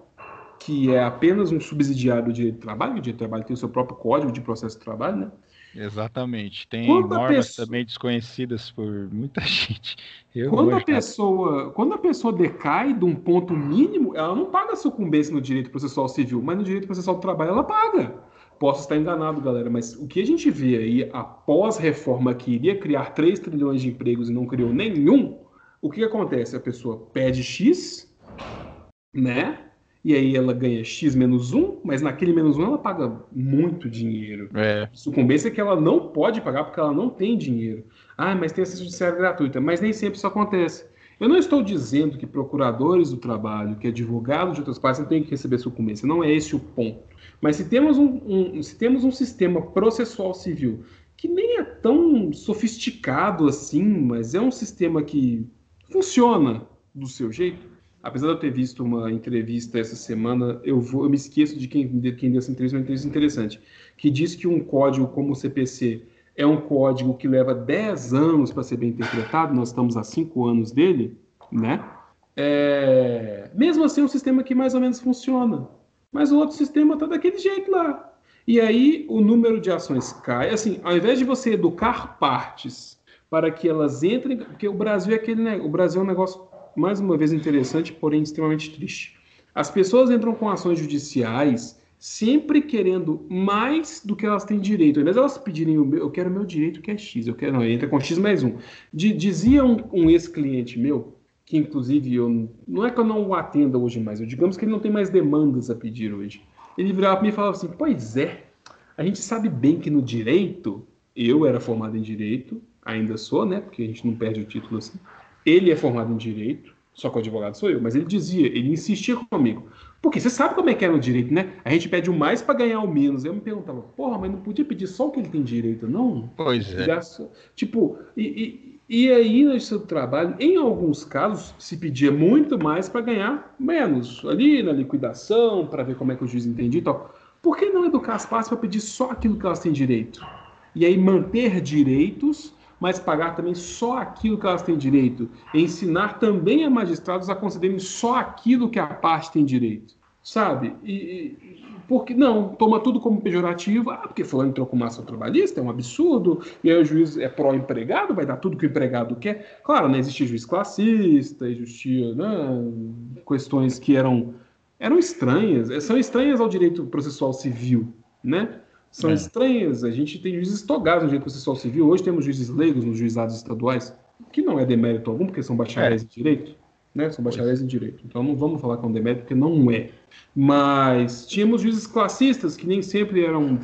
que é apenas um subsidiário do direito do trabalho, o direito do trabalho tem o seu próprio código de processo de trabalho, né? Exatamente. Tem quando normas pessoa... também desconhecidas por muita gente. Eu quando, a pessoa, quando a pessoa decai de um ponto mínimo, ela não paga sucumbência no direito processual civil, mas no direito processual do trabalho ela paga. Posso estar enganado, galera, mas o que a gente vê aí após reforma que iria criar 3 trilhões de empregos e não criou nenhum, o que acontece? A pessoa pede X, né? E aí ela ganha X menos 1, mas naquele menos 1 ela paga muito dinheiro. É. Sucumbência é que ela não pode pagar porque ela não tem dinheiro. Ah, mas tem assistência judiciária gratuita. Mas nem sempre isso acontece. Eu não estou dizendo que procuradores do trabalho, que advogados de outras partes não têm que receber sucumbência. Não é esse o ponto. Mas se temos um, um, se temos um sistema processual civil que nem é tão sofisticado assim, mas é um sistema que funciona do seu jeito. Apesar de eu ter visto uma entrevista essa semana, eu, vou, eu me esqueço de quem, de quem deu essa entrevista, uma entrevista interessante, que diz que um código como o CPC é um código que leva 10 anos para ser bem interpretado, nós estamos há 5 anos dele, né? É... Mesmo assim, é um sistema que mais ou menos funciona. Mas o outro sistema está daquele jeito lá. E aí o número de ações cai. Assim, ao invés de você educar partes para que elas entrem, porque o Brasil é aquele, o Brasil é um negócio mais uma vez interessante, porém extremamente triste. As pessoas entram com ações judiciais sempre querendo mais do que elas têm direito. Ao invés de elas pedirem o meu, eu quero o meu direito que é X, eu quero, não, entra com X mais um. D dizia um, um ex-cliente meu, que inclusive eu, não é que eu não o atenda hoje mais, eu digamos que ele não tem mais demandas a pedir hoje. Ele virava para mim e falava assim, pois é, a gente sabe bem que no direito, eu era formado em direito, ainda sou, né, porque a gente não perde o título assim, ele é formado em direito, só que o advogado sou eu, mas ele dizia, ele insistia comigo. Porque você sabe como é que é no direito, né? A gente pede o mais para ganhar o menos. Eu me perguntava, porra, mas não podia pedir só o que ele tem direito, não? Pois é. Tipo, e, e, e aí no seu trabalho, em alguns casos, se pedia muito mais para ganhar menos. Ali na liquidação, para ver como é que o juiz entendia e tal. Por que não educar as partes para pedir só aquilo que elas têm direito? E aí manter direitos mas pagar também só aquilo que elas têm direito. Ensinar também a magistrados a concederem só aquilo que a parte tem direito. Sabe? E, e porque não, toma tudo como pejorativo, ah, porque fulano entrou com massa trabalhista, é um absurdo, e aí o juiz é pró-empregado, vai dar tudo que o empregado quer. Claro, não existia juiz classista, existia né, questões que eram, eram estranhas, são estranhas ao direito processual civil, né? São é. estranhas. A gente tem juízes togados no direito processual civil. Hoje temos juízes leigos nos juizados estaduais, que não é demérito algum, porque são bacharéis é. em direito. Né? São bacharéis em direito. Então não vamos falar com é demérito, porque não é. Mas tínhamos juízes classistas, que nem sempre eram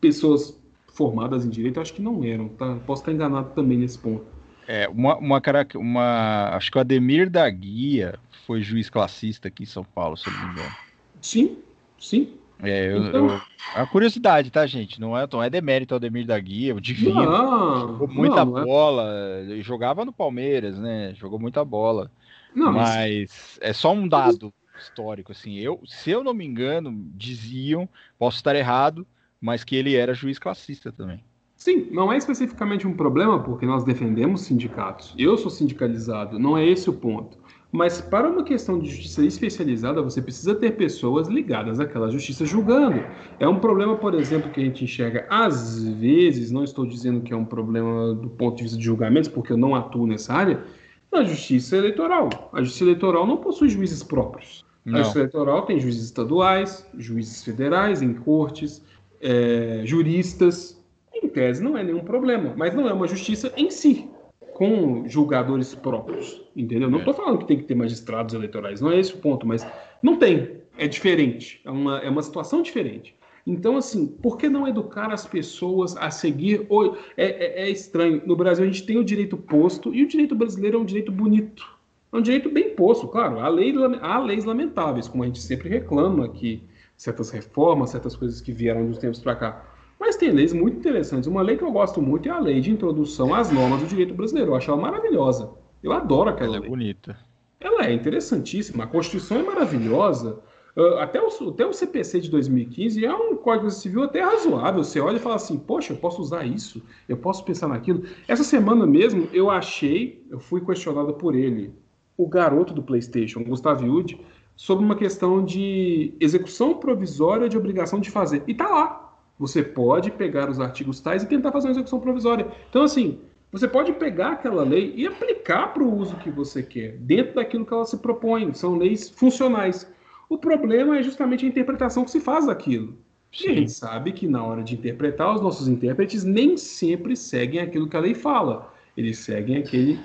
pessoas formadas em direito. Acho que não eram. Tá? Posso estar enganado também nesse ponto. É, uma, uma, uma, acho que o Ademir da Guia foi juiz classista aqui em São Paulo, se eu não me engano. Sim, sim. É, eu, então... eu, é uma curiosidade, tá, gente? Não é, não é demérito ao Demir da Guia, o Divino. Não, jogou muita não, bola, é... jogava no Palmeiras, né? Jogou muita bola. Não, mas... mas é só um dado histórico, assim. Eu, se eu não me engano, diziam, posso estar errado, mas que ele era juiz classista também. Sim, não é especificamente um problema porque nós defendemos sindicatos. Eu sou sindicalizado, não é esse o ponto. Mas para uma questão de justiça especializada, você precisa ter pessoas ligadas àquela justiça julgando. É um problema, por exemplo, que a gente enxerga às vezes, não estou dizendo que é um problema do ponto de vista de julgamentos, porque eu não atuo nessa área, na justiça eleitoral. A justiça eleitoral não possui juízes próprios. Não. A justiça eleitoral tem juízes estaduais, juízes federais em cortes, é, juristas. Em tese, não é nenhum problema, mas não é uma justiça em si com julgadores próprios, entendeu? Não estou é. falando que tem que ter magistrados eleitorais, não é esse o ponto, mas não tem, é diferente, é uma, é uma situação diferente. Então, assim, por que não educar as pessoas a seguir? É, é, é, estranho. No Brasil a gente tem o direito posto e o direito brasileiro é um direito bonito. É um direito bem posto, claro. Há, lei, há leis lamentáveis, como a gente sempre reclama que certas reformas, certas coisas que vieram dos tempos para cá. Mas tem leis muito interessantes. Uma lei que eu gosto muito é a lei de introdução às normas do direito brasileiro. Eu acho ela maravilhosa. Eu adoro aquela ela é lei. é bonita. Ela é interessantíssima. A Constituição é maravilhosa. Uh, até, o, até o CPC de 2015 é um código civil até razoável. Você olha e fala assim, poxa, eu posso usar isso, eu posso pensar naquilo. Essa semana mesmo eu achei, eu fui questionado por ele, o garoto do PlayStation, Gustavo Yudi, sobre uma questão de execução provisória de obrigação de fazer. E tá lá. Você pode pegar os artigos tais e tentar fazer uma execução provisória. Então, assim, você pode pegar aquela lei e aplicar para o uso que você quer, dentro daquilo que ela se propõe. São leis funcionais. O problema é justamente a interpretação que se faz daquilo. Sim. E a gente sabe que na hora de interpretar, os nossos intérpretes nem sempre seguem aquilo que a lei fala. Eles seguem aquele,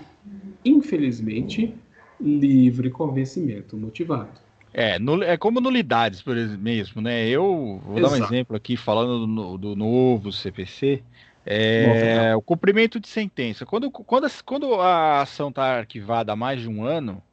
infelizmente, livre convencimento motivado. É, é como nulidades, por exemplo, mesmo, né? Eu vou Exato. dar um exemplo aqui, falando do, do novo CPC, é, o cumprimento de sentença. Quando, quando, quando a ação está arquivada há mais de um ano,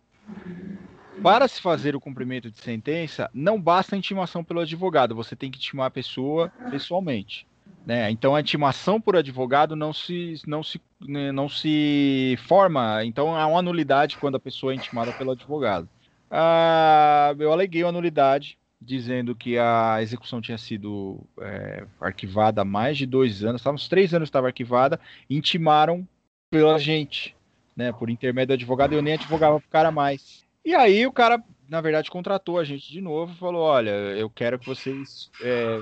para se fazer o cumprimento de sentença, não basta a intimação pelo advogado, você tem que intimar a pessoa pessoalmente. Né? Então a intimação por advogado não se, não, se, né, não se forma, então há uma nulidade quando a pessoa é intimada pelo advogado. Ah, eu aleguei uma nulidade, dizendo que a execução tinha sido é, arquivada há mais de dois anos, estava uns três anos estava arquivada, intimaram pela gente, né, por intermédio do advogado, eu nem advogava pro cara mais. E aí o cara na verdade, contratou a gente de novo e falou: olha, eu quero que vocês é,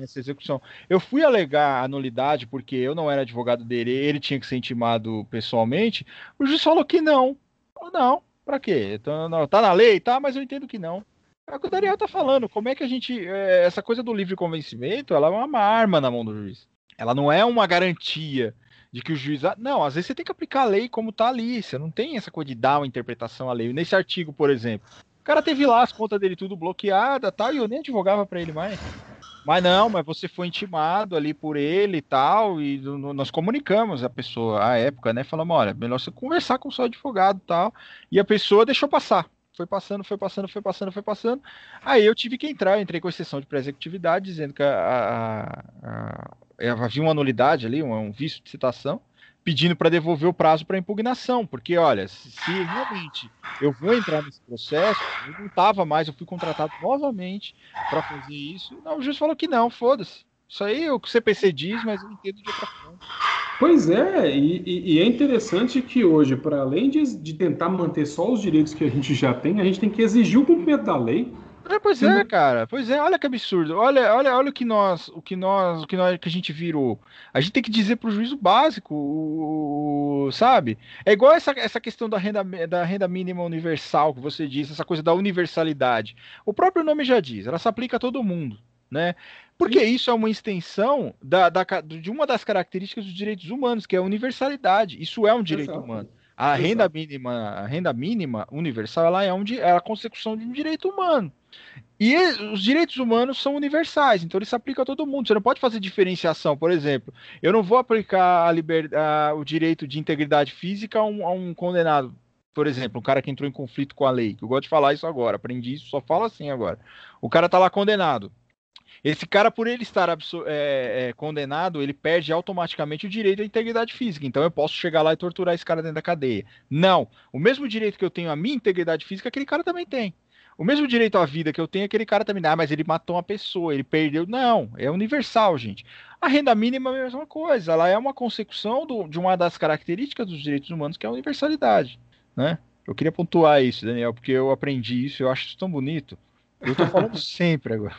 essa execução. Eu fui alegar a nulidade porque eu não era advogado dele, ele tinha que ser intimado pessoalmente. O juiz falou que não. Não, para quê? Então, não, tá na lei, tá, mas eu entendo que não. É o que o Daniel tá falando. Como é que a gente. É, essa coisa do livre convencimento, ela é uma arma na mão do juiz. Ela não é uma garantia de que o juiz. Não, às vezes você tem que aplicar a lei como tá ali. Você não tem essa coisa de dar uma interpretação à lei. Nesse artigo, por exemplo, o cara teve lá as contas dele tudo bloqueada tal, e eu nem advogava para ele mais. Mas não, mas você foi intimado ali por ele e tal, e nós comunicamos a pessoa, à época, né? Falamos, olha, melhor você conversar com o seu advogado e tal. E a pessoa deixou passar. Foi passando, foi passando, foi passando, foi passando. Aí eu tive que entrar, eu entrei com exceção de pré-executividade, dizendo que a, a, a, havia uma nulidade ali, um, um vício de citação, pedindo para devolver o prazo para impugnação, porque olha, se, realmente eu vou entrar nesse processo, eu não estava mais, eu fui contratado novamente para fazer isso. Não, o juiz falou que não, foda-se. Isso aí é o que o CPC diz, mas eu entendo de outra forma. Pois é, e, e, é interessante que hoje, para além de, de tentar manter só os direitos que a gente já tem, a gente tem que exigir o cumprimento da lei é, pois é, cara. Pois é, olha que absurdo. Olha, olha, olha o que nós, o que nós, o que nós, que a gente virou. A gente tem que dizer pro juízo básico, o, o, sabe? É igual essa, essa questão da renda, da renda mínima universal que você disse, essa coisa da universalidade. O próprio nome já diz, ela se aplica a todo mundo, né? Porque isso é uma extensão da, da, de uma das características dos direitos humanos, que é a universalidade. Isso é um direito Exato. humano. A Exato. renda mínima, a renda mínima universal, ela é, um, é a consecução de um direito humano. E os direitos humanos são universais, então ele se aplica a todo mundo. Você não pode fazer diferenciação, por exemplo. Eu não vou aplicar a liber... o direito de integridade física a um, a um, condenado, por exemplo, um cara que entrou em conflito com a lei. Eu gosto de falar isso agora, aprendi isso, só falo assim agora. O cara tá lá condenado. Esse cara, por ele estar é, é, condenado, ele perde automaticamente o direito à integridade física. Então eu posso chegar lá e torturar esse cara dentro da cadeia. Não. O mesmo direito que eu tenho à minha integridade física, aquele cara também tem. O mesmo direito à vida que eu tenho, aquele cara também. Ah, mas ele matou uma pessoa, ele perdeu. Não, é universal, gente. A renda mínima é a mesma coisa. Ela é uma consecução do, de uma das características dos direitos humanos, que é a universalidade. Né? Eu queria pontuar isso, Daniel, porque eu aprendi isso, eu acho isso tão bonito. Eu estou falando sempre agora.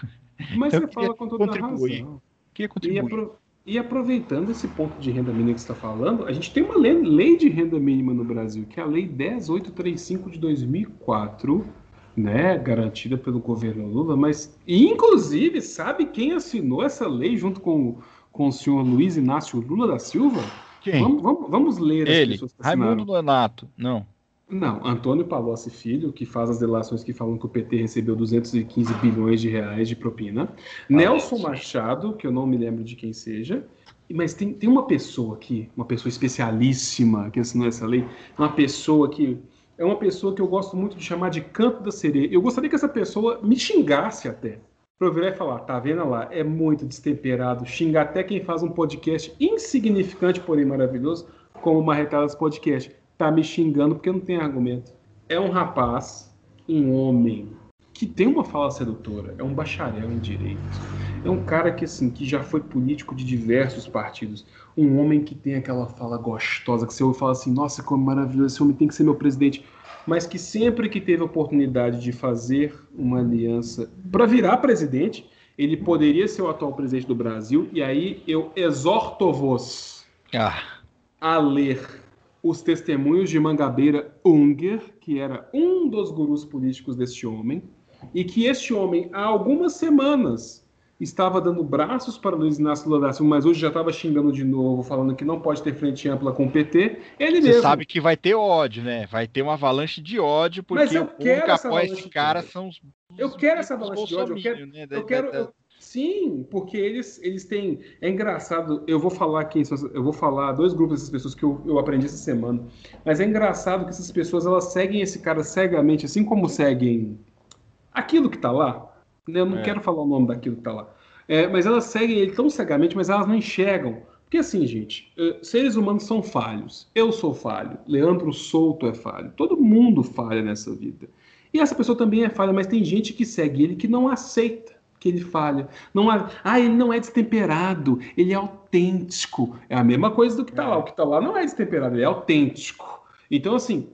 Mas então, você fala com toda contribuir. razão. Queria contribuir. E, apro e, aproveitando esse ponto de renda mínima que você está falando, a gente tem uma lei, lei de renda mínima no Brasil, que é a Lei 10835 de 2004, né, garantida pelo governo Lula, mas inclusive sabe quem assinou essa lei junto com, com o senhor Luiz Inácio Lula da Silva? Quem? Vamos, vamos, vamos ler as Ele, pessoas que Raimundo Donato, não. Não, Antônio Palocci Filho, que faz as delações que falam que o PT recebeu 215 bilhões de reais de propina. Ah, Nelson Machado, que eu não me lembro de quem seja. Mas tem, tem uma pessoa aqui, uma pessoa especialíssima que assinou essa lei, uma pessoa que é uma pessoa que eu gosto muito de chamar de canto da sereia. Eu gostaria que essa pessoa me xingasse até. Pra eu virar e falar, tá vendo lá? É muito destemperado. Xingar até quem faz um podcast insignificante, porém maravilhoso, como o Marretadas Podcast. Tá me xingando porque não tem argumento. É um rapaz, um homem, que tem uma fala sedutora. É um bacharel em direito. É um cara que, assim, que já foi político de diversos partidos um homem que tem aquela fala gostosa, que você ouve e fala assim, nossa, como maravilhoso, esse homem tem que ser meu presidente, mas que sempre que teve a oportunidade de fazer uma aliança para virar presidente, ele poderia ser o atual presidente do Brasil, e aí eu exorto-vos ah. a ler os testemunhos de Mangabeira Unger, que era um dos gurus políticos deste homem, e que este homem, há algumas semanas, estava dando braços para Luiz Inácio Lula da Silva, mas hoje já estava xingando de novo, falando que não pode ter frente ampla com o PT. Ele Você mesmo. sabe que vai ter ódio, né? Vai ter uma avalanche de ódio, porque o povo que apoia esse cara são os. Eu quero essa avalanche de ódio. Eu quero. Né? Eu quero eu... Sim, porque eles, eles têm. É engraçado, eu vou falar quem eu vou falar dois grupos dessas pessoas que eu, eu aprendi essa semana. Mas é engraçado que essas pessoas elas seguem esse cara cegamente, assim como seguem aquilo que está lá. Eu não é. quero falar o nome daquilo que está lá. É, mas elas seguem ele tão cegamente, mas elas não enxergam. Porque assim, gente, é, seres humanos são falhos. Eu sou falho. Leandro Souto é falho. Todo mundo falha nessa vida. E essa pessoa também é falha, mas tem gente que segue ele que não aceita que ele falha. Não há, ah, ele não é destemperado, ele é autêntico. É a mesma coisa do que está é. lá. O que está lá não é destemperado, ele é autêntico. Então, assim,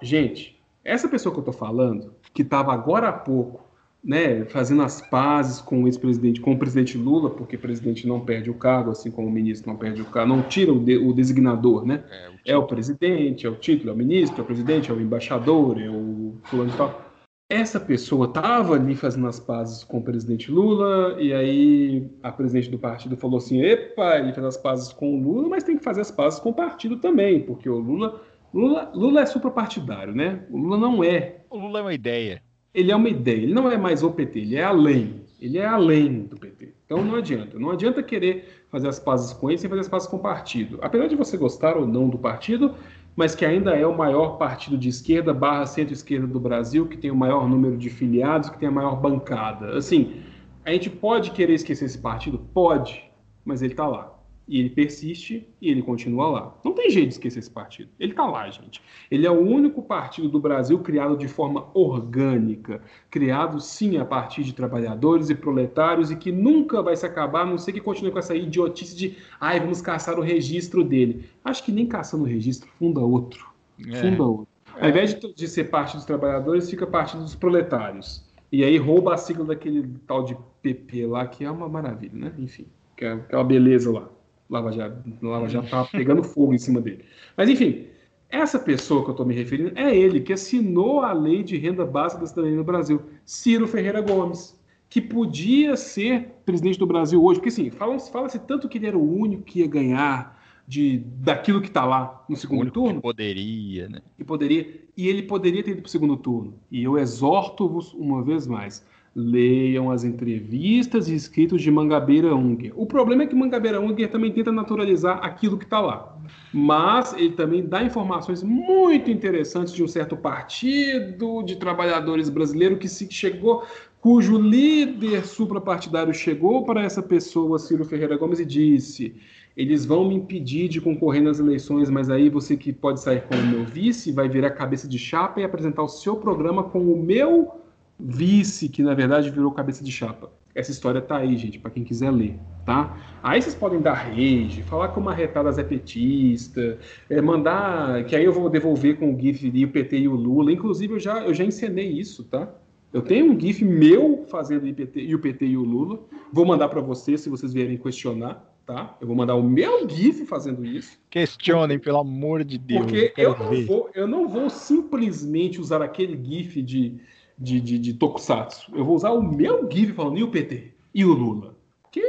gente, Essa pessoa que eu estou falando, que estava agora há pouco né, fazendo as pazes com o ex-presidente, com o presidente Lula, porque o presidente não perde o cargo, assim como o ministro não perde o cargo, não tira o, de, o designador, né? É o, é o, presidente, é o título, é o ministro, é o presidente, é o embaixador, é o fulano e tal. Essa pessoa estava ali fazendo as pazes com o presidente Lula, e aí a presidente do partido falou assim: epa, ele fez as pazes com o Lula, mas tem que fazer as pazes com o partido também, porque o Lula. Lula, Lula é suprapartidário, né? O Lula não é. O Lula é uma ideia ele é uma ideia, ele não é mais o PT, ele é além. Ele é além do PT. Então não adianta. Não adianta querer fazer as pazes com ele sem fazer as pazes com o partido. Apesar de você gostar ou não do partido, mas que ainda é o maior partido de esquerda barra centro-esquerda do Brasil, que tem o maior número de filiados, que tem a maior bancada. Assim, a gente pode querer esquecer esse partido? Pode, mas ele está lá. E ele persiste e ele continua lá. Não tem jeito de esquecer esse partido. Ele está lá, gente. Ele é o único partido do Brasil criado de forma orgânica, criado sim a partir de trabalhadores e proletários e que nunca vai se acabar, a não ser que continue com essa idiotice de ai, vamos caçar o registro dele. Acho que nem caçando o registro, funda outro. É. Funda outro. Ao invés de, de ser parte dos trabalhadores, fica parte dos proletários. E aí rouba a sigla daquele tal de PP lá, que é uma maravilha, né? Enfim, que é aquela beleza lá. Lava Jato, Lava Jato tá pegando fogo em cima dele. Mas enfim, essa pessoa que eu estou me referindo é ele que assinou a lei de renda básica da cidadania no Brasil, Ciro Ferreira Gomes, que podia ser presidente do Brasil hoje, porque assim, fala-se fala tanto que ele era o único que ia ganhar de daquilo que está lá no segundo turno. Que poderia, né? Que poderia, e ele poderia ter ido para o segundo turno. E eu exorto-vos uma vez mais Leiam as entrevistas e escritos de Mangabeira Unger. O problema é que Mangabeira Unger também tenta naturalizar aquilo que está lá. Mas ele também dá informações muito interessantes de um certo partido de trabalhadores brasileiro que se chegou, cujo líder suprapartidário chegou para essa pessoa, Ciro Ferreira Gomes, e disse: eles vão me impedir de concorrer nas eleições, mas aí você que pode sair como meu vice vai virar cabeça de chapa e apresentar o seu programa com o meu vice, que na verdade virou cabeça de chapa. Essa história tá aí, gente, para quem quiser ler, tá? Aí vocês podem dar rage, falar que uma retada é petista, é, mandar. Que aí eu vou devolver com o GIF de o PT e o Lula. Inclusive, eu já, eu já encenei isso, tá? Eu tenho um GIF meu fazendo IPT, e o PT e o Lula. Vou mandar para vocês se vocês vierem questionar, tá? Eu vou mandar o meu GIF fazendo isso. Questionem, pelo amor de Deus. Porque eu, eu não, vou, eu não vou simplesmente usar aquele GIF de de, de, de Tokusatsu. Eu vou usar o meu GIF falando e o PT e o Lula. Porque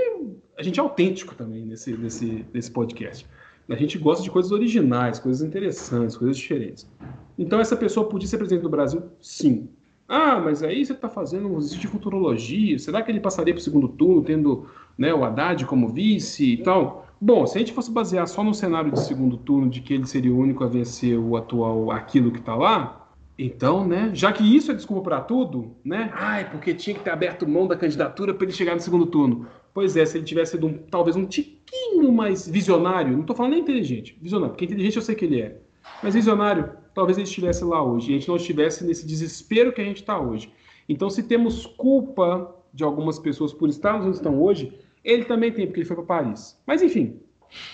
a gente é autêntico também nesse, nesse, nesse podcast. A gente gosta de coisas originais, coisas interessantes, coisas diferentes. Então essa pessoa podia ser presidente do Brasil? Sim. Ah, mas aí você está fazendo um exercício de futurologia. Será que ele passaria para o segundo turno, tendo né, o Haddad como vice e tal? Bom, se a gente fosse basear só no cenário de segundo turno, de que ele seria o único a vencer o atual aquilo que está lá, então, né, já que isso é desculpa para tudo, né? Ai, porque tinha que ter aberto mão da candidatura para ele chegar no segundo turno. Pois é, se ele tivesse sido um, talvez um tiquinho mais visionário, não estou falando nem inteligente, visionário, porque inteligente eu sei que ele é, mas visionário, talvez ele estivesse lá hoje, e a gente não estivesse nesse desespero que a gente está hoje. Então, se temos culpa de algumas pessoas por estarmos onde estão hoje, ele também tem, porque ele foi para Paris. Mas, enfim,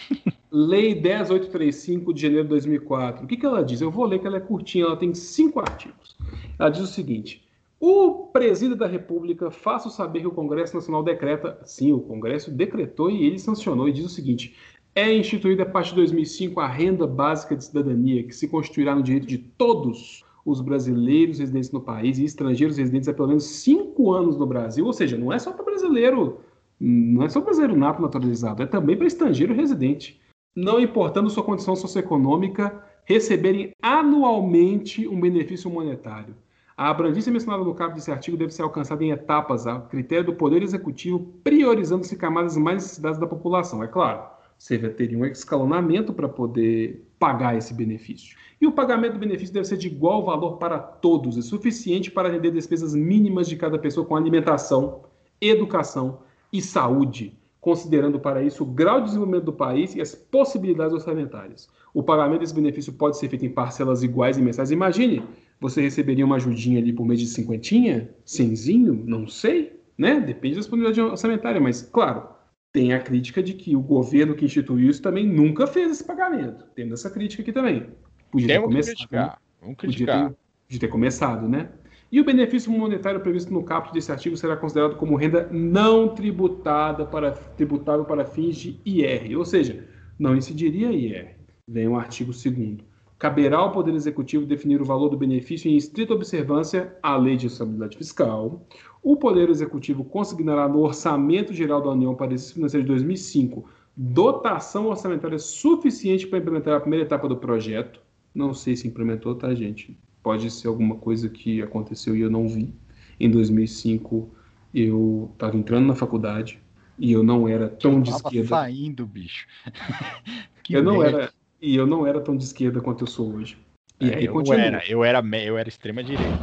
Lei 10835 de janeiro de 2004. O que, que ela diz? Eu vou ler que ela é curtinha, ela tem cinco artigos. Ela diz o seguinte: o presidente da República faça saber que o Congresso Nacional decreta, sim, o Congresso decretou e ele sancionou e diz o seguinte: é instituída a partir de 2005 a renda básica de cidadania, que se constituirá no direito de todos os brasileiros residentes no país e estrangeiros residentes há pelo menos cinco anos no Brasil. Ou seja, não é só para brasileiro, não é só brasileiro nato naturalizado, é também para estrangeiro residente não importando sua condição socioeconômica, receberem anualmente um benefício monetário. A abrangência mencionada no caput desse artigo deve ser alcançada em etapas, a critério do Poder Executivo, priorizando-se camadas mais necessitadas da população. É claro, você teria um escalonamento para poder pagar esse benefício. E o pagamento do benefício deve ser de igual valor para todos, é suficiente para atender despesas mínimas de cada pessoa com alimentação, educação e saúde considerando para isso o grau de desenvolvimento do país e as possibilidades orçamentárias. O pagamento desse benefício pode ser feito em parcelas iguais e mensais. Imagine, você receberia uma ajudinha ali por mês de cinquentinha, cenzinho, não sei, né? Depende da disponibilidade orçamentária, mas claro, tem a crítica de que o governo que instituiu isso também nunca fez esse pagamento. Temos essa crítica aqui também. Podia Temos começar, que criticar. Né? Vamos criticar. Podia ter, de ter começado, né? E o benefício monetário previsto no caput desse artigo será considerado como renda não tributada para tributável para fins de IR, ou seja, não incidiria IR. Vem o artigo 2 Caberá ao Poder Executivo definir o valor do benefício em estrita observância à Lei de Estabilidade Fiscal. O Poder Executivo consignará no Orçamento Geral da União para exercício financeiro de 2005 dotação orçamentária suficiente para implementar a primeira etapa do projeto. Não sei se implementou, tá, gente? Pode ser alguma coisa que aconteceu e eu não vi. Em 2005, eu estava entrando na faculdade e eu não era tão de esquerda. saindo, bicho. eu não era e eu não era tão de esquerda quanto eu sou hoje. E é, eu era, eu era, eu era extrema direita.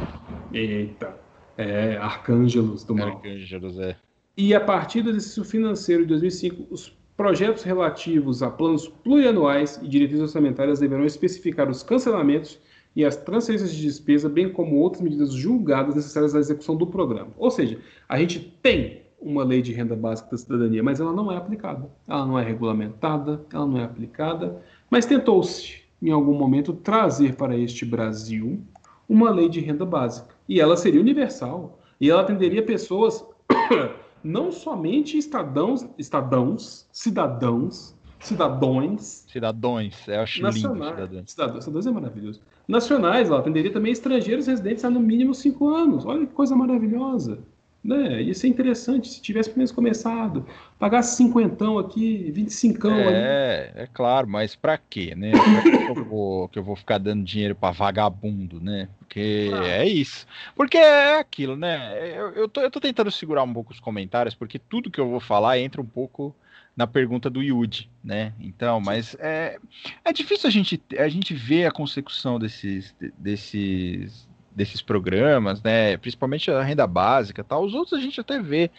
Eita, é Arcângelos do mal. Arcângelos, é. E a partir do exercício financeiro de 2005, os projetos relativos a planos plurianuais e diretrizes orçamentárias deverão especificar os cancelamentos e as transferências de despesa, bem como outras medidas julgadas necessárias à execução do programa. Ou seja, a gente tem uma lei de renda básica da cidadania, mas ela não é aplicada. Ela não é regulamentada, ela não é aplicada, mas tentou-se, em algum momento, trazer para este Brasil uma lei de renda básica. E ela seria universal. E ela atenderia pessoas, não somente estadãos, estadãos, cidadãos, cidadões. Cidadões, eu acho nacionais, lindo cidadãos. Cidadãos é maravilhoso. Nacionais, ela atenderia também estrangeiros residentes há no mínimo cinco anos. Olha que coisa maravilhosa. Né? Ia ser interessante se tivesse pelo menos começado. Pagasse cinquentão aqui, 25 é, ali. É, é claro, mas para quê, né? Pra que, eu vou, que eu vou ficar dando dinheiro para vagabundo, né? Porque ah. é isso. Porque é aquilo, né? Eu, eu, tô, eu tô tentando segurar um pouco os comentários, porque tudo que eu vou falar entra um pouco na pergunta do Yudi, né? Então, mas é, é difícil a gente, a gente ver a consecução desses, desses, desses programas, né? Principalmente a renda básica, tal. Os outros a gente até vê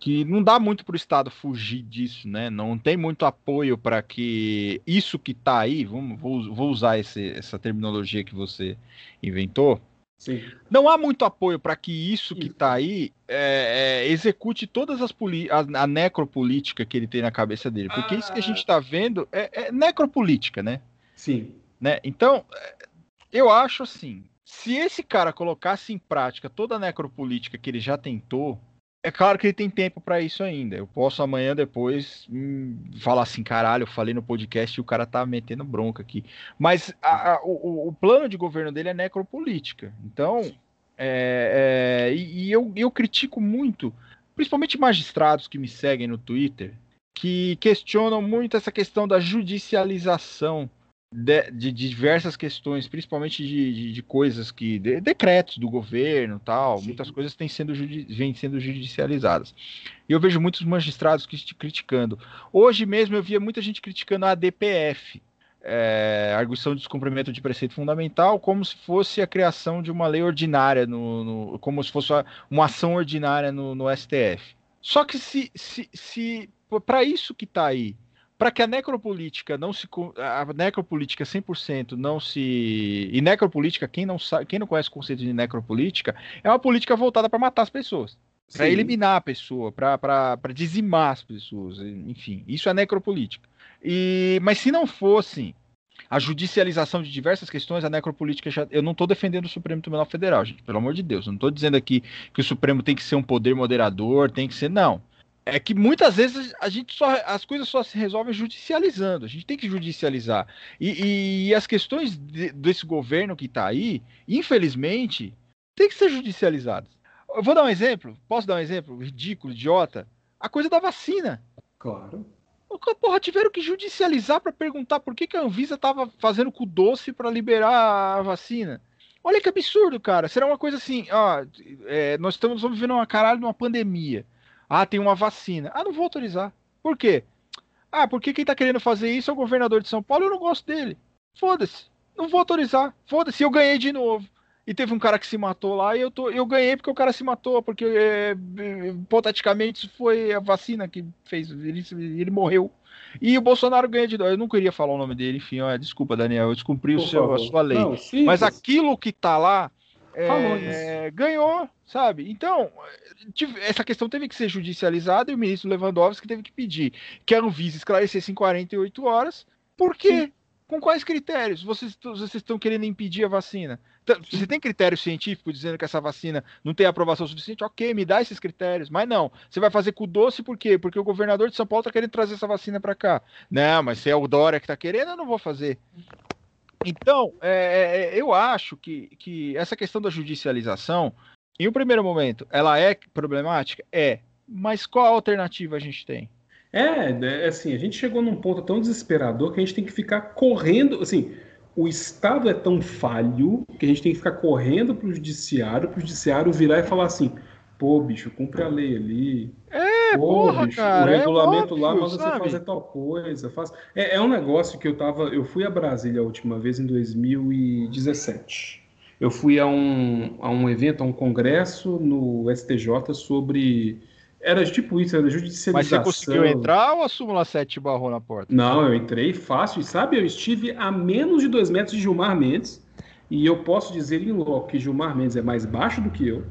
que não dá muito para o Estado fugir disso, né? Não tem muito apoio para que isso que está aí, vamos, vou, vou usar esse, essa terminologia que você inventou. Sim. Não há muito apoio para que isso que está aí é, é, execute todas as a, a, necropolítica que ele tem na cabeça dele. Porque ah. isso que a gente está vendo é, é necropolítica, né? Sim. Né? Então, eu acho assim, se esse cara colocasse em prática toda a necropolítica que ele já tentou, é claro que ele tem tempo para isso ainda. Eu posso amanhã depois hum, falar assim, caralho, eu falei no podcast e o cara tá metendo bronca aqui. Mas a, a, o, o, plano de governo dele é necropolítica. Então, é, é, e, e eu, eu critico muito, principalmente magistrados que me seguem no Twitter, que questionam muito essa questão da judicialização de, de, diversas questões, principalmente de, de, coisas que. De, decretos do governo tal, Sim. muitas coisas têm sendo, vêm sendo judicializadas. E eu vejo muitos magistrados criticando. Hoje mesmo eu via muita gente criticando a DPF, é, arguição de descumprimento de preceito fundamental, como se fosse a criação de uma lei ordinária, no, no como se fosse uma ação ordinária no, no STF. Só que se, se, se para isso que está aí, para que a necropolítica não se a necropolítica 100% não se e necropolítica quem não sabe, quem não conhece o conceito de necropolítica é uma política voltada para matar as pessoas para eliminar a pessoa para dizimar as pessoas enfim isso é necropolítica e mas se não fosse a judicialização de diversas questões, a necropolítica já. Eu não estou defendendo o Supremo Tribunal Federal, gente, pelo amor de Deus. Eu não estou dizendo aqui que o Supremo tem que ser um poder moderador, tem que ser. Não é que muitas vezes a gente só as coisas só se resolvem judicializando. A gente tem que judicializar. E, e as questões de, desse governo que está aí, infelizmente, tem que ser judicializadas. Eu vou dar um exemplo. Posso dar um exemplo ridículo, idiota? A coisa da vacina. Claro. Porra, tiveram que judicializar para perguntar por que, que a Anvisa estava fazendo com doce para liberar a vacina. Olha que absurdo, cara. Será uma coisa assim, ó, é, nós estamos vivendo uma caralho de uma pandemia. Ah, tem uma vacina. Ah, não vou autorizar. Por quê? Ah, porque quem tá querendo fazer isso é o governador de São Paulo e eu não gosto dele. Foda-se. Não vou autorizar. Foda-se, eu ganhei de novo. E teve um cara que se matou lá e eu, tô, eu ganhei porque o cara se matou, porque é, hipoteticamente foi a vacina que fez, ele, ele morreu. E o Bolsonaro ganha de novo. Eu não queria falar o nome dele, enfim, ó, desculpa, Daniel, eu descumpri o seu, a sua lei. Não, Mas aquilo que tá lá é, ganhou, sabe? Então, essa questão teve que ser judicializada e o ministro Lewandowski teve que pedir que a Anvisa esclarecesse em 48 horas por quê? Com quais critérios vocês, vocês estão querendo impedir a vacina? Se tem critério científico dizendo que essa vacina não tem aprovação suficiente, ok, me dá esses critérios. Mas não, você vai fazer com o doce por quê? Porque o governador de São Paulo está querendo trazer essa vacina para cá. Não, mas se é o Dória que está querendo, eu não vou fazer. Então, é, é, eu acho que, que essa questão da judicialização, em um primeiro momento, ela é problemática? É. Mas qual alternativa a gente tem? É, é, assim, a gente chegou num ponto tão desesperador que a gente tem que ficar correndo, assim, o Estado é tão falho que a gente tem que ficar correndo para o judiciário, para o judiciário virar e falar assim, pô, bicho, cumpre a lei ali. É, pô, porra, bicho, cara, o é regulamento é lá manda você fazer tal coisa. Faz... É, é, um negócio que eu tava. Eu fui a Brasília a última vez em 2017. Eu fui a um, a um evento, a um congresso no STJ sobre era tipo isso, era judicialização. Mas você conseguiu entrar ou a súmula 7 barrou na porta? Não, eu entrei fácil. E sabe, eu estive a menos de dois metros de Gilmar Mendes. E eu posso dizer em loco que Gilmar Mendes é mais baixo do que eu.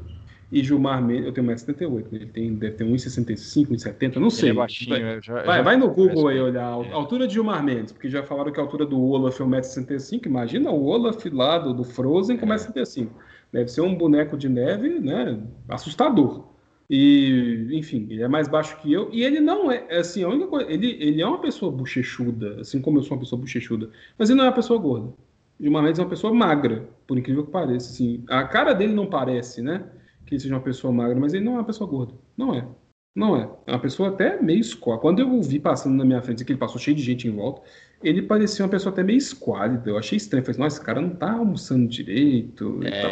E Gilmar Mendes, eu tenho 1,78m, ele tem, deve ter 1,65m, 1,70m, não sei. Ele é baixinho, já, vai, já vai no Google aí olhar a altura de Gilmar Mendes, porque já falaram que a altura do Olaf é 1,65m. Imagina o Olaf lá do, do Frozen com 1,65m. Deve ser um boneco de neve, né? Assustador. E, enfim, ele é mais baixo que eu. E ele não é, é, assim, a única coisa. Ele, ele é uma pessoa bochechuda, assim como eu sou uma pessoa bochechuda. Mas ele não é uma pessoa gorda. Uma vez é uma pessoa magra, por incrível que pareça. Assim. A cara dele não parece, né? Que ele seja uma pessoa magra, mas ele não é uma pessoa gorda. Não é. Não é. É uma pessoa até meio esquálida. Quando eu o vi passando na minha frente, que ele passou cheio de gente em volta, ele parecia uma pessoa até meio esquálida. Eu achei estranho. Eu falei, nossa, esse cara não tá almoçando direito. É, tá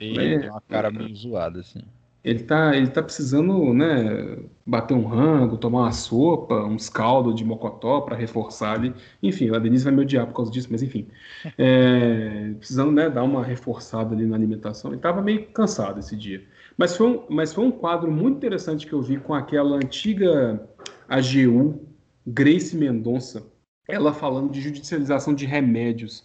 ele tem uma cara meio zoada, assim. Ele tá, ele tá precisando, né, bater um rango, tomar uma sopa, uns caldos de mocotó para reforçar ali. Enfim, a Denise vai me odiar por causa disso, mas enfim. É, precisando, né, dar uma reforçada ali na alimentação. Ele tava meio cansado esse dia. Mas foi, um, mas foi um quadro muito interessante que eu vi com aquela antiga AGU, Grace Mendonça, ela falando de judicialização de remédios.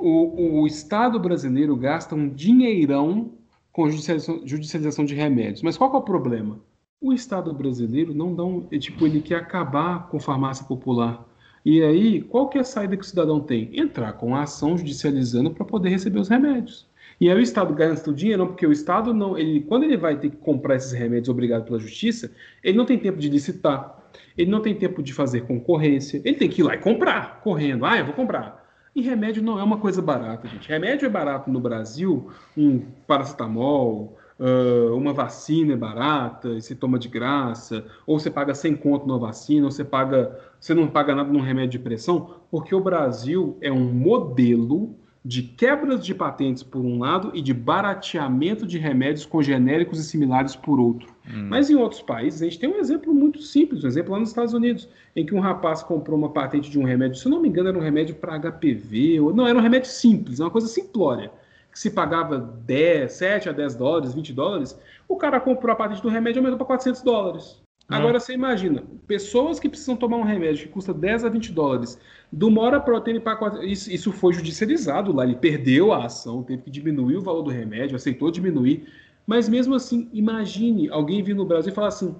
O, o Estado brasileiro gasta um dinheirão com judicialização, judicialização de remédios. Mas qual é o problema? O Estado brasileiro não dá um, é, tipo, ele quer acabar com farmácia popular. E aí, qual que é a saída que o cidadão tem? Entrar com a ação judicializando para poder receber os remédios. E aí o Estado gasta o dinheiro, porque o Estado não, ele, quando ele vai ter que comprar esses remédios obrigado pela justiça, ele não tem tempo de licitar, ele não tem tempo de fazer concorrência, ele tem que ir lá e comprar, correndo. Ah, eu vou comprar. E remédio não é uma coisa barata, gente. Remédio é barato no Brasil, um paracetamol, uh, uma vacina é barata, e você toma de graça, ou você paga sem conto numa vacina, ou você paga, você não paga nada num remédio de pressão, porque o Brasil é um modelo de quebras de patentes por um lado e de barateamento de remédios com genéricos e similares por outro. Hum. Mas em outros países, a gente tem um exemplo muito simples, um exemplo lá nos Estados Unidos, em que um rapaz comprou uma patente de um remédio, se não me engano, era um remédio para HPV, ou não, era um remédio simples, uma coisa simplória, que se pagava 10, 7 a 10 dólares, 20 dólares, o cara comprou a patente do remédio e aumentou para 400 dólares. Agora você imagina, pessoas que precisam tomar um remédio que custa 10 a 20 dólares, de uma hora para outra ele paga. Isso, isso foi judicializado lá, ele perdeu a ação, teve que diminuir o valor do remédio, aceitou diminuir. Mas mesmo assim, imagine alguém vir no Brasil e falar assim: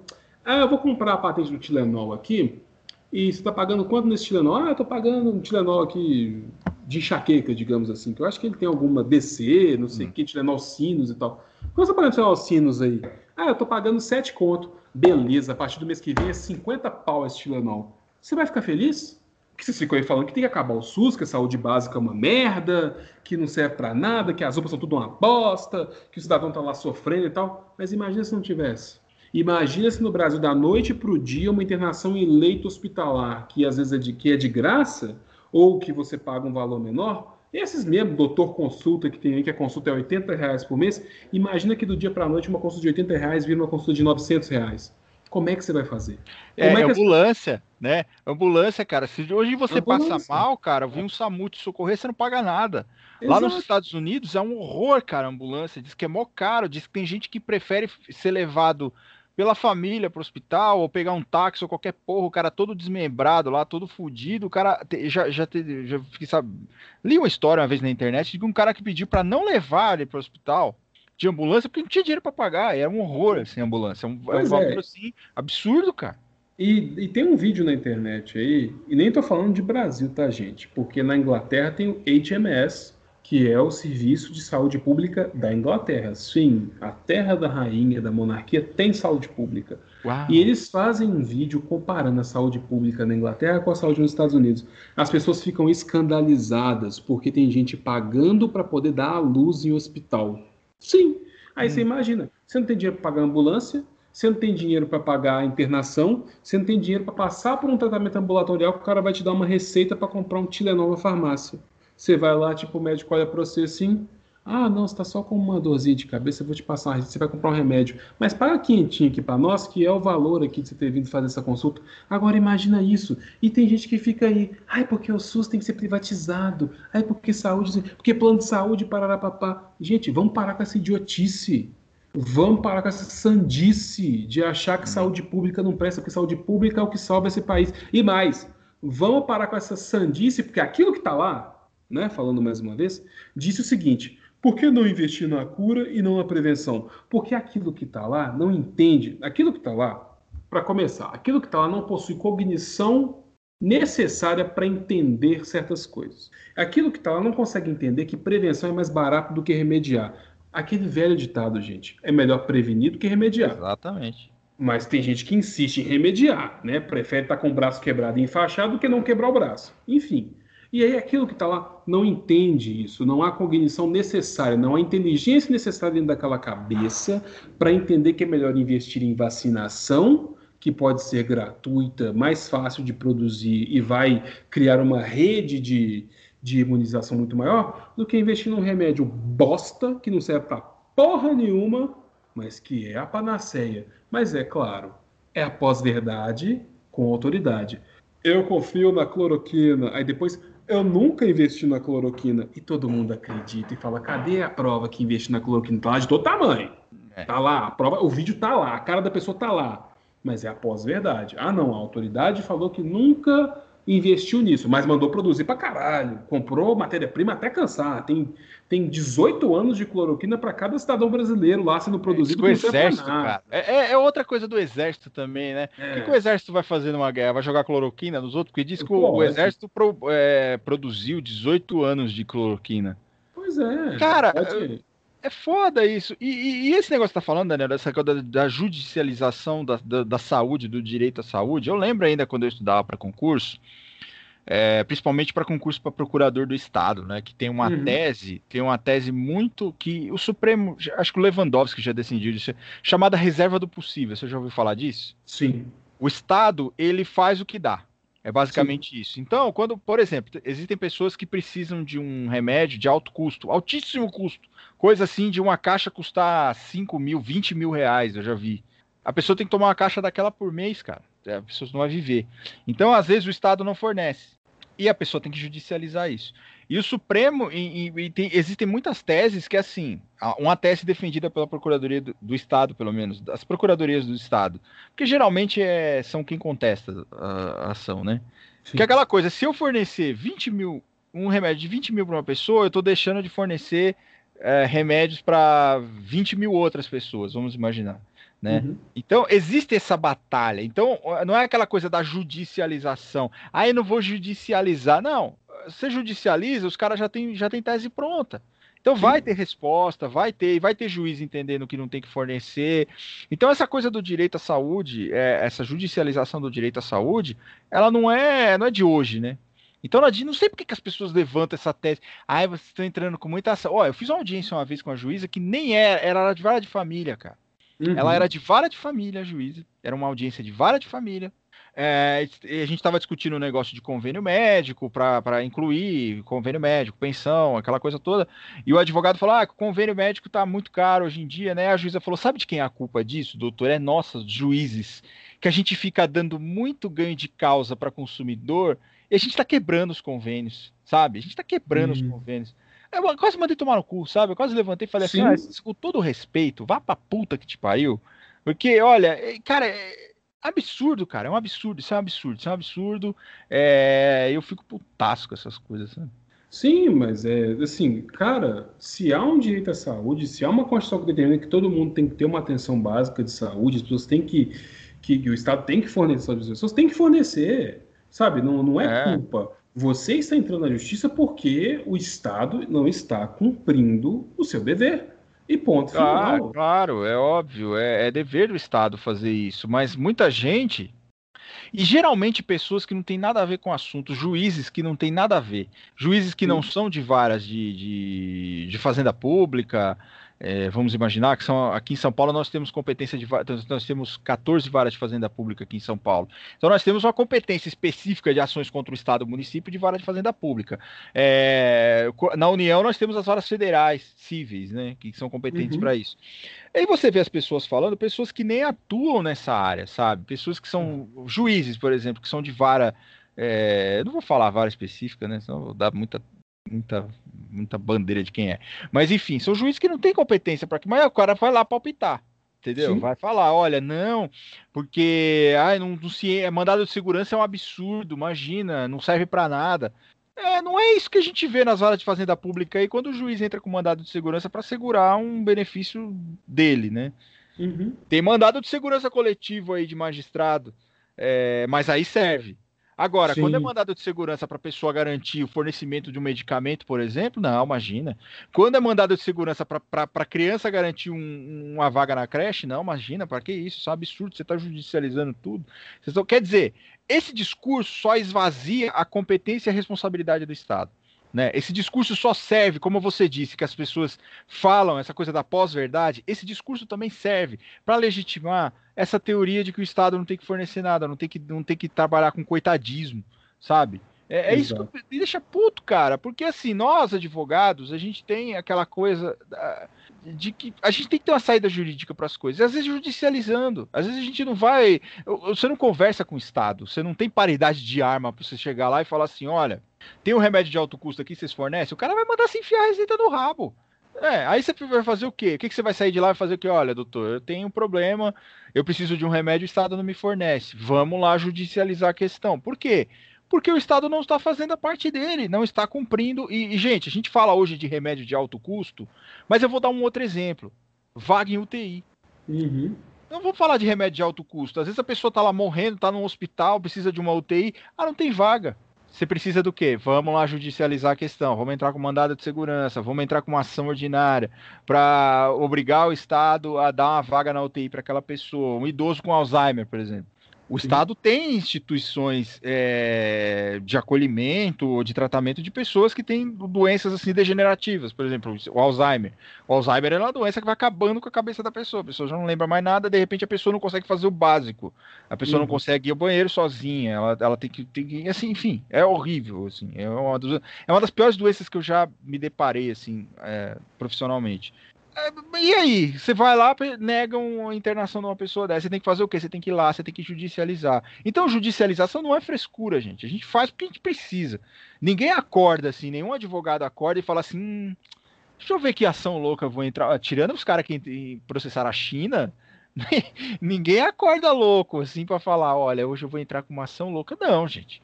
ah, eu vou comprar a patente do Tilenol aqui, e você está pagando quanto nesse Tilenol? Ah, eu estou pagando um Tilenol aqui de enxaqueca, digamos assim, que eu acho que ele tem alguma DC, não sei o hum. que, Tilenol Sinus e tal. Quanto você está pagando Tilenol Sinus aí? Ah, eu estou pagando 7 conto. Beleza, a partir do mês que vem é 50 pau esse Tilenol. Você vai ficar feliz? Porque vocês ficam aí falando que tem que acabar o SUS, que a saúde básica é uma merda, que não serve para nada, que as roupas são tudo uma bosta, que o cidadão tá lá sofrendo e tal. Mas imagina se não tivesse. Imagina se no Brasil, da noite para o dia, uma internação em leito hospitalar, que às vezes é de, que é de graça, ou que você paga um valor menor, esses mesmo, doutor consulta que tem aí, que a consulta é 80 reais por mês, imagina que do dia para a noite uma consulta de 80 reais vira uma consulta de 900 reais. Como é que você vai fazer? É, é, é ambulância, né? Ambulância, cara. Se hoje você ambulância. passa mal, cara, vem um SAMU te socorrer, você não paga nada. Exato. Lá nos Estados Unidos é um horror, cara, a ambulância. Diz que é mó caro, diz que tem gente que prefere ser levado pela família pro hospital, ou pegar um táxi ou qualquer porra, o cara todo desmembrado lá, todo fudido, o cara já, já, te, já fiquei, sabe, li uma história uma vez na internet de um cara que pediu para não levar ele pro hospital de ambulância porque não tinha dinheiro para pagar, era um horror assim, ambulância, é um, é um valor é. assim absurdo, cara. E, e, tem um vídeo na internet aí, e nem tô falando de Brasil, tá, gente? Porque na Inglaterra tem o HMS, que é o Serviço de Saúde Pública da Inglaterra. Sim, a terra da rainha, da monarquia, tem saúde pública. Uau. E eles fazem um vídeo comparando a saúde pública na Inglaterra com a saúde nos Estados Unidos. As pessoas ficam escandalizadas porque tem gente pagando para poder dar a luz em hospital. Sim. Aí hum. você imagina, você não tem dinheiro para pagar ambulância, você não tem dinheiro para pagar a internação, você não tem dinheiro para passar por um tratamento ambulatorial que o cara vai te dar uma receita para comprar um Tilenol na farmácia. Você vai lá, tipo, o médico olha para você assim, ah, não, você está só com uma dorzinha de cabeça, eu vou te passar, você vai comprar um remédio. Mas paga quentinho aqui para nós, que é o valor aqui de você ter vindo fazer essa consulta. Agora imagina isso. E tem gente que fica aí, ai, porque o SUS tem que ser privatizado, ai, porque saúde, porque plano de saúde, parará, papá. Gente, vamos parar com essa idiotice. Vamos parar com essa sandice de achar que saúde pública não presta, porque saúde pública é o que salva esse país. E mais, vamos parar com essa sandice, porque aquilo que está lá, né, falando mais uma vez, disse o seguinte: por que não investir na cura e não na prevenção? Porque aquilo que está lá não entende, aquilo que está lá, para começar, aquilo que está lá não possui cognição necessária para entender certas coisas. Aquilo que está lá não consegue entender que prevenção é mais barato do que remediar. Aquele velho ditado, gente, é melhor prevenir do que remediar. Exatamente. Mas tem gente que insiste em remediar, né? Prefere estar tá com o braço quebrado e enfaixado do que não quebrar o braço. Enfim, e aí aquilo que está lá não entende isso, não há cognição necessária, não há inteligência necessária dentro daquela cabeça para entender que é melhor investir em vacinação, que pode ser gratuita, mais fácil de produzir e vai criar uma rede de, de imunização muito maior, do que investir num remédio bosta que não serve para porra nenhuma, mas que é a panaceia. Mas é claro, é a pós-verdade com autoridade. Eu confio na cloroquina. Aí depois, eu nunca investi na cloroquina. E todo mundo acredita e fala: cadê a prova que investi na cloroquina? Tá lá de todo tamanho. É. Tá lá, a prova, o vídeo tá lá, a cara da pessoa tá lá. Mas é a pós-verdade. Ah, não, a autoridade falou que nunca investiu nisso, mas mandou produzir pra caralho. Comprou matéria-prima até cansar. Tem, tem 18 anos de cloroquina para cada cidadão brasileiro lá sendo produzido. É, exército, cara. É, é, é, outra coisa do exército também, né? É. O que, que, o exército vai fazer numa guerra? Vai jogar cloroquina nos outros? Porque diz que o, o, exército pro, é, produziu 18 anos de cloroquina. Pois é. Cara, pode... é foda isso. E, e, e, esse negócio que tá falando, Daniel, dessa coisa da, da judicialização da, da, da saúde, do direito à saúde, eu lembro ainda quando eu estudava para concurso é, principalmente para concurso para procurador do estado, né? Que tem uma uhum. tese, tem uma tese muito que o Supremo, acho que o Lewandowski já decidiu disso, chamada reserva do possível. Você já ouviu falar disso? Sim. O estado ele faz o que dá. É basicamente Sim. isso. Então, quando, por exemplo, existem pessoas que precisam de um remédio de alto custo, altíssimo custo, coisa assim de uma caixa custar 5 mil, 20 mil reais, eu já vi. A pessoa tem que tomar uma caixa daquela por mês, cara. A pessoa não vai viver. Então, às vezes, o Estado não fornece. E a pessoa tem que judicializar isso. E o Supremo, e, e, tem, existem muitas teses que, assim, uma tese defendida pela Procuradoria do, do, Estado, pelo menos, das Procuradorias do Estado, porque geralmente é, são quem contesta a, a ação, né? Sim. Que é aquela coisa, se eu fornecer 20 mil, um remédio de 20 mil para uma pessoa, eu estou deixando de fornecer é, remédios para 20 mil outras pessoas, vamos imaginar. Né? Uhum. Então, existe essa batalha. Então, não é aquela coisa da judicialização. Aí ah, não vou judicializar. Não. Você judicializa, os caras já têm já tem tese pronta. Então Sim. vai ter resposta, vai ter, vai ter juiz entendendo que não tem que fornecer. Então essa coisa do direito à saúde, é, essa judicialização do direito à saúde, ela não é, não é de hoje, né? Então não sei por que, as pessoas levantam essa tese. Ai, vocês estão entrando com muita ação. Ó, eu fiz uma audiência uma vez com a juíza que nem era, era de vara de família, cara. Uhum. Ela era de vara de família, a juíza. Era uma audiência de vara de família. É, a gente estava discutindo o um negócio de convênio médico para incluir convênio médico, pensão, aquela coisa toda. E o advogado falou: ah, o convênio médico está muito caro hoje em dia, né? A juíza falou: sabe de quem é a culpa disso, doutor? É nossa, juízes, que a gente fica dando muito ganho de causa para consumidor e a gente está quebrando os convênios, sabe? A gente está quebrando uhum. os convênios. Eu quase mandei tomar no cu, sabe? Eu quase levantei e falei Sim. assim: ah, com todo respeito, vá pra puta que te pariu. Porque, olha, é, cara, é absurdo, cara. É um absurdo. Isso é um absurdo. Isso é um absurdo. É... Eu fico putaço com essas coisas, sabe? Sim, mas é assim, cara, se há um direito à saúde, se há uma Constituição que determina que todo mundo tem que ter uma atenção básica de saúde, as pessoas têm que que, que o Estado tem que fornecer as pessoas, tem que fornecer, sabe? Não, não é, é. culpa. Você está entrando na justiça porque o Estado não está cumprindo o seu dever. E ponto final. Ah, claro, é óbvio, é, é dever do Estado fazer isso, mas muita gente e geralmente pessoas que não têm nada a ver com o assunto, juízes que não têm nada a ver, juízes que não são de varas de, de, de fazenda pública, é, vamos imaginar que são, aqui em São Paulo nós temos competência de nós temos 14 varas de fazenda pública aqui em São Paulo. Então nós temos uma competência específica de ações contra o Estado e o município de vara de fazenda pública. É, na União nós temos as varas federais cíveis, né, que são competentes uhum. para isso. Aí você vê as pessoas falando, pessoas que nem atuam nessa área, sabe? Pessoas que são juízes, por exemplo, que são de vara é, não vou falar vara específica, né? Senão dá muita muita, muita bandeira de quem é. Mas enfim, são juízes que não têm competência para que, mas o cara vai lá palpitar. Entendeu? Sim. Vai falar, olha, não, porque ai, não, não se, é, mandado de segurança é um absurdo, imagina, não serve para nada. É, não é isso que a gente vê nas varas de fazenda pública aí quando o juiz entra com mandado de segurança para segurar um benefício dele, né? Uhum. Tem mandado de segurança coletivo aí de magistrado, é, mas aí serve. Agora, Sim. quando é mandado de segurança para a pessoa garantir o fornecimento de um medicamento, por exemplo, não, imagina. Quando é mandado de segurança para a criança garantir um, uma vaga na creche, não, imagina, para que isso? Isso é um absurdo, você está judicializando tudo. quer dizer, esse discurso só esvazia a competência e a responsabilidade do Estado. Né? Esse discurso só serve, como você disse, que as pessoas falam essa coisa da pós-verdade. Esse discurso também serve para legitimar essa teoria de que o Estado não tem que fornecer nada, não tem que, não tem que trabalhar com coitadismo, sabe? É, é isso que me deixa puto, cara, porque assim, nós advogados, a gente tem aquela coisa de que a gente tem que ter uma saída jurídica para as coisas, às vezes judicializando, às vezes a gente não vai, você não conversa com o Estado, você não tem paridade de arma para você chegar lá e falar assim: olha, tem um remédio de alto custo aqui, vocês fornecem, o cara vai mandar se enfiar a receita no rabo. É, aí você vai fazer o quê? O que, que você vai sair de lá e fazer o quê? Olha, doutor, eu tenho um problema, eu preciso de um remédio, o Estado não me fornece. Vamos lá judicializar a questão. Por quê? Porque o Estado não está fazendo a parte dele, não está cumprindo. E, e, gente, a gente fala hoje de remédio de alto custo, mas eu vou dar um outro exemplo: vaga em UTI. Uhum. Não vou falar de remédio de alto custo. Às vezes a pessoa está lá morrendo, está no hospital, precisa de uma UTI, ah, não tem vaga. Você precisa do quê? Vamos lá judicializar a questão, vamos entrar com mandado de segurança, vamos entrar com uma ação ordinária para obrigar o Estado a dar uma vaga na UTI para aquela pessoa, um idoso com Alzheimer, por exemplo. O Estado tem instituições é, de acolhimento ou de tratamento de pessoas que têm doenças assim degenerativas, por exemplo, o Alzheimer. O Alzheimer é uma doença que vai acabando com a cabeça da pessoa. A pessoa já não lembra mais nada, de repente a pessoa não consegue fazer o básico. A pessoa uhum. não consegue ir ao banheiro sozinha. Ela, ela tem, que, tem que, assim, enfim, é horrível, assim. É uma, dos, é uma das piores doenças que eu já me deparei, assim, é, profissionalmente. E aí, você vai lá, nega uma internação de uma pessoa dessa, você tem que fazer o quê? Você tem que ir lá, você tem que judicializar. Então, judicialização não é frescura, gente. A gente faz porque a gente precisa. Ninguém acorda assim, nenhum advogado acorda e fala assim: hum, deixa eu ver que ação louca eu vou entrar. Tirando os caras que processaram a China, ninguém acorda louco assim para falar: olha, hoje eu vou entrar com uma ação louca. Não, gente.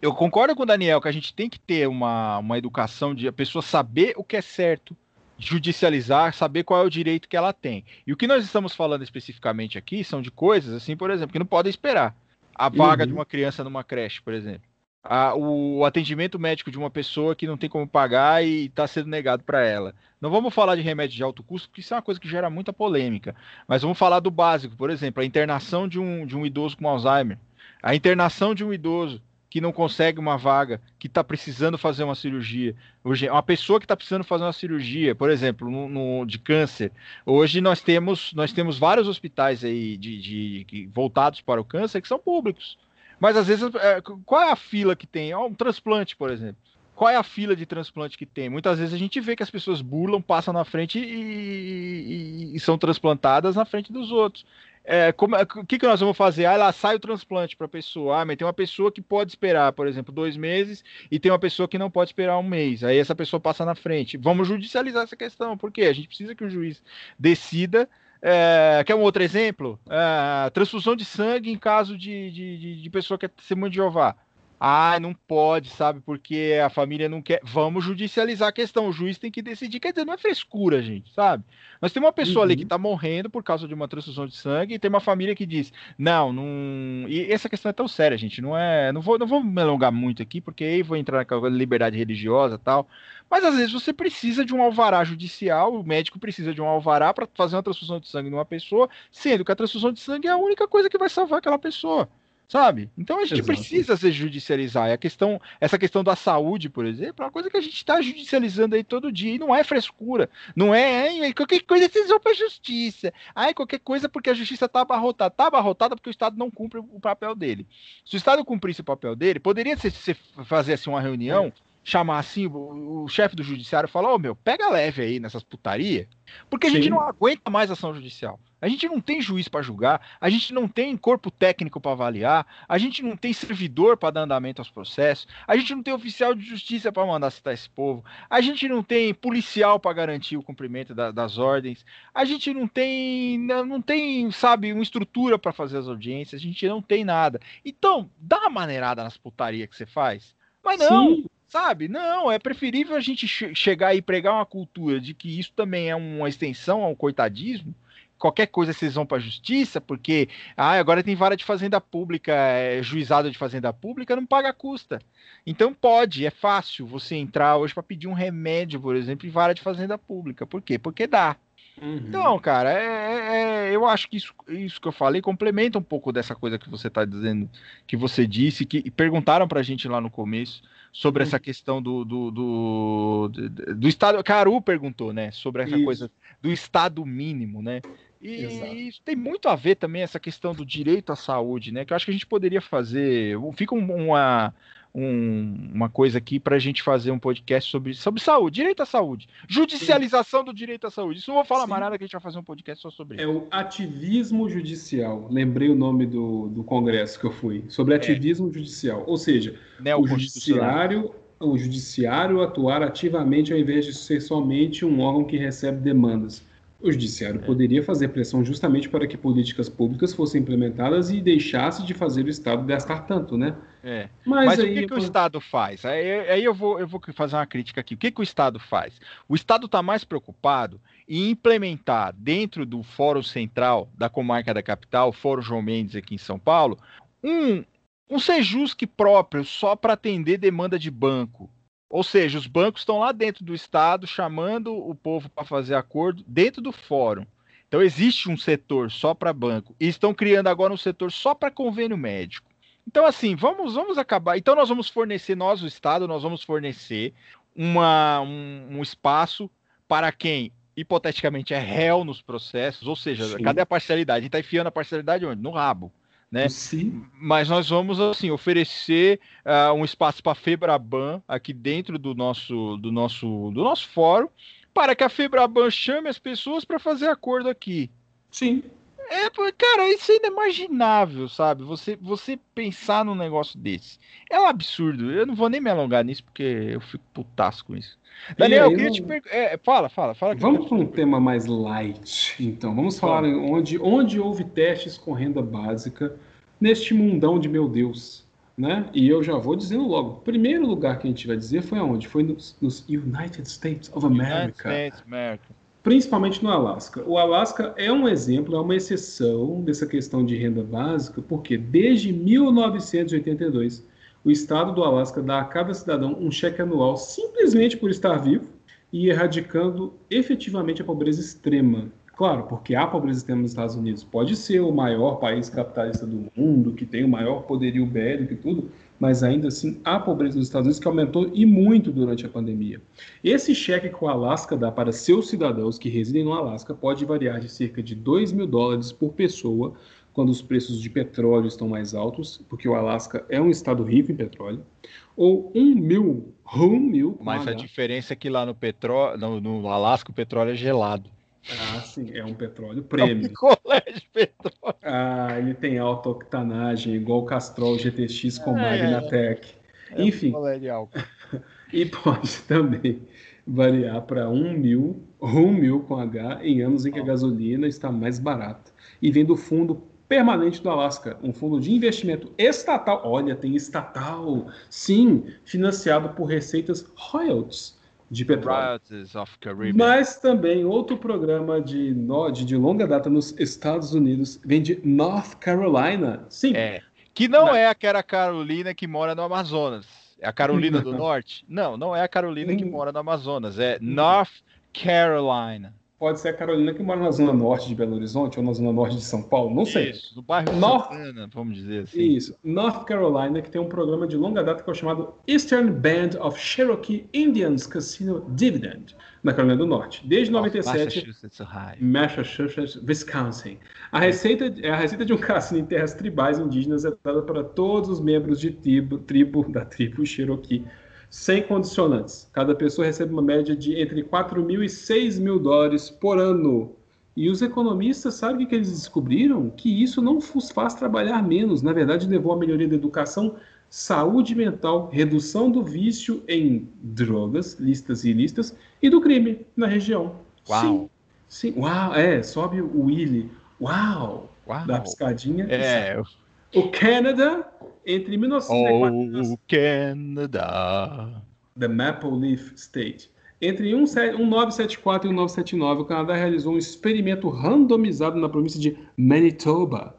Eu concordo com o Daniel que a gente tem que ter uma, uma educação de a pessoa saber o que é certo judicializar, saber qual é o direito que ela tem. E o que nós estamos falando especificamente aqui são de coisas, assim, por exemplo, que não podem esperar. A vaga uhum. de uma criança numa creche, por exemplo. A, o atendimento médico de uma pessoa que não tem como pagar e está sendo negado para ela. Não vamos falar de remédio de alto custo, porque isso é uma coisa que gera muita polêmica. Mas vamos falar do básico, por exemplo, a internação de um, de um idoso com Alzheimer. A internação de um idoso que não consegue uma vaga, que está precisando fazer uma cirurgia. Hoje, uma pessoa que está precisando fazer uma cirurgia, por exemplo, no, no, de câncer. Hoje nós temos, nós temos vários hospitais aí de, de, voltados para o câncer que são públicos. Mas às vezes, é, qual é a fila que tem? um transplante, por exemplo. Qual é a fila de transplante que tem? Muitas vezes a gente vê que as pessoas burlam, passam na frente e, e, e são transplantadas na frente dos outros. É, como, o que, que nós vamos fazer? Ah, lá sai o transplante para a pessoa. Ah, mas tem uma pessoa que pode esperar, por exemplo, dois meses, e tem uma pessoa que não pode esperar um mês. Aí essa pessoa passa na frente. Vamos judicializar essa questão. Por quê? A gente precisa que o juiz decida. É, quer um outro exemplo? É, transfusão de sangue em caso de, de, de, de pessoa que é testemunha de Jeová. Ah, não pode, sabe? Porque a família não quer. Vamos judicializar a questão. O juiz tem que decidir. Quer dizer, não é frescura, gente, sabe? Mas tem uma pessoa uhum. ali que tá morrendo por causa de uma transfusão de sangue e tem uma família que diz: não, não. E essa questão é tão séria, gente. Não é. Não vou, não vou me alongar muito aqui, porque aí vou entrar na liberdade religiosa tal. Mas às vezes você precisa de um alvará judicial, o médico precisa de um alvará para fazer uma transfusão de sangue numa pessoa, sendo que a transfusão de sangue é a única coisa que vai salvar aquela pessoa sabe? Então a gente Exato. precisa se judicializar. a questão, essa questão da saúde, por exemplo, é uma coisa que a gente está judicializando aí todo dia e não é frescura, não é qualquer coisa vocês vão para a justiça, ai qualquer coisa porque a justiça está abarrotada, está abarrotada porque o Estado não cumpre o papel dele. Se o Estado cumprisse o papel dele, poderia ser, ser fazer assim uma reunião é chamar assim, o, o chefe do judiciário falar, ô oh, meu, pega leve aí nessas putaria, porque a Sim. gente não aguenta mais ação judicial. A gente não tem juiz para julgar, a gente não tem corpo técnico para avaliar, a gente não tem servidor para dar andamento aos processos, a gente não tem oficial de justiça para mandar citar esse povo, a gente não tem policial para garantir o cumprimento da, das ordens, a gente não tem, não tem, sabe, uma estrutura para fazer as audiências, a gente não tem nada. Então, dá uma maneirada nas putarias que você faz. Mas não, Sim. Sabe? Não, é preferível a gente che chegar e pregar uma cultura de que isso também é uma extensão ao coitadismo. Qualquer coisa vocês vão para a justiça, porque ah, agora tem vara de fazenda pública, é, juizado de fazenda pública, não paga custa. Então pode, é fácil você entrar hoje para pedir um remédio, por exemplo, em vara de fazenda pública. Por quê? Porque dá. Uhum. Então, cara, é, é, é, eu acho que isso, isso que eu falei complementa um pouco dessa coisa que você está dizendo, que você disse, que perguntaram para a gente lá no começo sobre essa questão do, do, do, do, Estado. Caru perguntou, né? Sobre essa isso. coisa do Estado mínimo, né? E isso tem muito a ver também essa questão do direito à saúde, né? Que eu acho que a gente poderia fazer. Fica uma, um, uma coisa aqui para a gente fazer um podcast sobre, sobre saúde, direito à saúde, judicialização Sim. do direito à saúde. Isso não vou falar Sim. mais nada que a gente vai fazer um podcast só sobre é isso. É o ativismo judicial. Lembrei o nome do, do congresso que eu fui, sobre é. ativismo é. judicial. Ou seja, o judiciário, o judiciário atuar ativamente ao invés de ser somente um órgão que recebe demandas. O judiciário é. poderia fazer pressão justamente para que políticas públicas fossem implementadas e deixasse de fazer o Estado gastar tanto, né? É. Mas, Mas aí, o que, que o Estado faz? Aí, aí, eu, vou, eu vou fazer uma crítica aqui. O que, que o Estado faz? O Estado está mais preocupado em implementar dentro do Fórum Central da Comarca da Capital, Fórum João Mendes aqui em São Paulo, um, um Sejusc próprio só para atender demanda de banco ou seja, os bancos estão lá dentro do Estado chamando o povo para fazer acordo dentro do fórum. Então existe um setor só para banco e estão criando agora um setor só para convênio médico. Então assim, vamos vamos acabar. Então nós vamos fornecer nós o Estado, nós vamos fornecer uma, um, um espaço para quem hipoteticamente é réu nos processos, ou seja, Sim. cadê a parcialidade? A gente está enfiando a parcialidade onde? No rabo né? Sim. Mas nós vamos assim oferecer uh, um espaço para a Febraban aqui dentro do nosso do nosso do nosso fórum para que a Febraban chame as pessoas para fazer acordo aqui. Sim. É, cara, isso é inimaginável, sabe? Você, você pensar num negócio desse. É um absurdo. Eu não vou nem me alongar nisso, porque eu fico putaço com isso. Daniel, eu queria não... te perguntar. É, fala, fala, fala. Vamos para um tema mais light, então. Vamos falar onde, onde houve testes com renda básica neste mundão de meu Deus. Né? E eu já vou dizendo logo. O primeiro lugar que a gente vai dizer foi aonde? Foi nos, nos United States of America. United States, America. Principalmente no Alasca. O Alasca é um exemplo, é uma exceção dessa questão de renda básica, porque desde 1982 o estado do Alasca dá a cada cidadão um cheque anual simplesmente por estar vivo e erradicando efetivamente a pobreza extrema. Claro, porque há pobreza extrema nos Estados Unidos. Pode ser o maior país capitalista do mundo, que tem o maior poderio bélico e tudo, mas ainda assim há pobreza nos Estados Unidos que aumentou e muito durante a pandemia. Esse cheque que o Alasca dá para seus cidadãos que residem no Alasca pode variar de cerca de 2 mil dólares por pessoa quando os preços de petróleo estão mais altos, porque o Alasca é um estado rico em petróleo, ou um mil, um mil. Mas a diferença é que lá no petróleo, no, no Alasca o petróleo é gelado. Ah, sim, é um petróleo prêmio. É um de petróleo. Ah, ele tem alta octanagem, igual o Castrol GTX com é, Magnatec. É, Enfim. de álcool. e pode também variar para 1 mil, 1 mil com H, em anos em que a gasolina está mais barata. E vem do fundo Permanente do Alasca, um fundo de investimento estatal. Olha, tem estatal, sim, financiado por receitas royalties de petróleo. Mas também outro programa de, de, de longa data nos Estados Unidos vem de North Carolina. Sim. É, que não Na... é aquela Carolina que mora no Amazonas. É a Carolina do Norte? Não, não é a Carolina que mora no Amazonas. É North Carolina pode ser a Carolina que mora na zona norte de Belo Horizonte ou na zona norte de São Paulo, não sei. Isso, no bairro North... Santana, vamos dizer assim. Isso, North Carolina, que tem um programa de longa data que é o chamado Eastern Band of Cherokee Indians Casino Dividend, na Carolina do Norte. Desde 97, Massachusetts, Massachusetts, Wisconsin. A receita, a receita de um cassino em terras tribais indígenas é dada para todos os membros de tribo, tribo da tribo Cherokee sem condicionantes. Cada pessoa recebe uma média de entre 4 mil e 6 mil dólares por ano. E os economistas sabem o que eles descobriram? Que isso não os faz trabalhar menos. Na verdade, levou à melhoria da educação, saúde mental, redução do vício em drogas, listas e ilícitas, e do crime na região. Uau! Sim, sim. Uau, é, sobe o Willy. Uau! Uau! Dá piscadinha. É. O Canadá entre 1904 oh, Canada. The Maple Leaf State. Entre 1974 e 1979, o Canadá realizou um experimento randomizado na província de Manitoba,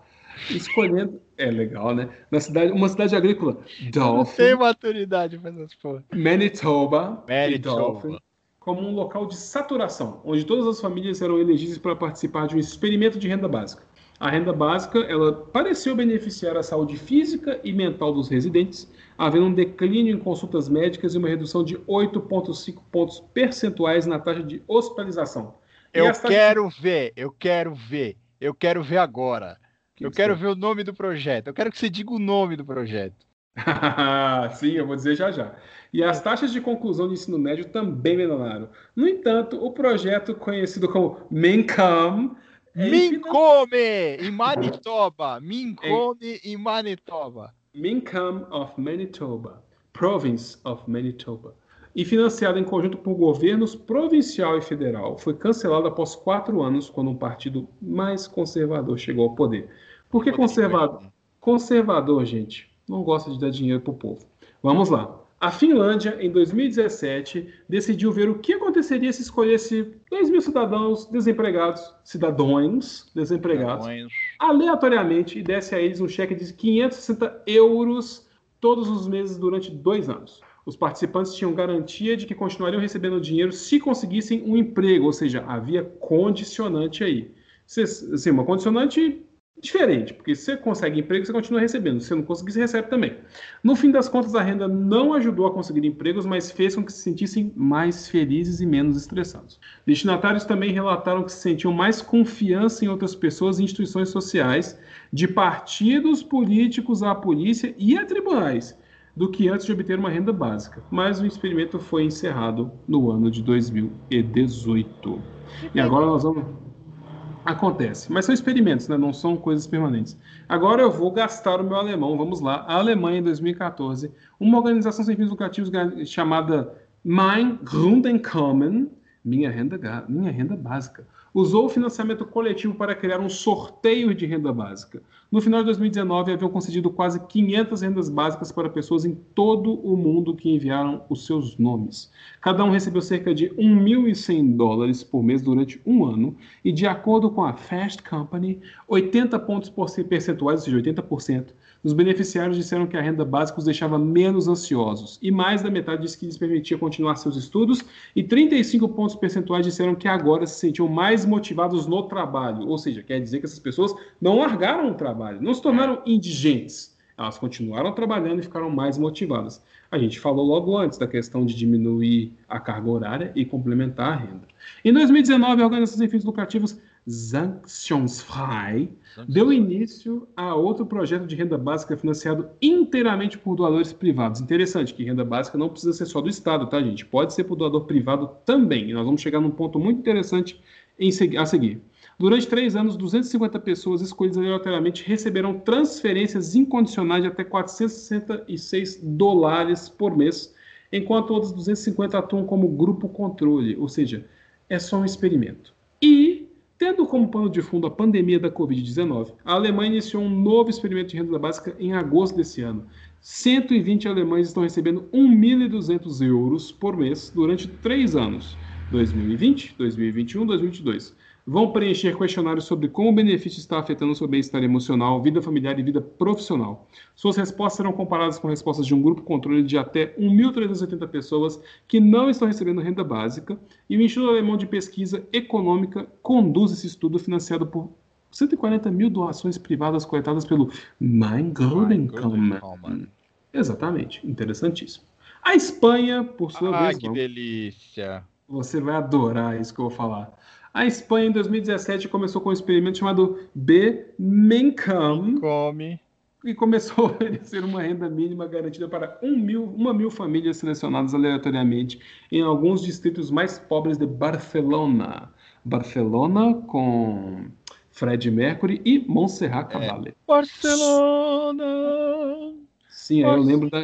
escolhendo. É legal, né? Na cidade, uma cidade agrícola. Dolphin. Tem maturidade para essas porra. Manitoba. Manitoba. Dolphin, como um local de saturação, onde todas as famílias eram elegíveis para participar de um experimento de renda básica. A renda básica ela pareceu beneficiar a saúde física e mental dos residentes, havendo um declínio em consultas médicas e uma redução de 8,5 pontos percentuais na taxa de hospitalização. Eu quero ver, eu quero ver, eu quero ver agora. Que eu que quero ver o nome do projeto. Eu quero que você diga o nome do projeto. Sim, eu vou dizer já já. E as taxas de conclusão de ensino médio também melhoraram. No entanto, o projeto conhecido como MINCAM é Mincome em Manitoba. Mincome em Manitoba. Mincome of Manitoba. Province of Manitoba. E financiado em conjunto por governos provincial e federal, foi cancelado após quatro anos, quando um partido mais conservador chegou ao poder. Por que conservador? Conservador, gente, não gosta de dar dinheiro pro povo. Vamos lá. A Finlândia, em 2017, decidiu ver o que aconteceria se escolhesse 2 mil cidadãos desempregados, cidadãos desempregados, cidadãos. aleatoriamente e desse a eles um cheque de 560 euros todos os meses durante dois anos. Os participantes tinham garantia de que continuariam recebendo dinheiro se conseguissem um emprego, ou seja, havia condicionante aí. Assim, uma condicionante diferente, porque se você consegue emprego, você continua recebendo. Se você não conseguir, você recebe também. No fim das contas, a renda não ajudou a conseguir empregos, mas fez com que se sentissem mais felizes e menos estressados. Destinatários também relataram que se sentiam mais confiança em outras pessoas e instituições sociais, de partidos políticos à polícia e a tribunais, do que antes de obter uma renda básica. Mas o experimento foi encerrado no ano de 2018. E agora nós vamos Acontece, mas são experimentos, né? não são coisas permanentes. Agora eu vou gastar o meu alemão, vamos lá. A Alemanha, em 2014, uma organização sem fins lucrativos chamada Mein Grundeinkommen, minha renda, minha renda básica, usou o financiamento coletivo para criar um sorteio de renda básica. No final de 2019, haviam concedido quase 500 rendas básicas para pessoas em todo o mundo que enviaram os seus nomes. Cada um recebeu cerca de 1.100 dólares por mês durante um ano, e de acordo com a Fast Company, 80 pontos percentuais, ou seja, 80%, os beneficiários disseram que a renda básica os deixava menos ansiosos, e mais da metade disse que lhes permitia continuar seus estudos, e 35 pontos percentuais disseram que agora se sentiam mais motivados no trabalho. Ou seja, quer dizer que essas pessoas não largaram o trabalho, não se tornaram indigentes. Elas continuaram trabalhando e ficaram mais motivadas. A gente falou logo antes da questão de diminuir a carga horária e complementar a renda. Em 2019, a Organização Sem Fins Lucrativos Sanctionsfrei deu início a outro projeto de renda básica financiado inteiramente por doadores privados. Interessante que renda básica não precisa ser só do Estado, tá, gente? Pode ser por doador privado também. E nós vamos chegar num ponto muito interessante a seguir. Durante três anos, 250 pessoas escolhidas aleatoriamente receberão transferências incondicionais de até 466 dólares por mês, enquanto outras 250 atuam como grupo controle, ou seja, é só um experimento. E Tendo como pano de fundo a pandemia da Covid-19, a Alemanha iniciou um novo experimento de renda básica em agosto desse ano. 120 alemães estão recebendo 1.200 euros por mês durante três anos: 2020, 2021, 2022 vão preencher questionários sobre como o benefício está afetando seu bem-estar emocional, vida familiar e vida profissional. Suas respostas serão comparadas com respostas de um grupo controle de até 1.370 pessoas que não estão recebendo renda básica, e o Instituto Alemão de Pesquisa Econômica conduz esse estudo financiado por 140 mil doações privadas coletadas pelo Mein Grundeinkommen. Exatamente, interessantíssimo. A Espanha, por sua ah, vez. Ah, que delícia! Você vai adorar isso que eu vou falar. A Espanha, em 2017, começou com um experimento chamado B Mencam. Come. E começou a oferecer uma renda mínima garantida para um mil, uma mil famílias selecionadas aleatoriamente em alguns distritos mais pobres de Barcelona. Barcelona com Fred Mercury e Montserrat Caballé. É. Barcelona! Sim, eu lembro, da,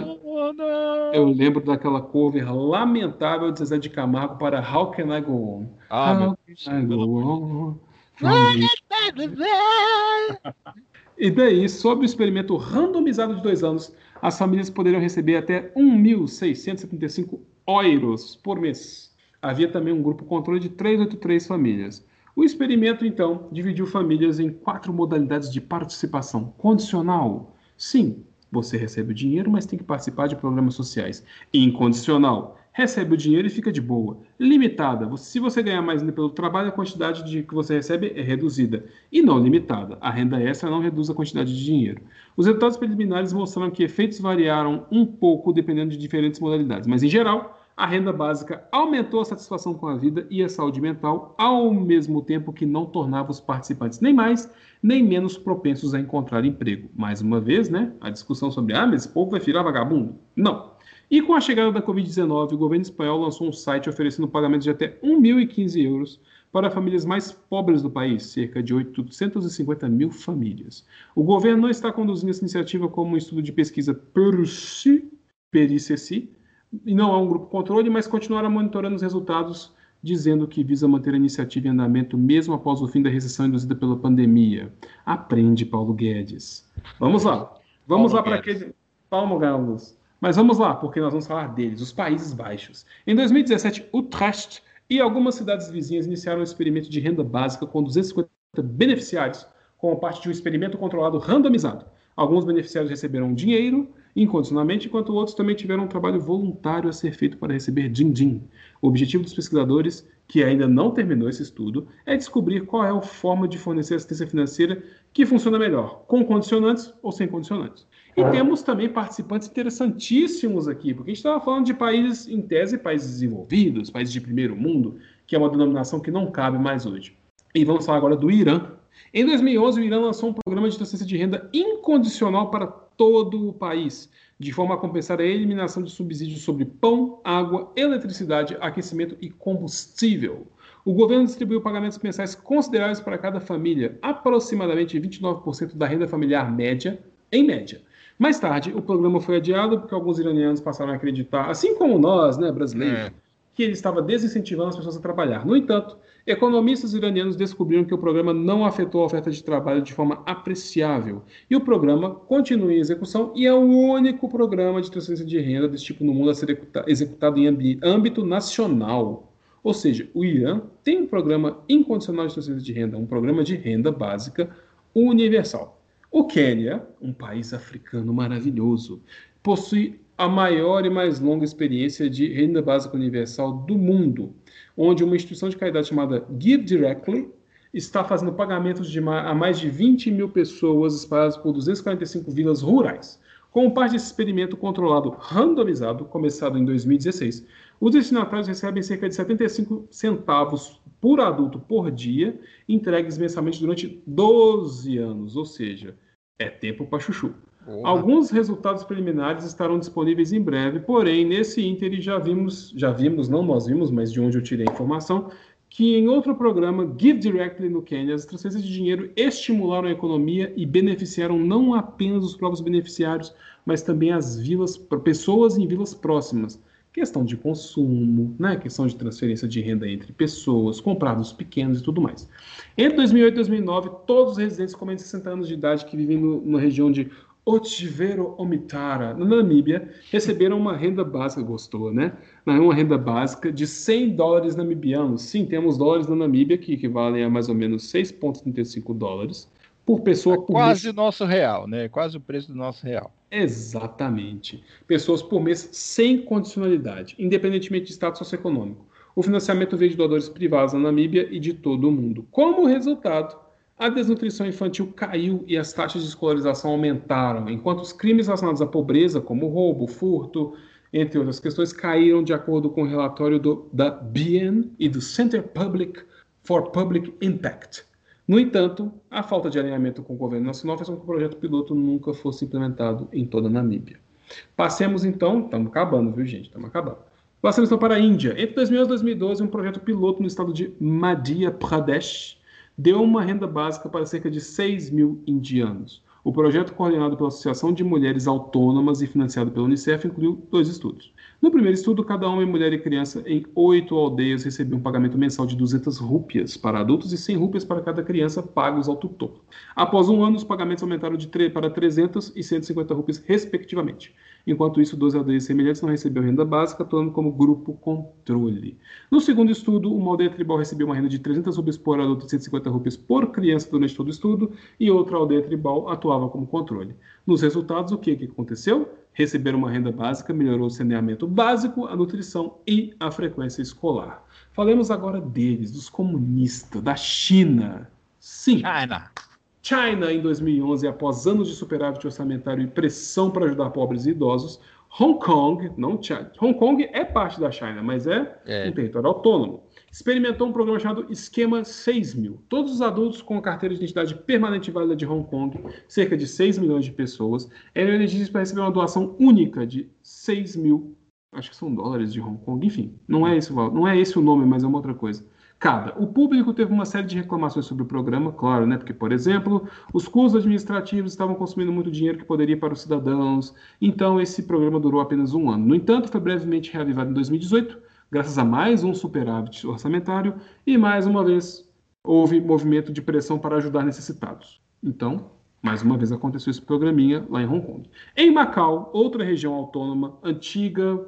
eu lembro daquela cover lamentável de Zezé de Camargo para How Can I Go On? Ah, How can I Go On? e daí, sobre o experimento randomizado de dois anos, as famílias poderiam receber até 1.675 euros por mês. Havia também um grupo controle de 383 famílias. O experimento, então, dividiu famílias em quatro modalidades de participação: condicional, sim, você recebe o dinheiro, mas tem que participar de programas sociais. Incondicional. Recebe o dinheiro e fica de boa. Limitada. Se você ganhar mais pelo trabalho, a quantidade de que você recebe é reduzida. E não limitada. A renda extra não reduz a quantidade de dinheiro. Os resultados preliminares mostraram que efeitos variaram um pouco dependendo de diferentes modalidades, mas em geral, a renda básica aumentou a satisfação com a vida e a saúde mental, ao mesmo tempo que não tornava os participantes nem mais nem menos propensos a encontrar emprego. Mais uma vez, né, a discussão sobre, ah, mas esse povo vai virar vagabundo? Não. E com a chegada da Covid-19, o governo espanhol lançou um site oferecendo pagamentos de até 1.015 euros para famílias mais pobres do país, cerca de 850 mil famílias. O governo não está conduzindo essa iniciativa como um estudo de pesquisa per si, e não há um grupo controle, mas continuará monitorando os resultados, dizendo que visa manter a iniciativa em andamento mesmo após o fim da recessão induzida pela pandemia. Aprende, Paulo Guedes. Vamos lá. Vamos Paulo lá para aquele. Paulo Gaulos. Mas vamos lá, porque nós vamos falar deles, os Países Baixos. Em 2017, Utrecht e algumas cidades vizinhas iniciaram um experimento de renda básica com 250 beneficiários, como parte de um experimento controlado randomizado. Alguns beneficiários receberam dinheiro incondicionalmente, enquanto outros também tiveram um trabalho voluntário a ser feito para receber din-din. O objetivo dos pesquisadores, que ainda não terminou esse estudo, é descobrir qual é a forma de fornecer assistência financeira que funciona melhor, com condicionantes ou sem condicionantes. E temos também participantes interessantíssimos aqui, porque a gente estava falando de países, em tese, países desenvolvidos, países de primeiro mundo, que é uma denominação que não cabe mais hoje. E vamos falar agora do Irã. Em 2011, o Irã lançou um programa de transferência de renda incondicional para todo o país, de forma a compensar a eliminação de subsídios sobre pão, água, eletricidade, aquecimento e combustível. O governo distribuiu pagamentos mensais consideráveis para cada família, aproximadamente 29% da renda familiar média, em média. Mais tarde, o programa foi adiado porque alguns iranianos passaram a acreditar, assim como nós, né, brasileiros, é. que ele estava desincentivando as pessoas a trabalhar. No entanto, Economistas iranianos descobriram que o programa não afetou a oferta de trabalho de forma apreciável e o programa continua em execução e é o único programa de transferência de renda desse tipo no mundo a ser executado em âmbito nacional. Ou seja, o Irã tem um programa incondicional de transferência de renda, um programa de renda básica universal. O Quênia, um país africano maravilhoso, possui a maior e mais longa experiência de renda básica universal do mundo onde uma instituição de caridade chamada Give Directly está fazendo pagamentos de a mais de 20 mil pessoas espalhadas por 245 vilas rurais. Como parte desse experimento controlado randomizado, começado em 2016, os destinatários recebem cerca de 75 centavos por adulto por dia, entregues mensalmente durante 12 anos, ou seja, é tempo para chuchu. Alguns resultados preliminares estarão disponíveis em breve, porém, nesse ínter já vimos, já vimos, não nós vimos, mas de onde eu tirei a informação, que em outro programa, Give Directly no Quênia, as transferências de dinheiro estimularam a economia e beneficiaram não apenas os próprios beneficiários, mas também as vilas, pessoas em vilas próximas, questão de consumo, né? questão de transferência de renda entre pessoas, comprados pequenos e tudo mais. Entre 2008 e 2009, todos os residentes com menos de 60 anos de idade que vivem na região de Otivero Omitara, na Namíbia, receberam uma renda básica, gostou, né? Uma renda básica de 100 dólares namibianos. Sim, temos dólares na Namíbia que equivalem a mais ou menos 6,35 dólares por pessoa é por quase mês. nosso real, né? Quase o preço do nosso real. Exatamente. Pessoas por mês sem condicionalidade, independentemente de status socioeconômico. O financiamento veio de doadores privados na Namíbia e de todo o mundo. Como resultado, a desnutrição infantil caiu e as taxas de escolarização aumentaram, enquanto os crimes relacionados à pobreza, como roubo, furto, entre outras questões, caíram de acordo com o relatório do, da BN e do Center Public for Public Impact. No entanto, a falta de alinhamento com o governo nacional fez com que o projeto piloto nunca fosse implementado em toda a Namíbia. Passemos então, estamos acabando, viu gente? Estamos acabando. Passemos então para a Índia. Entre 2011 e 2012, um projeto piloto no estado de Madhya Pradesh deu uma renda básica para cerca de 6 mil indianos. O projeto, coordenado pela Associação de Mulheres Autônomas e financiado pela Unicef, incluiu dois estudos. No primeiro estudo, cada homem, mulher e criança em oito aldeias recebiam um pagamento mensal de 200 rúpias para adultos e 100 rúpias para cada criança pagos ao tutor. Após um ano, os pagamentos aumentaram de para 300 e 150 rúpias, respectivamente. Enquanto isso, 12 aldeias semelhantes não recebiam renda básica, atuando como grupo controle. No segundo estudo, uma aldeia tribal recebeu uma renda de 300 rupias por adulto e 150 rupias por criança durante todo o estudo, e outra aldeia tribal atuava como controle. Nos resultados, o que, que aconteceu? Receberam uma renda básica, melhorou o saneamento básico, a nutrição e a frequência escolar. Falemos agora deles, dos comunistas, da China. Sim. China. China, em 2011, após anos de superávit orçamentário e pressão para ajudar pobres e idosos, Hong Kong, não China, Hong Kong é parte da China, mas é, é. um território autônomo, experimentou um programa chamado Esquema 6000. Todos os adultos com carteira de identidade permanente válida de Hong Kong, cerca de 6 milhões de pessoas, eram elegidos para receber uma doação única de 6 mil, acho que são dólares de Hong Kong, enfim, não é esse, não é esse o nome, mas é uma outra coisa cada. O público teve uma série de reclamações sobre o programa, claro, né? Porque, por exemplo, os custos administrativos estavam consumindo muito dinheiro que poderia ir para os cidadãos. Então, esse programa durou apenas um ano. No entanto, foi brevemente reavivado em 2018, graças a mais um superávit orçamentário e mais uma vez houve movimento de pressão para ajudar necessitados. Então, mais uma vez aconteceu esse programinha lá em Hong Kong. Em Macau, outra região autônoma, antiga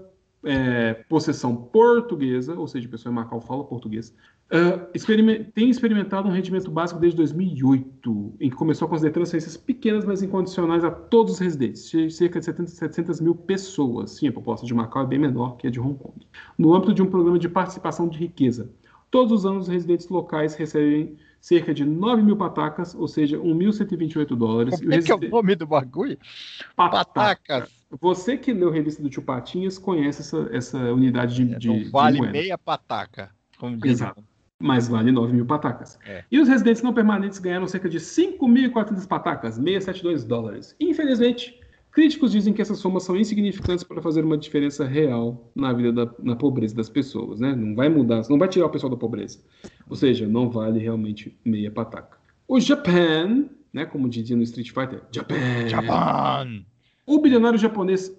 é, possessão portuguesa, ou seja, a pessoa em Macau fala português, Uh, experiment, tem experimentado um rendimento básico desde 2008, em que começou a conceder transferências pequenas, mas incondicionais a todos os residentes, cerca de 70, 700 mil pessoas. Sim, a população de Macau é bem menor que a de Hong Kong. No âmbito de um programa de participação de riqueza. Todos os anos, os residentes locais recebem cerca de 9 mil patacas, ou seja, 1.128 dólares. Como é que é o nome do bagulho? Patacas. Você que leu a revista do Tio Patinhas conhece essa, essa unidade de, é, de, vale de meia pataca. Exato mas vale 9 mil patacas. É. E os residentes não permanentes ganharam cerca de 5.400 patacas, 672 dólares. Infelizmente, críticos dizem que essas somas são insignificantes para fazer uma diferença real na vida da na pobreza das pessoas, né? Não vai mudar, não vai tirar o pessoal da pobreza. Ou seja, não vale realmente meia pataca. O Japan, né, como dizia no Street Fighter, Japan. Japan. O bilionário japonês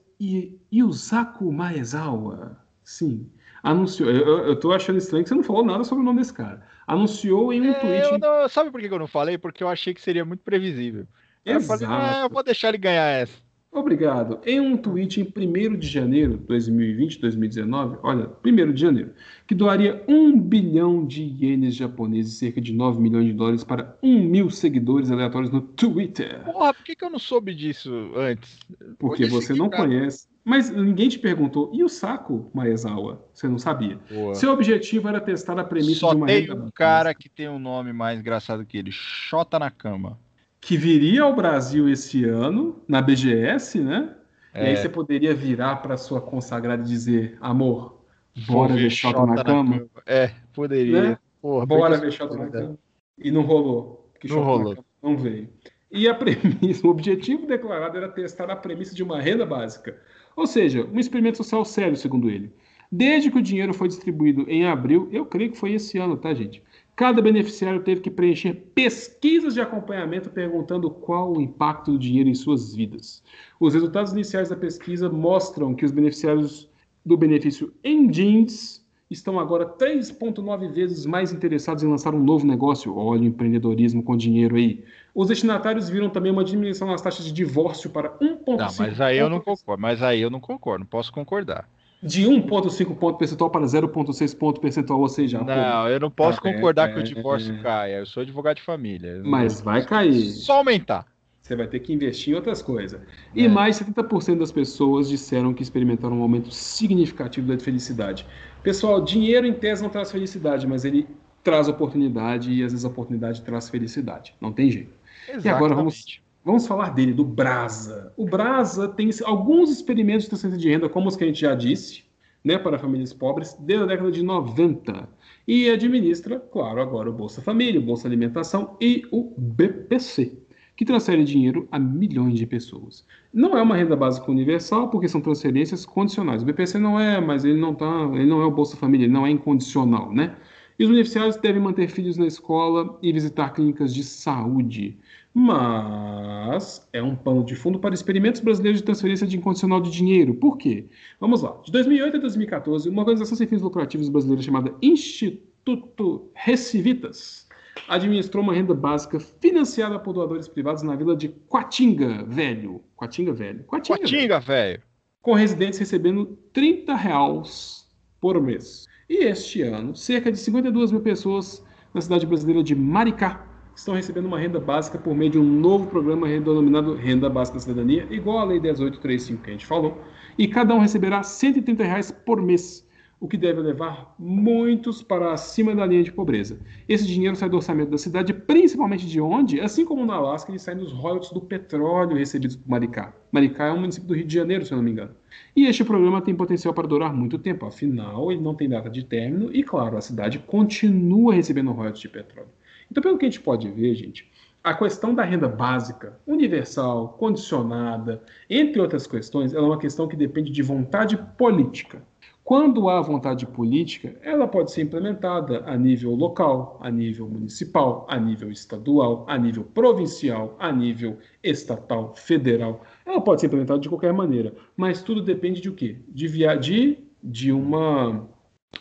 Yusaku Maezawa, sim, anunciou. Eu, eu tô achando estranho que você não falou nada sobre o nome desse cara. Anunciou em um é, tweet. Não, sabe por que eu não falei? Porque eu achei que seria muito previsível. Exato. Eu, falei, ah, eu vou deixar ele ganhar essa. Obrigado. Em um tweet em 1 de janeiro de 2020, 2019, olha, 1 de janeiro, que doaria 1 bilhão de ienes japoneses, cerca de 9 milhões de dólares, para 1 mil seguidores aleatórios no Twitter. Porra, por que, que eu não soube disso antes? Porque você não cara. conhece. Mas ninguém te perguntou, e o saco, Maezawa? Você não sabia. Boa. Seu objetivo era testar a premissa Só de uma tem um cara que tem um nome mais engraçado que ele, Xota na cama que viria ao Brasil esse ano, na BGS, né? É. E aí é. você poderia virar para sua consagrada e dizer, amor, bora ver Xota na, na cama? cama? É, poderia. Né? Porra, bora ver Xota na cama. E não rolou. Não rolou. não veio. E a premissa, o objetivo declarado era testar a premissa de uma renda básica. Ou seja, um experimento social sério, segundo ele. Desde que o dinheiro foi distribuído em abril, eu creio que foi esse ano, tá, gente? Cada beneficiário teve que preencher pesquisas de acompanhamento perguntando qual o impacto do dinheiro em suas vidas. Os resultados iniciais da pesquisa mostram que os beneficiários do benefício em jeans estão agora 3,9 vezes mais interessados em lançar um novo negócio. Olha o empreendedorismo com dinheiro aí. Os destinatários viram também uma diminuição nas taxas de divórcio para 1,5 Não, mas aí eu não concordo. Mas aí eu não concordo, não posso concordar. De 1,5 ponto percentual para 0,6 ponto percentual, ou seja... Não, pô, eu não posso ah, concordar é, que o divórcio é, caia. Eu sou advogado de família. Mas vai cair. Só aumentar. Você vai ter que investir em outras coisas. E é. mais 70% das pessoas disseram que experimentaram um aumento significativo da felicidade. Pessoal, dinheiro em tese não traz felicidade, mas ele traz oportunidade e às vezes a oportunidade traz felicidade. Não tem jeito. Exatamente. E agora vamos, vamos falar dele, do Brasa. O Brasa tem alguns experimentos de transferência de renda, como os que a gente já disse, né, para famílias pobres, desde a década de 90. E administra, claro, agora o Bolsa Família, o Bolsa Alimentação e o BPC que transfere dinheiro a milhões de pessoas. Não é uma renda básica universal, porque são transferências condicionais. O BPC não é, mas ele não tá, ele não é o Bolsa Família, ele não é incondicional, né? E os beneficiários devem manter filhos na escola e visitar clínicas de saúde. Mas é um pano de fundo para experimentos brasileiros de transferência de incondicional de dinheiro. Por quê? Vamos lá. De 2008 a 2014, uma organização sem fins lucrativos brasileira chamada Instituto Recivitas administrou uma renda básica financiada por doadores privados na vila de Quatinga Velho. Quatinga Velho. Quatinga, Quatinga velho. Com residentes recebendo 30 reais por mês. E este ano, cerca de 52 mil pessoas na cidade brasileira de Maricá estão recebendo uma renda básica por meio de um novo programa denominado Renda Básica da Cidadania, igual à Lei 10835 que a gente falou. E cada um receberá 130 reais por mês o que deve levar muitos para acima da linha de pobreza. Esse dinheiro sai do orçamento da cidade, principalmente de onde? Assim como na Alasca, ele sai dos royalties do petróleo recebidos por Maricá. Maricá é um município do Rio de Janeiro, se eu não me engano. E este programa tem potencial para durar muito tempo, afinal, ele não tem data de término e, claro, a cidade continua recebendo royalties de petróleo. Então, pelo que a gente pode ver, gente, a questão da renda básica, universal, condicionada, entre outras questões, ela é uma questão que depende de vontade política. Quando há vontade política, ela pode ser implementada a nível local, a nível municipal, a nível estadual, a nível provincial, a nível estatal, federal. Ela pode ser implementada de qualquer maneira, mas tudo depende de o quê? De, via, de, de uma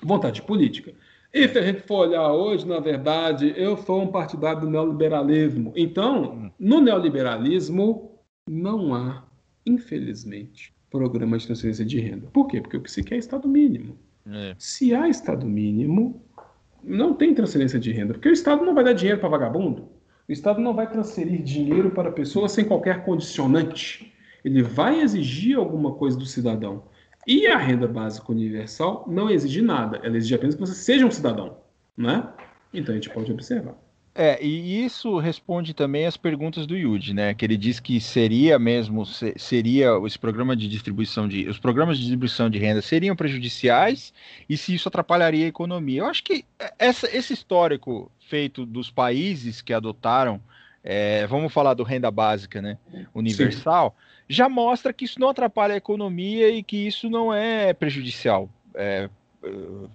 vontade política. E se a gente for olhar hoje, na verdade, eu sou um partidário do neoliberalismo. Então, no neoliberalismo, não há, infelizmente, programa de transferência de renda. Por quê? Porque o que se quer é Estado mínimo. É. Se há Estado mínimo, não tem transferência de renda, porque o Estado não vai dar dinheiro para vagabundo. O Estado não vai transferir dinheiro para pessoas sem qualquer condicionante. Ele vai exigir alguma coisa do cidadão. E a renda básica universal não exige nada, ela exige apenas que você seja um cidadão, né? Então a gente pode observar. É, e isso responde também às perguntas do Yudi, né? Que ele diz que seria mesmo, seria esse programa de distribuição de. Os programas de distribuição de renda seriam prejudiciais e se isso atrapalharia a economia. Eu acho que essa, esse histórico feito dos países que adotaram, é, vamos falar do renda básica, né? Universal, Sim. Já mostra que isso não atrapalha a economia e que isso não é prejudicial. É,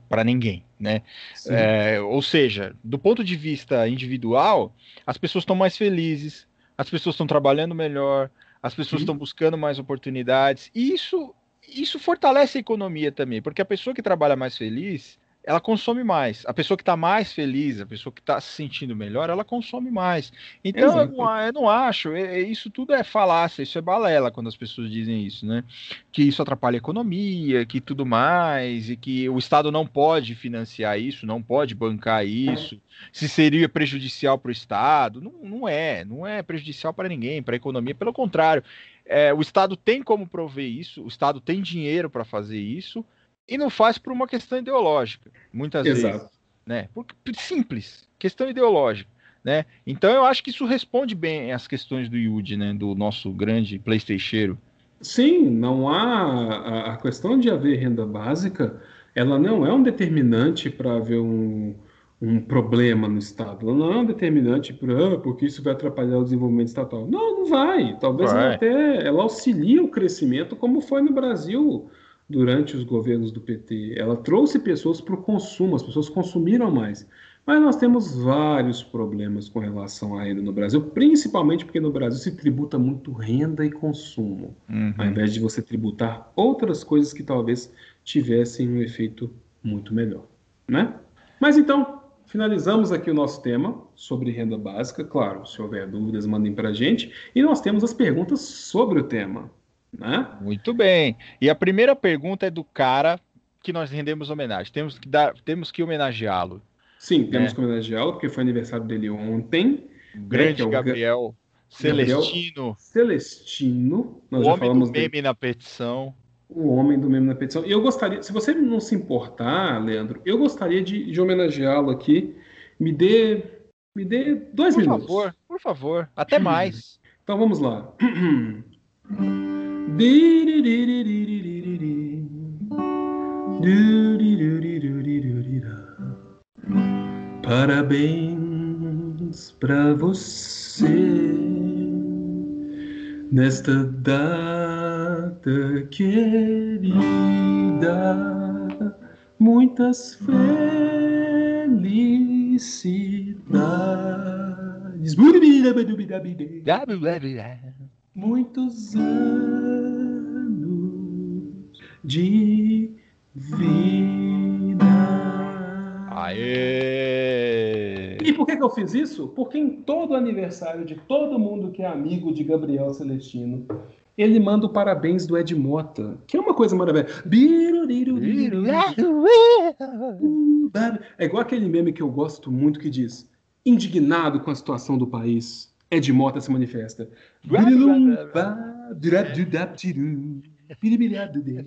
para ninguém, né? É, ou seja, do ponto de vista individual, as pessoas estão mais felizes, as pessoas estão trabalhando melhor, as pessoas estão buscando mais oportunidades. E isso, isso fortalece a economia também, porque a pessoa que trabalha mais feliz, ela consome mais. A pessoa que está mais feliz, a pessoa que está se sentindo melhor, ela consome mais. Então, eu não, eu não, acho, isso tudo é falácia, isso é balela quando as pessoas dizem isso, né? Que isso atrapalha a economia, que tudo mais, e que o Estado não pode financiar isso, não pode bancar isso, se seria prejudicial para o Estado. Não, não é, não é prejudicial para ninguém, para a economia, pelo contrário. É, o Estado tem como prover isso, o Estado tem dinheiro para fazer isso, e não faz por uma questão ideológica, muitas Exato. vezes. Né? Porque, simples, questão ideológica. Né? Então eu acho que isso responde bem às questões do Yudi, né? do nosso grande Playstateiro. Sim, não há. A questão de haver renda básica, ela não é um determinante para haver um, um problema no Estado. Ela não é um determinante para ah, porque isso vai atrapalhar o desenvolvimento estatal. Não, não vai. Talvez vai. Ela até ela auxilie o crescimento, como foi no Brasil durante os governos do PT. Ela trouxe pessoas para o consumo, as pessoas consumiram mais. Mas nós temos vários problemas com relação à renda no Brasil, principalmente porque no Brasil se tributa muito renda e consumo, uhum. ao invés de você tributar outras coisas que talvez tivessem um efeito muito melhor, né? Mas então, finalizamos aqui o nosso tema sobre renda básica. Claro, se houver dúvidas, mandem para a gente. E nós temos as perguntas sobre o tema. Né? Muito bem. E a primeira pergunta é do cara que nós rendemos homenagem. Temos que dar, temos que homenageá-lo. Sim, né? temos que homenageá-lo, porque foi aniversário dele ontem. O grande né, é o Gabriel Celestino. Celestino. Nós o homem do meme dele. na petição. O homem do meme na petição. E eu gostaria, se você não se importar, Leandro, eu gostaria de, de homenageá-lo aqui. Me dê, me dê dois por minutos. Por favor, por favor. Até mais. Então vamos lá. Parabéns para você nesta data querida. Muitas felicidades. Muitos anos de vida. Aê! E por que, que eu fiz isso? Porque em todo aniversário de todo mundo que é amigo de Gabriel Celestino, ele manda o parabéns do Ed Mota, que é uma coisa maravilhosa. É igual aquele meme que eu gosto muito que diz: indignado com a situação do país, Ed Mota se manifesta.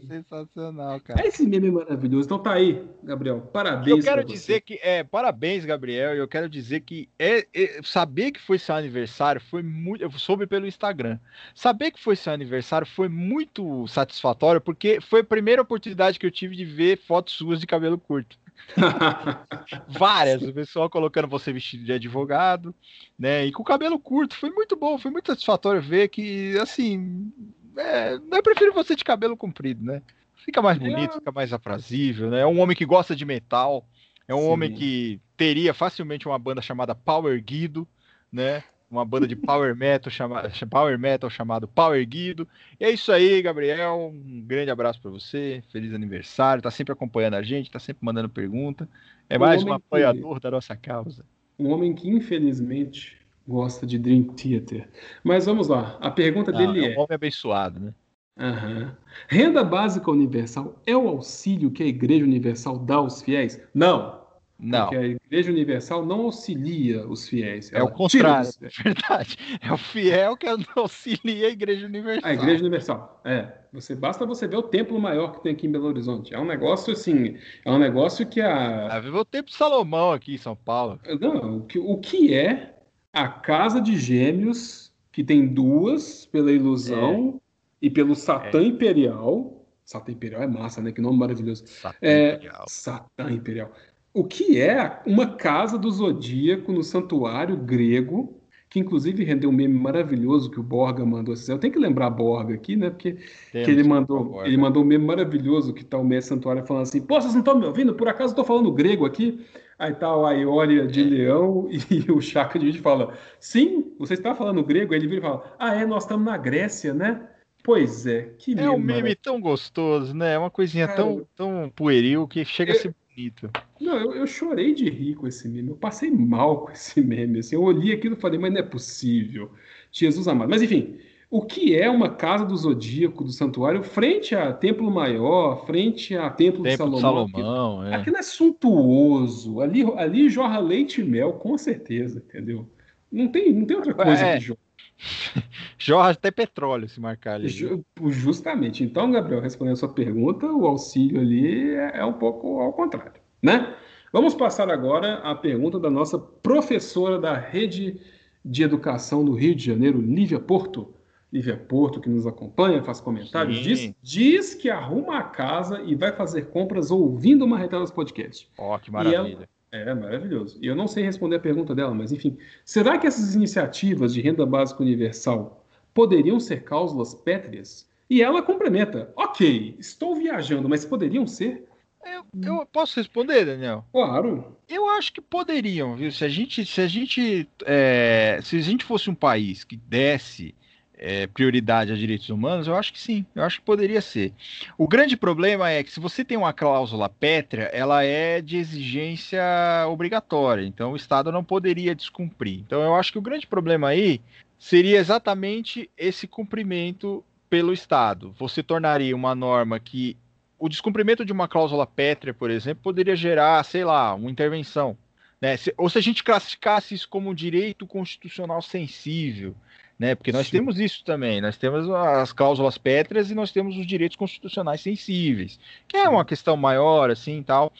É sensacional, cara. É esse meme maravilhoso. Então tá aí, Gabriel. Parabéns. Eu quero dizer que é parabéns, Gabriel. Eu quero dizer que é, é, saber que foi seu aniversário foi muito. Eu soube pelo Instagram. Saber que foi seu aniversário foi muito satisfatório porque foi a primeira oportunidade que eu tive de ver fotos suas de cabelo curto. Várias, o pessoal colocando você vestido de advogado, né? E com cabelo curto, foi muito bom, foi muito satisfatório ver que, assim, é, eu prefiro você de cabelo comprido, né? Fica mais bonito, é. fica mais aprazível, né? É um homem que gosta de metal, é um Sim. homem que teria facilmente uma banda chamada Power Guido, né? Uma banda de power metal, chama, power metal chamado Power Guido. E é isso aí, Gabriel. Um grande abraço para você. Feliz aniversário. Tá sempre acompanhando a gente, tá sempre mandando pergunta. É mais um apoiador que... da nossa causa. Um homem que, infelizmente, gosta de Dream Theater. Mas vamos lá. A pergunta dele é. É um homem abençoado, né? Uhum. Renda básica universal é o auxílio que a Igreja Universal dá aos fiéis? Não. Não. Porque a Igreja Universal não auxilia os fiéis. É o contrário, é verdade. É o fiel que auxilia a Igreja Universal. A Igreja Universal, é. Você basta você ver o templo maior que tem aqui em Belo Horizonte. É um negócio assim, é um negócio que a. Ah, ver o templo Salomão aqui em São Paulo. Não, o que, o que é a Casa de Gêmeos, que tem duas pela ilusão é. e pelo Satã é. Imperial. Satã Imperial é massa, né? Que nome maravilhoso. Satã é, Imperial. Satã Imperial. O que é uma casa do zodíaco no santuário grego, que inclusive rendeu um meme maravilhoso que o Borga mandou. Eu tenho que lembrar Borga aqui, né? Porque que ele mandou, ele mandou um meme maravilhoso que tá o Mestre Santuário falando assim: Pô, vocês não estão me ouvindo? Por acaso eu tô falando grego aqui? Aí tá o Aioria de é. Leão e o Chaka de Vídeo fala: Sim, você está falando grego? Aí ele vira e fala: Ah, é, nós estamos na Grécia, né? Pois é, que meme. É um meme tão gostoso, né? É uma coisinha Cara, tão, tão pueril que chega eu, a ser bonito. Não, eu, eu, chorei de rir com esse meme. Eu passei mal com esse meme. Assim, eu olhei aquilo e falei, mas não é possível. Jesus amado. Mas enfim, o que é uma casa do zodíaco do santuário frente a Templo Maior, frente a Templo, Templo de Salomão. De Salomão aquilo, é. aquilo é suntuoso. Ali, ali jorra leite e mel, com certeza, entendeu? Não tem, não tem outra coisa é. que jorra. jorra até petróleo se marcar ali. Justamente. Então, Gabriel, respondendo a sua pergunta, o auxílio ali é, é um pouco ao contrário, né? Vamos passar agora à pergunta da nossa professora da rede de educação do Rio de Janeiro, Lívia Porto. Lívia Porto, que nos acompanha, faz comentários, diz, diz, que arruma a casa e vai fazer compras ouvindo uma Marretadas Podcast. Ó, oh, que maravilha. É, maravilhoso. E eu não sei responder a pergunta dela, mas enfim. Será que essas iniciativas de renda básica universal poderiam ser cláusulas pétreas? E ela complementa: ok, estou viajando, mas poderiam ser? Eu, eu, posso responder, Daniel? Claro. Eu acho que poderiam, viu? Se a gente, se a gente, é, se a gente fosse um país que desse é, prioridade a direitos humanos? Eu acho que sim, eu acho que poderia ser. O grande problema é que se você tem uma cláusula pétrea, ela é de exigência obrigatória, então o Estado não poderia descumprir. Então eu acho que o grande problema aí seria exatamente esse cumprimento pelo Estado. Você tornaria uma norma que o descumprimento de uma cláusula pétrea, por exemplo, poderia gerar, sei lá, uma intervenção. Né? Se, ou se a gente classificasse isso como um direito constitucional sensível, né? Porque nós Sim. temos isso também, nós temos as cláusulas pétreas e nós temos os direitos constitucionais sensíveis, que é uma questão maior, assim, tal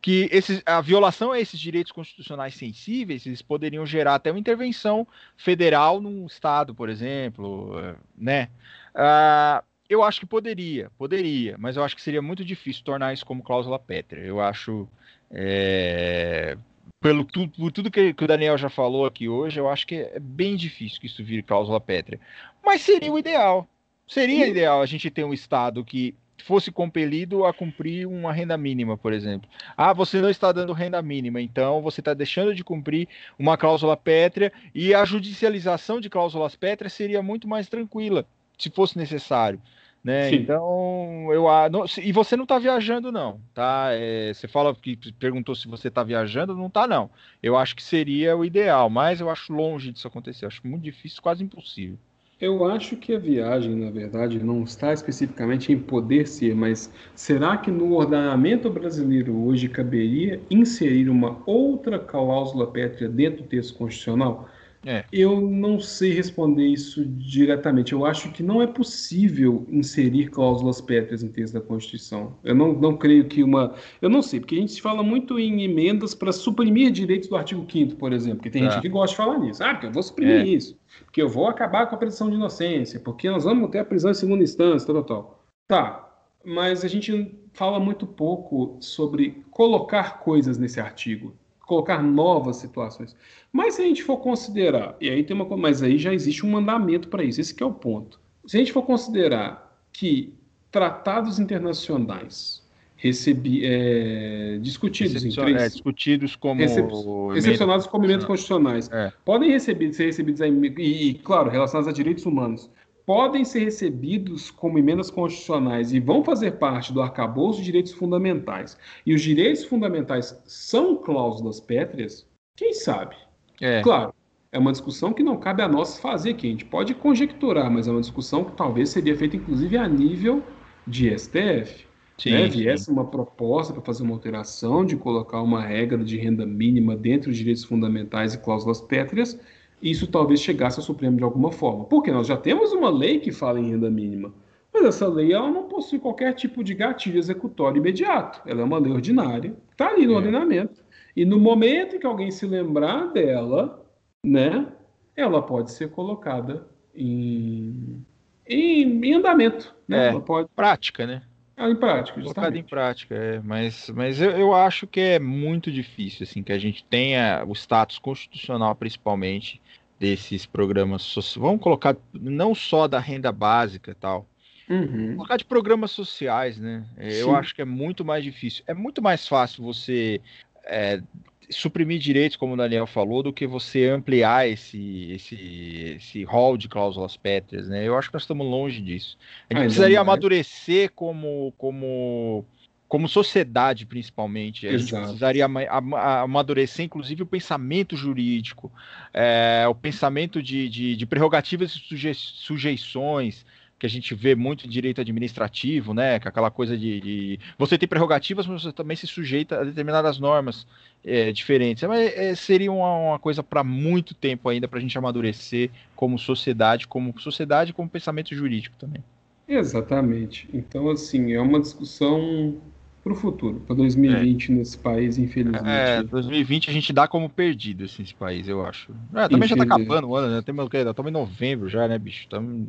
que esses, a violação a esses direitos constitucionais sensíveis, eles poderiam gerar até uma intervenção federal num estado, por exemplo, né? Uh, eu acho que poderia, poderia, mas eu acho que seria muito difícil tornar isso como cláusula pétrea. Eu acho, é, pelo tudo, por tudo que, que, o Daniel já falou aqui hoje, eu acho que é bem difícil que isso vire cláusula pétrea. Mas seria o ideal. Seria ideal a gente ter um Estado que fosse compelido a cumprir uma renda mínima, por exemplo. Ah, você não está dando renda mínima, então você está deixando de cumprir uma cláusula pétrea e a judicialização de cláusulas pétreas seria muito mais tranquila, se fosse necessário. Né? Então, eu não, e você não está viajando, não, tá? É, você fala que perguntou se você está viajando, não está, não. Eu acho que seria o ideal, mas eu acho longe disso acontecer. Eu acho muito difícil, quase impossível. Eu acho que a viagem, na verdade, não está especificamente em poder ser, mas será que no ordenamento brasileiro hoje caberia inserir uma outra cláusula pétrea dentro do texto constitucional? É. Eu não sei responder isso diretamente. Eu acho que não é possível inserir cláusulas pétreas em texto da Constituição. Eu não, não creio que uma. Eu não sei, porque a gente fala muito em emendas para suprimir direitos do artigo 5, por exemplo, porque tem é. gente que gosta de falar nisso. Ah, porque eu vou suprimir é. isso, porque eu vou acabar com a presunção de inocência, porque nós vamos ter a prisão em segunda instância, tal, tal, tal. Tá, mas a gente fala muito pouco sobre colocar coisas nesse artigo colocar novas situações. Mas se a gente for considerar, e aí tem uma mas aí já existe um mandamento para isso, esse é o ponto. Se a gente for considerar que tratados internacionais recebi, é, discutidos em três, é, discutidos como recep, excepcionados como emendas constitucionais, é. podem receber, ser recebidos aí, e, e, claro, relacionados a direitos humanos, podem ser recebidos como emendas constitucionais e vão fazer parte do arcabouço de direitos fundamentais, e os direitos fundamentais são cláusulas pétreas, quem sabe? É. Claro, é uma discussão que não cabe a nós fazer aqui. A gente pode conjecturar, mas é uma discussão que talvez seria feita, inclusive, a nível de STF. Sim, né? Viesse sim. uma proposta para fazer uma alteração de colocar uma regra de renda mínima dentro dos direitos fundamentais e cláusulas pétreas, isso talvez chegasse ao Supremo de alguma forma. Porque nós já temos uma lei que fala em renda mínima, mas essa lei ela não possui qualquer tipo de gatilho executório imediato. Ela é uma lei ordinária, está ali no é. ordenamento. E no momento em que alguém se lembrar dela, né, ela pode ser colocada em, em, em andamento. Né? É, ela pode... prática, né? É, em prática, justamente. Colocado em prática, é. Mas, mas eu, eu acho que é muito difícil, assim, que a gente tenha o status constitucional, principalmente, desses programas sociais. Vamos colocar não só da renda básica e tal. Uhum. Colocar de programas sociais, né? É, eu acho que é muito mais difícil. É muito mais fácil você é, suprimir direitos, como o Daniel falou, do que você ampliar esse, esse, esse hall de cláusulas pétreas, né? Eu acho que nós estamos longe disso. A gente ah, precisaria amadurecer como, como, como sociedade, principalmente. A Exato. gente precisaria amadurecer, inclusive, o pensamento jurídico, é, o pensamento de, de, de prerrogativas e suje, sujeições, que a gente vê muito em direito administrativo, né? Que é aquela coisa de, de, você tem prerrogativas, mas você também se sujeita a determinadas normas é, diferentes. Mas é, seria uma, uma coisa para muito tempo ainda para a gente amadurecer como sociedade, como sociedade, como pensamento jurídico também. Exatamente. Então, assim, é uma discussão para o futuro, para 2020 é. nesse país, infelizmente. É, 2020 a gente dá como perdido assim, esse país, eu acho. É, também já está acabando o ano, né? Estamos em novembro já, né, bicho? Tamo...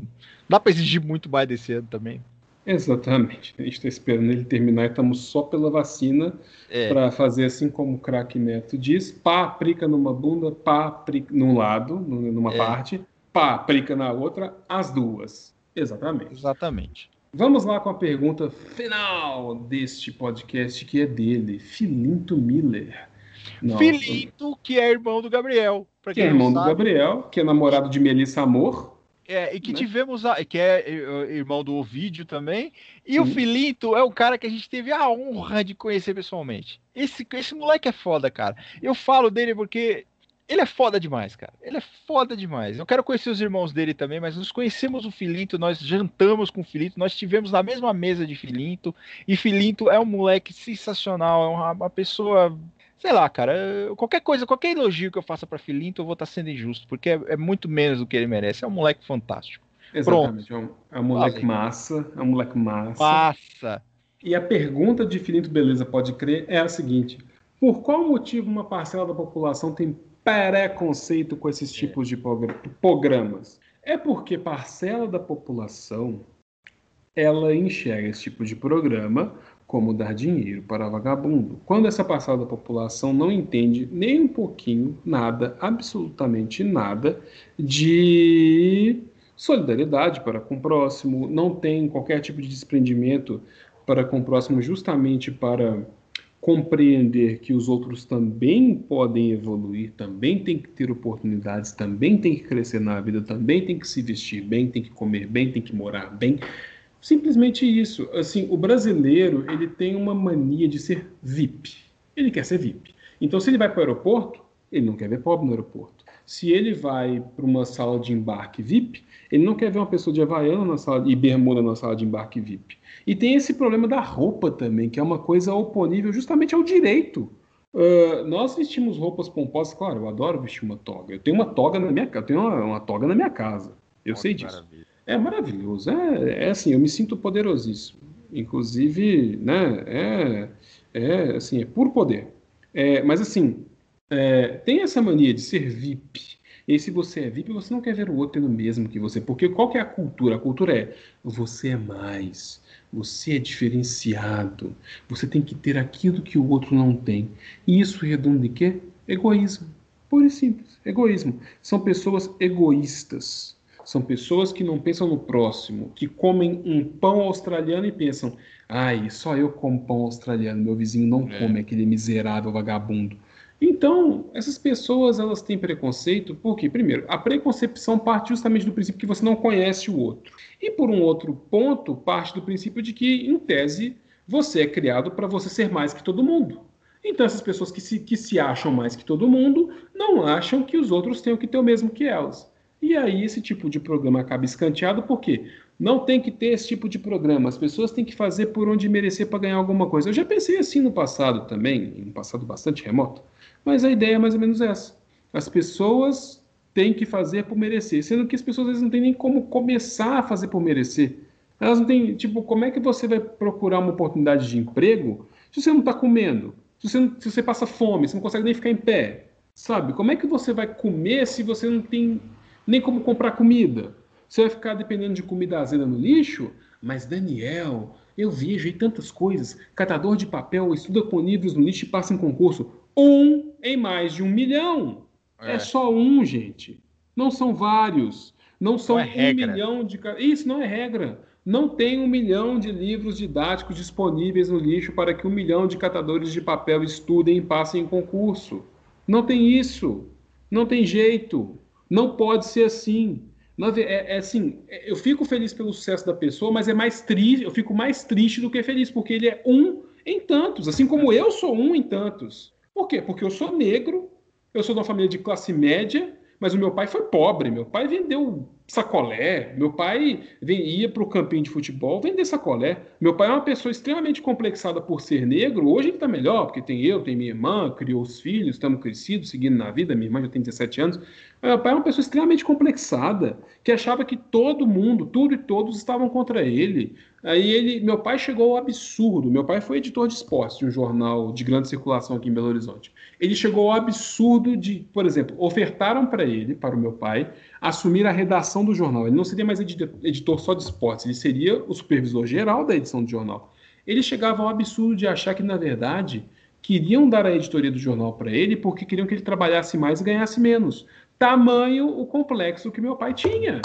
Dá para exigir muito mais desse ano também. Exatamente. A gente está esperando ele terminar e estamos só pela vacina é. para fazer assim como o craque Neto diz: pá, aplica numa bunda, pá, aplica num lado, numa é. parte, pá, aplica na outra, as duas. Exatamente. Exatamente. Vamos lá com a pergunta final deste podcast, que é dele, Filinto Miller. Nossa. Filinto, que é irmão do Gabriel. que é irmão do Gabriel, que é namorado de Melissa Amor. É, e que né? tivemos, a, que é irmão do Ovídio também. E Sim. o Filinto é o cara que a gente teve a honra de conhecer pessoalmente. Esse, esse moleque é foda, cara. Eu falo dele porque ele é foda demais, cara. Ele é foda demais. Eu quero conhecer os irmãos dele também, mas nós conhecemos o Filinto, nós jantamos com o Filinto, nós tivemos na mesma mesa de Filinto. E Filinto é um moleque sensacional, é uma, uma pessoa sei lá, cara, qualquer coisa, qualquer elogio que eu faça para Filinto, eu vou estar tá sendo injusto, porque é, é, muito menos do que ele merece. É um moleque fantástico. Exatamente, é um, é um, moleque massa, é um moleque massa. Massa. E a pergunta de Filinto Beleza pode crer é a seguinte: por qual motivo uma parcela da população tem preconceito com esses é. tipos de programas? É porque parcela da população ela enxerga esse tipo de programa como dar dinheiro para vagabundo. Quando essa parcela da população não entende nem um pouquinho, nada, absolutamente nada, de solidariedade para com o próximo, não tem qualquer tipo de desprendimento para com o próximo, justamente para compreender que os outros também podem evoluir, também tem que ter oportunidades, também tem que crescer na vida, também tem que se vestir bem, tem que comer bem, tem que morar bem. Simplesmente isso. Assim, o brasileiro ele tem uma mania de ser VIP. Ele quer ser VIP. Então, se ele vai para o aeroporto, ele não quer ver pobre no aeroporto. Se ele vai para uma sala de embarque VIP, ele não quer ver uma pessoa de havaiana na sala e bermuda na sala de embarque VIP. E tem esse problema da roupa também, que é uma coisa oponível justamente ao direito. Uh, nós vestimos roupas pomposas, claro, eu adoro vestir uma toga. Eu tenho uma toga na minha casa, eu tenho uma, uma toga na minha casa. Eu sei disso. Maravilha. É maravilhoso. É, é assim, eu me sinto poderosíssimo. Inclusive, né, é, é assim, é puro poder. É, mas assim, é, tem essa mania de ser VIP. E se você é VIP, você não quer ver o outro tendo o mesmo que você. Porque qual que é a cultura? A cultura é você é mais, você é diferenciado, você tem que ter aquilo que o outro não tem. E isso redunda em quê? Egoísmo. Puro e simples. Egoísmo. São pessoas egoístas. São pessoas que não pensam no próximo, que comem um pão australiano e pensam: ai, só eu como pão australiano, meu vizinho não é. come, aquele miserável vagabundo. Então, essas pessoas elas têm preconceito porque, primeiro, a preconcepção parte justamente do princípio que você não conhece o outro. E por um outro ponto, parte do princípio de que, em tese, você é criado para você ser mais que todo mundo. Então, essas pessoas que se, que se acham mais que todo mundo não acham que os outros tenham que ter o mesmo que elas. E aí esse tipo de programa acaba escanteado porque não tem que ter esse tipo de programa. As pessoas têm que fazer por onde merecer para ganhar alguma coisa. Eu já pensei assim no passado também, em um passado bastante remoto, mas a ideia é mais ou menos essa. As pessoas têm que fazer por merecer, sendo que as pessoas às vezes não têm nem como começar a fazer por merecer. Elas não têm, tipo, como é que você vai procurar uma oportunidade de emprego se você não está comendo? Se você, se você passa fome, você não consegue nem ficar em pé? Sabe? Como é que você vai comer se você não tem nem como comprar comida. Você vai ficar dependendo de comida azeda no lixo? Mas, Daniel, eu vejo aí tantas coisas. Catador de papel estuda com livros no lixo e passa em concurso. Um em mais de um milhão. É, é só um, gente. Não são vários. Não são não é um regra. milhão de. Isso não é regra. Não tem um milhão de livros didáticos disponíveis no lixo para que um milhão de catadores de papel estudem e passem em concurso. Não tem isso. Não tem jeito. Não pode ser assim. É, é, assim, é, eu fico feliz pelo sucesso da pessoa, mas é mais triste, eu fico mais triste do que feliz, porque ele é um em tantos, assim como eu sou um em tantos. Por quê? Porque eu sou negro, eu sou de uma família de classe média, mas o meu pai foi pobre. Meu pai vendeu sacolé. Meu pai ia para o campinho de futebol vender sacolé. Meu pai é uma pessoa extremamente complexada por ser negro. Hoje ele está melhor, porque tem eu, tem minha irmã, criou os filhos, estamos crescidos, seguindo na vida. Minha irmã já tem 17 anos. Meu pai é uma pessoa extremamente complexada, que achava que todo mundo, tudo e todos estavam contra ele. Aí ele, meu pai chegou ao absurdo. Meu pai foi editor de esportes de um jornal de grande circulação aqui em Belo Horizonte. Ele chegou ao absurdo de, por exemplo, ofertaram para ele, para o meu pai, assumir a redação do jornal. Ele não seria mais editor só de esportes, ele seria o supervisor geral da edição do jornal. Ele chegava ao absurdo de achar que, na verdade, queriam dar a editoria do jornal para ele porque queriam que ele trabalhasse mais e ganhasse menos. Tamanho o complexo que meu pai tinha.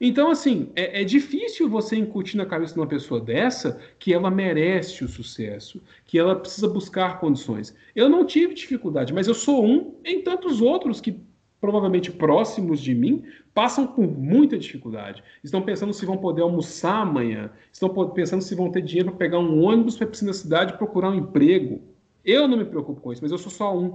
Então, assim, é, é, difícil você incutir na cabeça de uma pessoa dessa que ela merece o sucesso, que ela precisa buscar condições. Eu não tive dificuldade, mas eu sou um em tantos outros que provavelmente próximos de mim, passam por muita dificuldade. Estão pensando se vão poder almoçar amanhã, estão pensando se vão ter dinheiro para pegar um ônibus para ir na cidade procurar um emprego. Eu não me preocupo com isso, mas eu sou só um.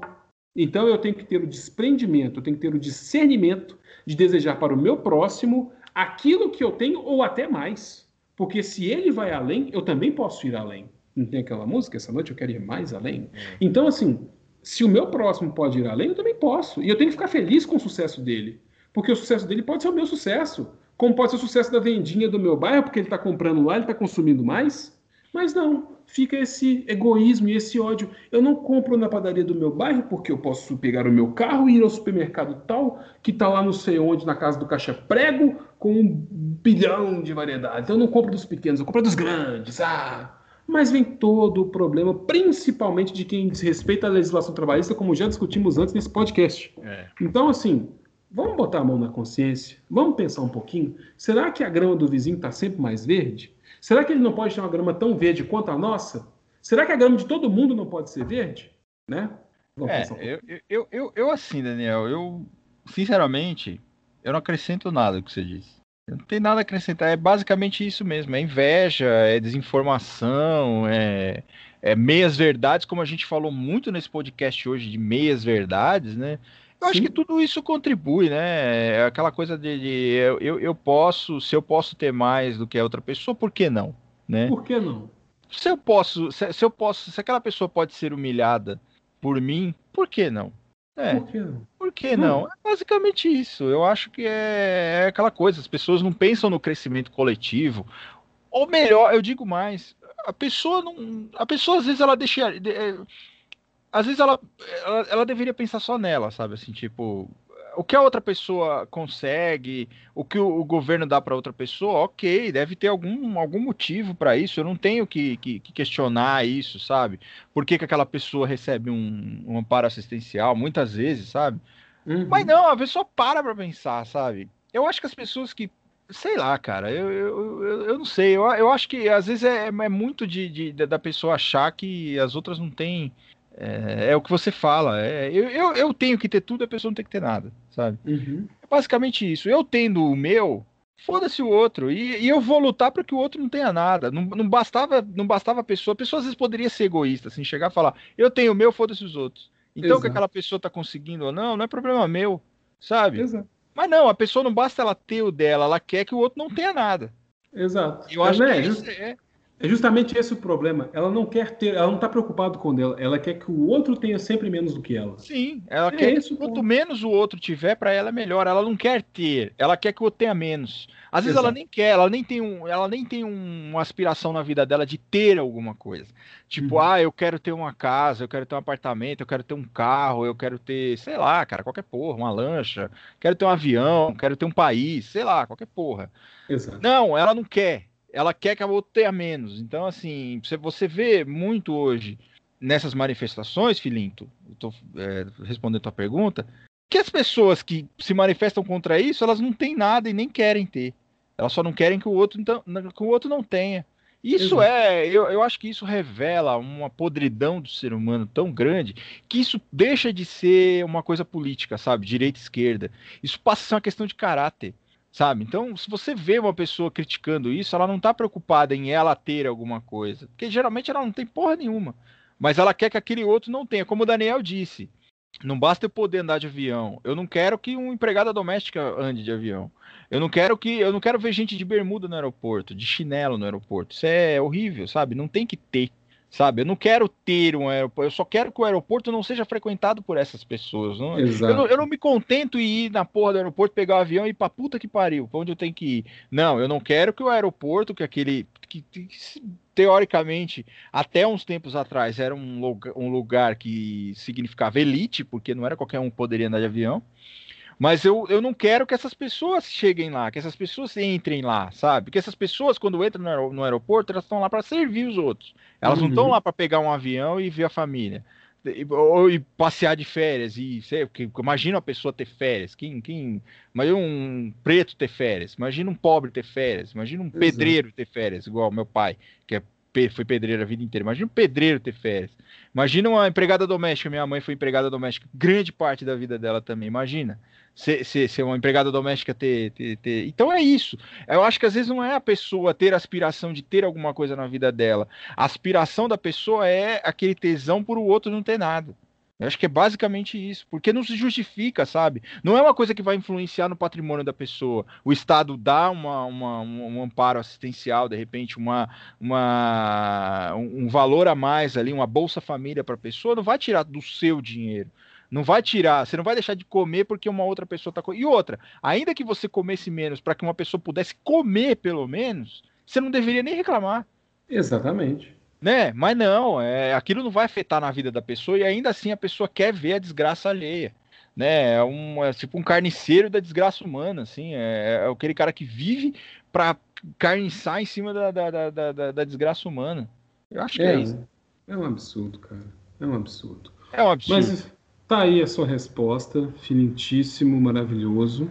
Então eu tenho que ter o desprendimento, eu tenho que ter o discernimento de desejar para o meu próximo aquilo que eu tenho ou até mais. Porque se ele vai além, eu também posso ir além. Não tem aquela música? Essa noite eu quero ir mais além. É. Então, assim, se o meu próximo pode ir além, eu também posso. E eu tenho que ficar feliz com o sucesso dele. Porque o sucesso dele pode ser o meu sucesso. Como pode ser o sucesso da vendinha do meu bairro, porque ele está comprando lá, ele está consumindo mais. Mas não, fica esse egoísmo e esse ódio. Eu não compro na padaria do meu bairro porque eu posso pegar o meu carro e ir ao supermercado tal, que está lá não sei onde, na casa do caixa prego, com um bilhão de variedades. Eu não compro dos pequenos, eu compro dos grandes. Ah! Mas vem todo o problema, principalmente de quem desrespeita a legislação trabalhista, como já discutimos antes nesse podcast. É. Então, assim, vamos botar a mão na consciência, vamos pensar um pouquinho. Será que a grama do vizinho está sempre mais verde? Será que ele não pode ter uma grama tão verde quanto a nossa? Será que a grama de todo mundo não pode ser verde? Né? Vamos é, um eu, eu, eu, eu, assim, Daniel, eu, sinceramente, eu não acrescento nada que você disse. Não tem nada a acrescentar, é basicamente isso mesmo, é inveja, é desinformação, é, é meias verdades, como a gente falou muito nesse podcast hoje de meias verdades, né? Eu Sim. acho que tudo isso contribui, né? É aquela coisa de, de eu, eu, eu, posso, se eu posso ter mais do que a outra pessoa, por que não? Né? Por que não? Se eu posso, se, se eu posso, se aquela pessoa pode ser humilhada por mim, por que não? É. Por que não? Por que não? É basicamente isso. Eu acho que é, é aquela coisa, as pessoas não pensam no crescimento coletivo. Ou melhor, eu digo mais, a pessoa não. A pessoa às vezes ela deixa. É, às vezes ela, ela, ela, deveria pensar só nela, sabe? Assim, tipo, o que a outra pessoa consegue, o que o, o governo dá para outra pessoa, ok, deve ter algum, algum motivo para isso. Eu não tenho que, que, que, questionar isso, sabe? Por que, que aquela pessoa recebe um, um amparo assistencial, muitas vezes, sabe? Uhum. Mas não, a pessoa para pra pensar, sabe? Eu acho que as pessoas que sei lá, cara, eu, eu, eu, eu, não sei, eu, eu acho que às vezes é, é muito de, de, da pessoa achar que as outras não têm é, é, o que você fala. É, eu, eu, eu, tenho que ter tudo, a pessoa não tem que ter nada, sabe? Uhum. É basicamente isso. Eu tendo o meu, foda-se o outro. E, e, eu vou lutar para que o outro não tenha nada. Não, não, bastava não bastava a pessoa. A pessoa às vezes poderia ser egoísta, assim, chegar e falar: eu tenho o meu, foda-se os outros. Então, Exato. que aquela pessoa tá conseguindo ou não, não é problema meu, sabe? Exato. Mas não, a pessoa não basta ela ter o dela, ela quer que o outro não tenha nada. Exato. Eu acho é, que isso é, é justamente esse o problema. Ela não quer ter, ela não está preocupada com ela. Ela quer que o outro tenha sempre menos do que ela. Sim, ela é quer que quanto menos o outro tiver, para ela é melhor. Ela não quer ter, ela quer que o outro tenha menos. Às vezes Exato. ela nem quer, ela nem tem, um, ela nem tem um, uma aspiração na vida dela de ter alguma coisa. Tipo, uhum. ah, eu quero ter uma casa, eu quero ter um apartamento, eu quero ter um carro, eu quero ter, sei lá, cara, qualquer porra, uma lancha, quero ter um avião, quero ter um país, sei lá, qualquer porra. Exato. Não, ela não quer ela quer que a outra tenha menos. Então, assim, você vê muito hoje nessas manifestações, Filinto, estou é, respondendo a tua pergunta, que as pessoas que se manifestam contra isso, elas não têm nada e nem querem ter. Elas só não querem que o outro, então, que o outro não tenha. Isso Exato. é, eu, eu acho que isso revela uma podridão do ser humano tão grande que isso deixa de ser uma coisa política, sabe? Direita e esquerda. Isso passa a ser uma questão de caráter sabe? Então, se você vê uma pessoa criticando isso, ela não está preocupada em ela ter alguma coisa, porque geralmente ela não tem porra nenhuma, mas ela quer que aquele outro não tenha, como o Daniel disse. Não basta eu poder andar de avião. Eu não quero que uma empregada doméstica ande de avião. Eu não quero que eu não quero ver gente de bermuda no aeroporto, de chinelo no aeroporto. Isso é horrível, sabe? Não tem que ter sabe? Eu não quero ter um aeroporto, eu só quero que o aeroporto não seja frequentado por essas pessoas. Não? Eu, não, eu, não, me contento em ir na porra do aeroporto, pegar o avião e ir pra puta que pariu, pra onde eu tenho que ir. Não, eu não quero que o aeroporto, que aquele. Que, que teoricamente, até uns tempos atrás, era um lugar, um lugar que significava elite, porque não era qualquer um que poderia andar de avião. Mas eu, eu não quero que essas pessoas cheguem lá, que essas pessoas entrem lá, sabe? Que essas pessoas, quando entram no, no aeroporto, elas estão lá para servir os outros. Elas uhum. não estão lá para pegar um avião e ver a família. Ou e passear de férias e sei, porque imagina uma pessoa ter férias, quem, quem, imagina um preto ter férias, imagina um pobre ter férias, imagina um Exato. pedreiro ter férias, igual meu pai, que é foi pedreiro a vida inteira. Imagina um pedreiro ter férias. Imagina uma empregada doméstica. Minha mãe foi empregada doméstica grande parte da vida dela também. Imagina ser, ser, ser uma empregada doméstica ter, ter, ter, Então é isso. Eu acho que às vezes não é a pessoa ter aspiração de ter alguma coisa na vida dela. A aspiração da pessoa é aquele tesão por o outro não ter nada. Eu acho que é basicamente isso, porque não se justifica, sabe? Não é uma coisa que vai influenciar no patrimônio da pessoa. O Estado dá uma, uma um, amparo assistencial, de repente, uma, uma, um valor a mais ali, uma Bolsa Família para a pessoa, não vai tirar do seu dinheiro. Não vai tirar, você não vai deixar de comer porque uma outra pessoa está E outra, ainda que você comesse menos para que uma pessoa pudesse comer pelo menos, você não deveria nem reclamar. Exatamente. Né? Mas não, é, aquilo não vai afetar na vida da pessoa e ainda assim a pessoa quer ver a desgraça alheia. Né? É, um, é tipo um carniceiro da desgraça humana, assim, é, é aquele cara que vive para carniçar em cima da, da, da, da, da desgraça humana. Eu acho que é, é isso. É um absurdo, cara. É um absurdo. É um absurdo. Mas Tá aí a sua resposta, filintíssimo, maravilhoso.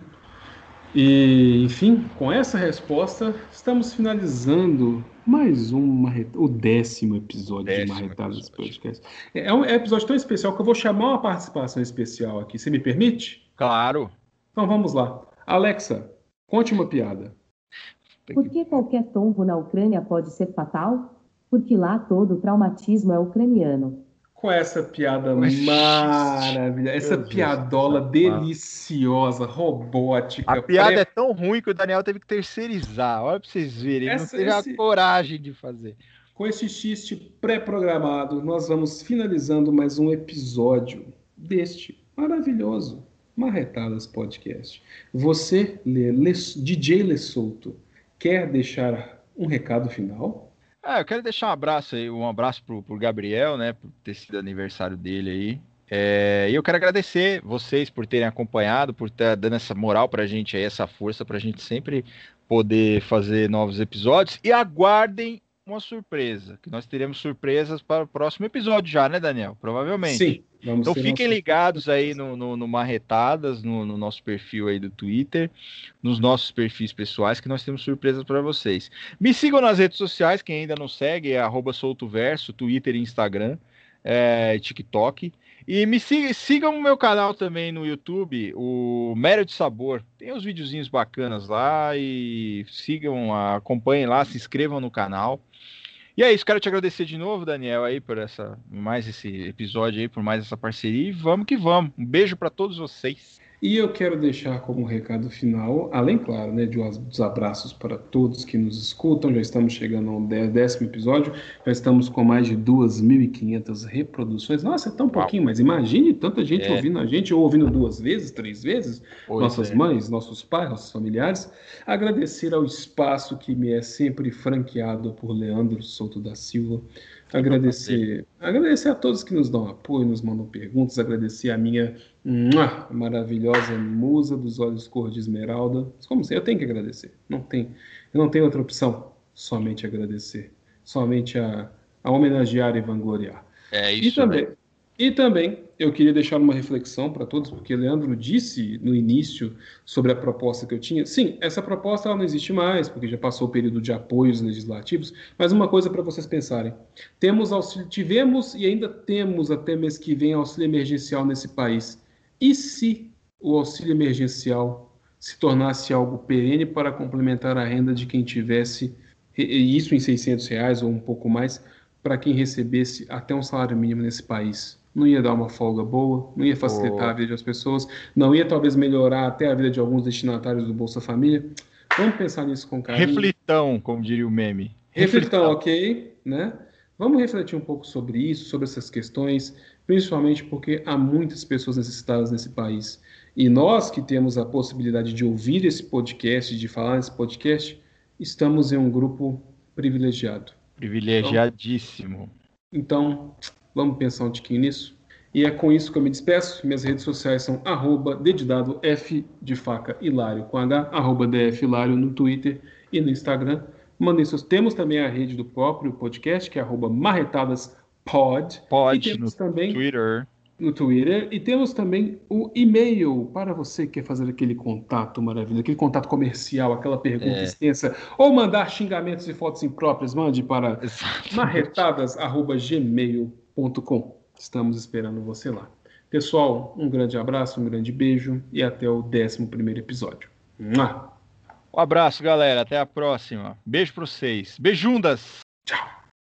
E, enfim, com essa resposta, estamos finalizando mais um o décimo episódio décimo de Marretadas Podcast. É, é um episódio tão especial que eu vou chamar uma participação especial aqui. Você me permite? Claro. Então vamos lá. Alexa, conte uma piada. Por que qualquer tombo na Ucrânia pode ser fatal? Porque lá todo o traumatismo é ucraniano com essa piada maravilhosa, essa piadola deliciosa, robótica. A piada é tão ruim que o Daniel teve que terceirizar. Olha para vocês verem, essa, não teve esse... a coragem de fazer. Com esse xiste pré-programado, nós vamos finalizando mais um episódio deste maravilhoso Marretadas Podcast. Você, Lê, Lê, DJ Lessolto, quer deixar um recado final? Ah, eu quero deixar um abraço aí, um abraço pro, pro Gabriel, né, por ter sido aniversário dele aí. É, e eu quero agradecer vocês por terem acompanhado, por estar dando essa moral pra gente aí, essa força pra gente sempre poder fazer novos episódios. E aguardem uma surpresa, que nós teremos surpresas para o próximo episódio já, né, Daniel? Provavelmente. Sim. então fiquem ligados aí no, no, no Marretadas, no, no, nosso perfil aí do Twitter, nos nossos perfis pessoais, que nós temos surpresas para vocês. Me sigam nas redes sociais, quem ainda não segue, é arroba soltoverso, Twitter e Instagram, é, TikTok. E me siga, sigam o meu canal também no YouTube, o Mero de Sabor. Tem uns videozinhos bacanas lá e sigam, acompanhem lá, se inscrevam no canal. E é isso, quero te agradecer de novo, Daniel, aí por essa mais esse episódio aí, por mais essa parceria. E vamos que vamos. Um beijo para todos vocês. E eu quero deixar como recado final, além, claro, né, de dos abraços para todos que nos escutam, já estamos chegando ao décimo episódio, já estamos com mais de 2.500 reproduções. Nossa, é tão pouquinho, mas imagine tanta gente é. ouvindo a gente, ou ouvindo duas vezes, três vezes, pois nossas é. mães, nossos pais, nossos familiares. Agradecer ao espaço que me é sempre franqueado por Leandro Souto da Silva. Agradecer, agradecer a todos que nos dão apoio, nos mandam perguntas, agradecer a minha maravilhosa musa dos olhos cor de esmeralda. Como assim? Eu tenho que agradecer. Não tem, eu não tenho outra opção. Somente agradecer. Somente a, a homenagear e vangloriar. É isso. E também, né? E também eu queria deixar uma reflexão para todos, porque Leandro disse no início sobre a proposta que eu tinha. Sim, essa proposta não existe mais, porque já passou o período de apoios legislativos, mas uma coisa para vocês pensarem. Temos auxílio, tivemos e ainda temos até mês que vem auxílio emergencial nesse país. E se o auxílio emergencial se tornasse algo perene para complementar a renda de quem tivesse isso em 600 reais ou um pouco mais, para quem recebesse até um salário mínimo nesse país? Não ia dar uma folga boa, não ia facilitar a vida das pessoas, não ia talvez melhorar até a vida de alguns destinatários do Bolsa Família. Vamos pensar nisso com carinho. Reflitão, como diria o meme. Reflitão, ok, né? Vamos refletir um pouco sobre isso, sobre essas questões, principalmente porque há muitas pessoas necessitadas nesse país. E nós que temos a possibilidade de ouvir esse podcast, de falar nesse podcast, estamos em um grupo privilegiado. Privilegiadíssimo. Então, então Vamos pensar um tiquinho nisso? E é com isso que eu me despeço. Minhas redes sociais são arroba dedidado F de faca Hilário com H, arroba DF Hilário no Twitter e no Instagram. Mandem seus. Temos também a rede do próprio podcast, que é arroba marretadaspod. Pod, e temos no também, Twitter. no Twitter e temos também o e-mail para você que quer fazer aquele contato maravilhoso, aquele contato comercial, aquela pergunta é. extensa, ou mandar xingamentos e fotos impróprias, mande para marretadas@gmail.com. Estamos esperando você lá. Pessoal, um grande abraço, um grande beijo e até o 11 primeiro episódio. Um abraço, galera. Até a próxima. Beijo para vocês. Beijundas. Tchau.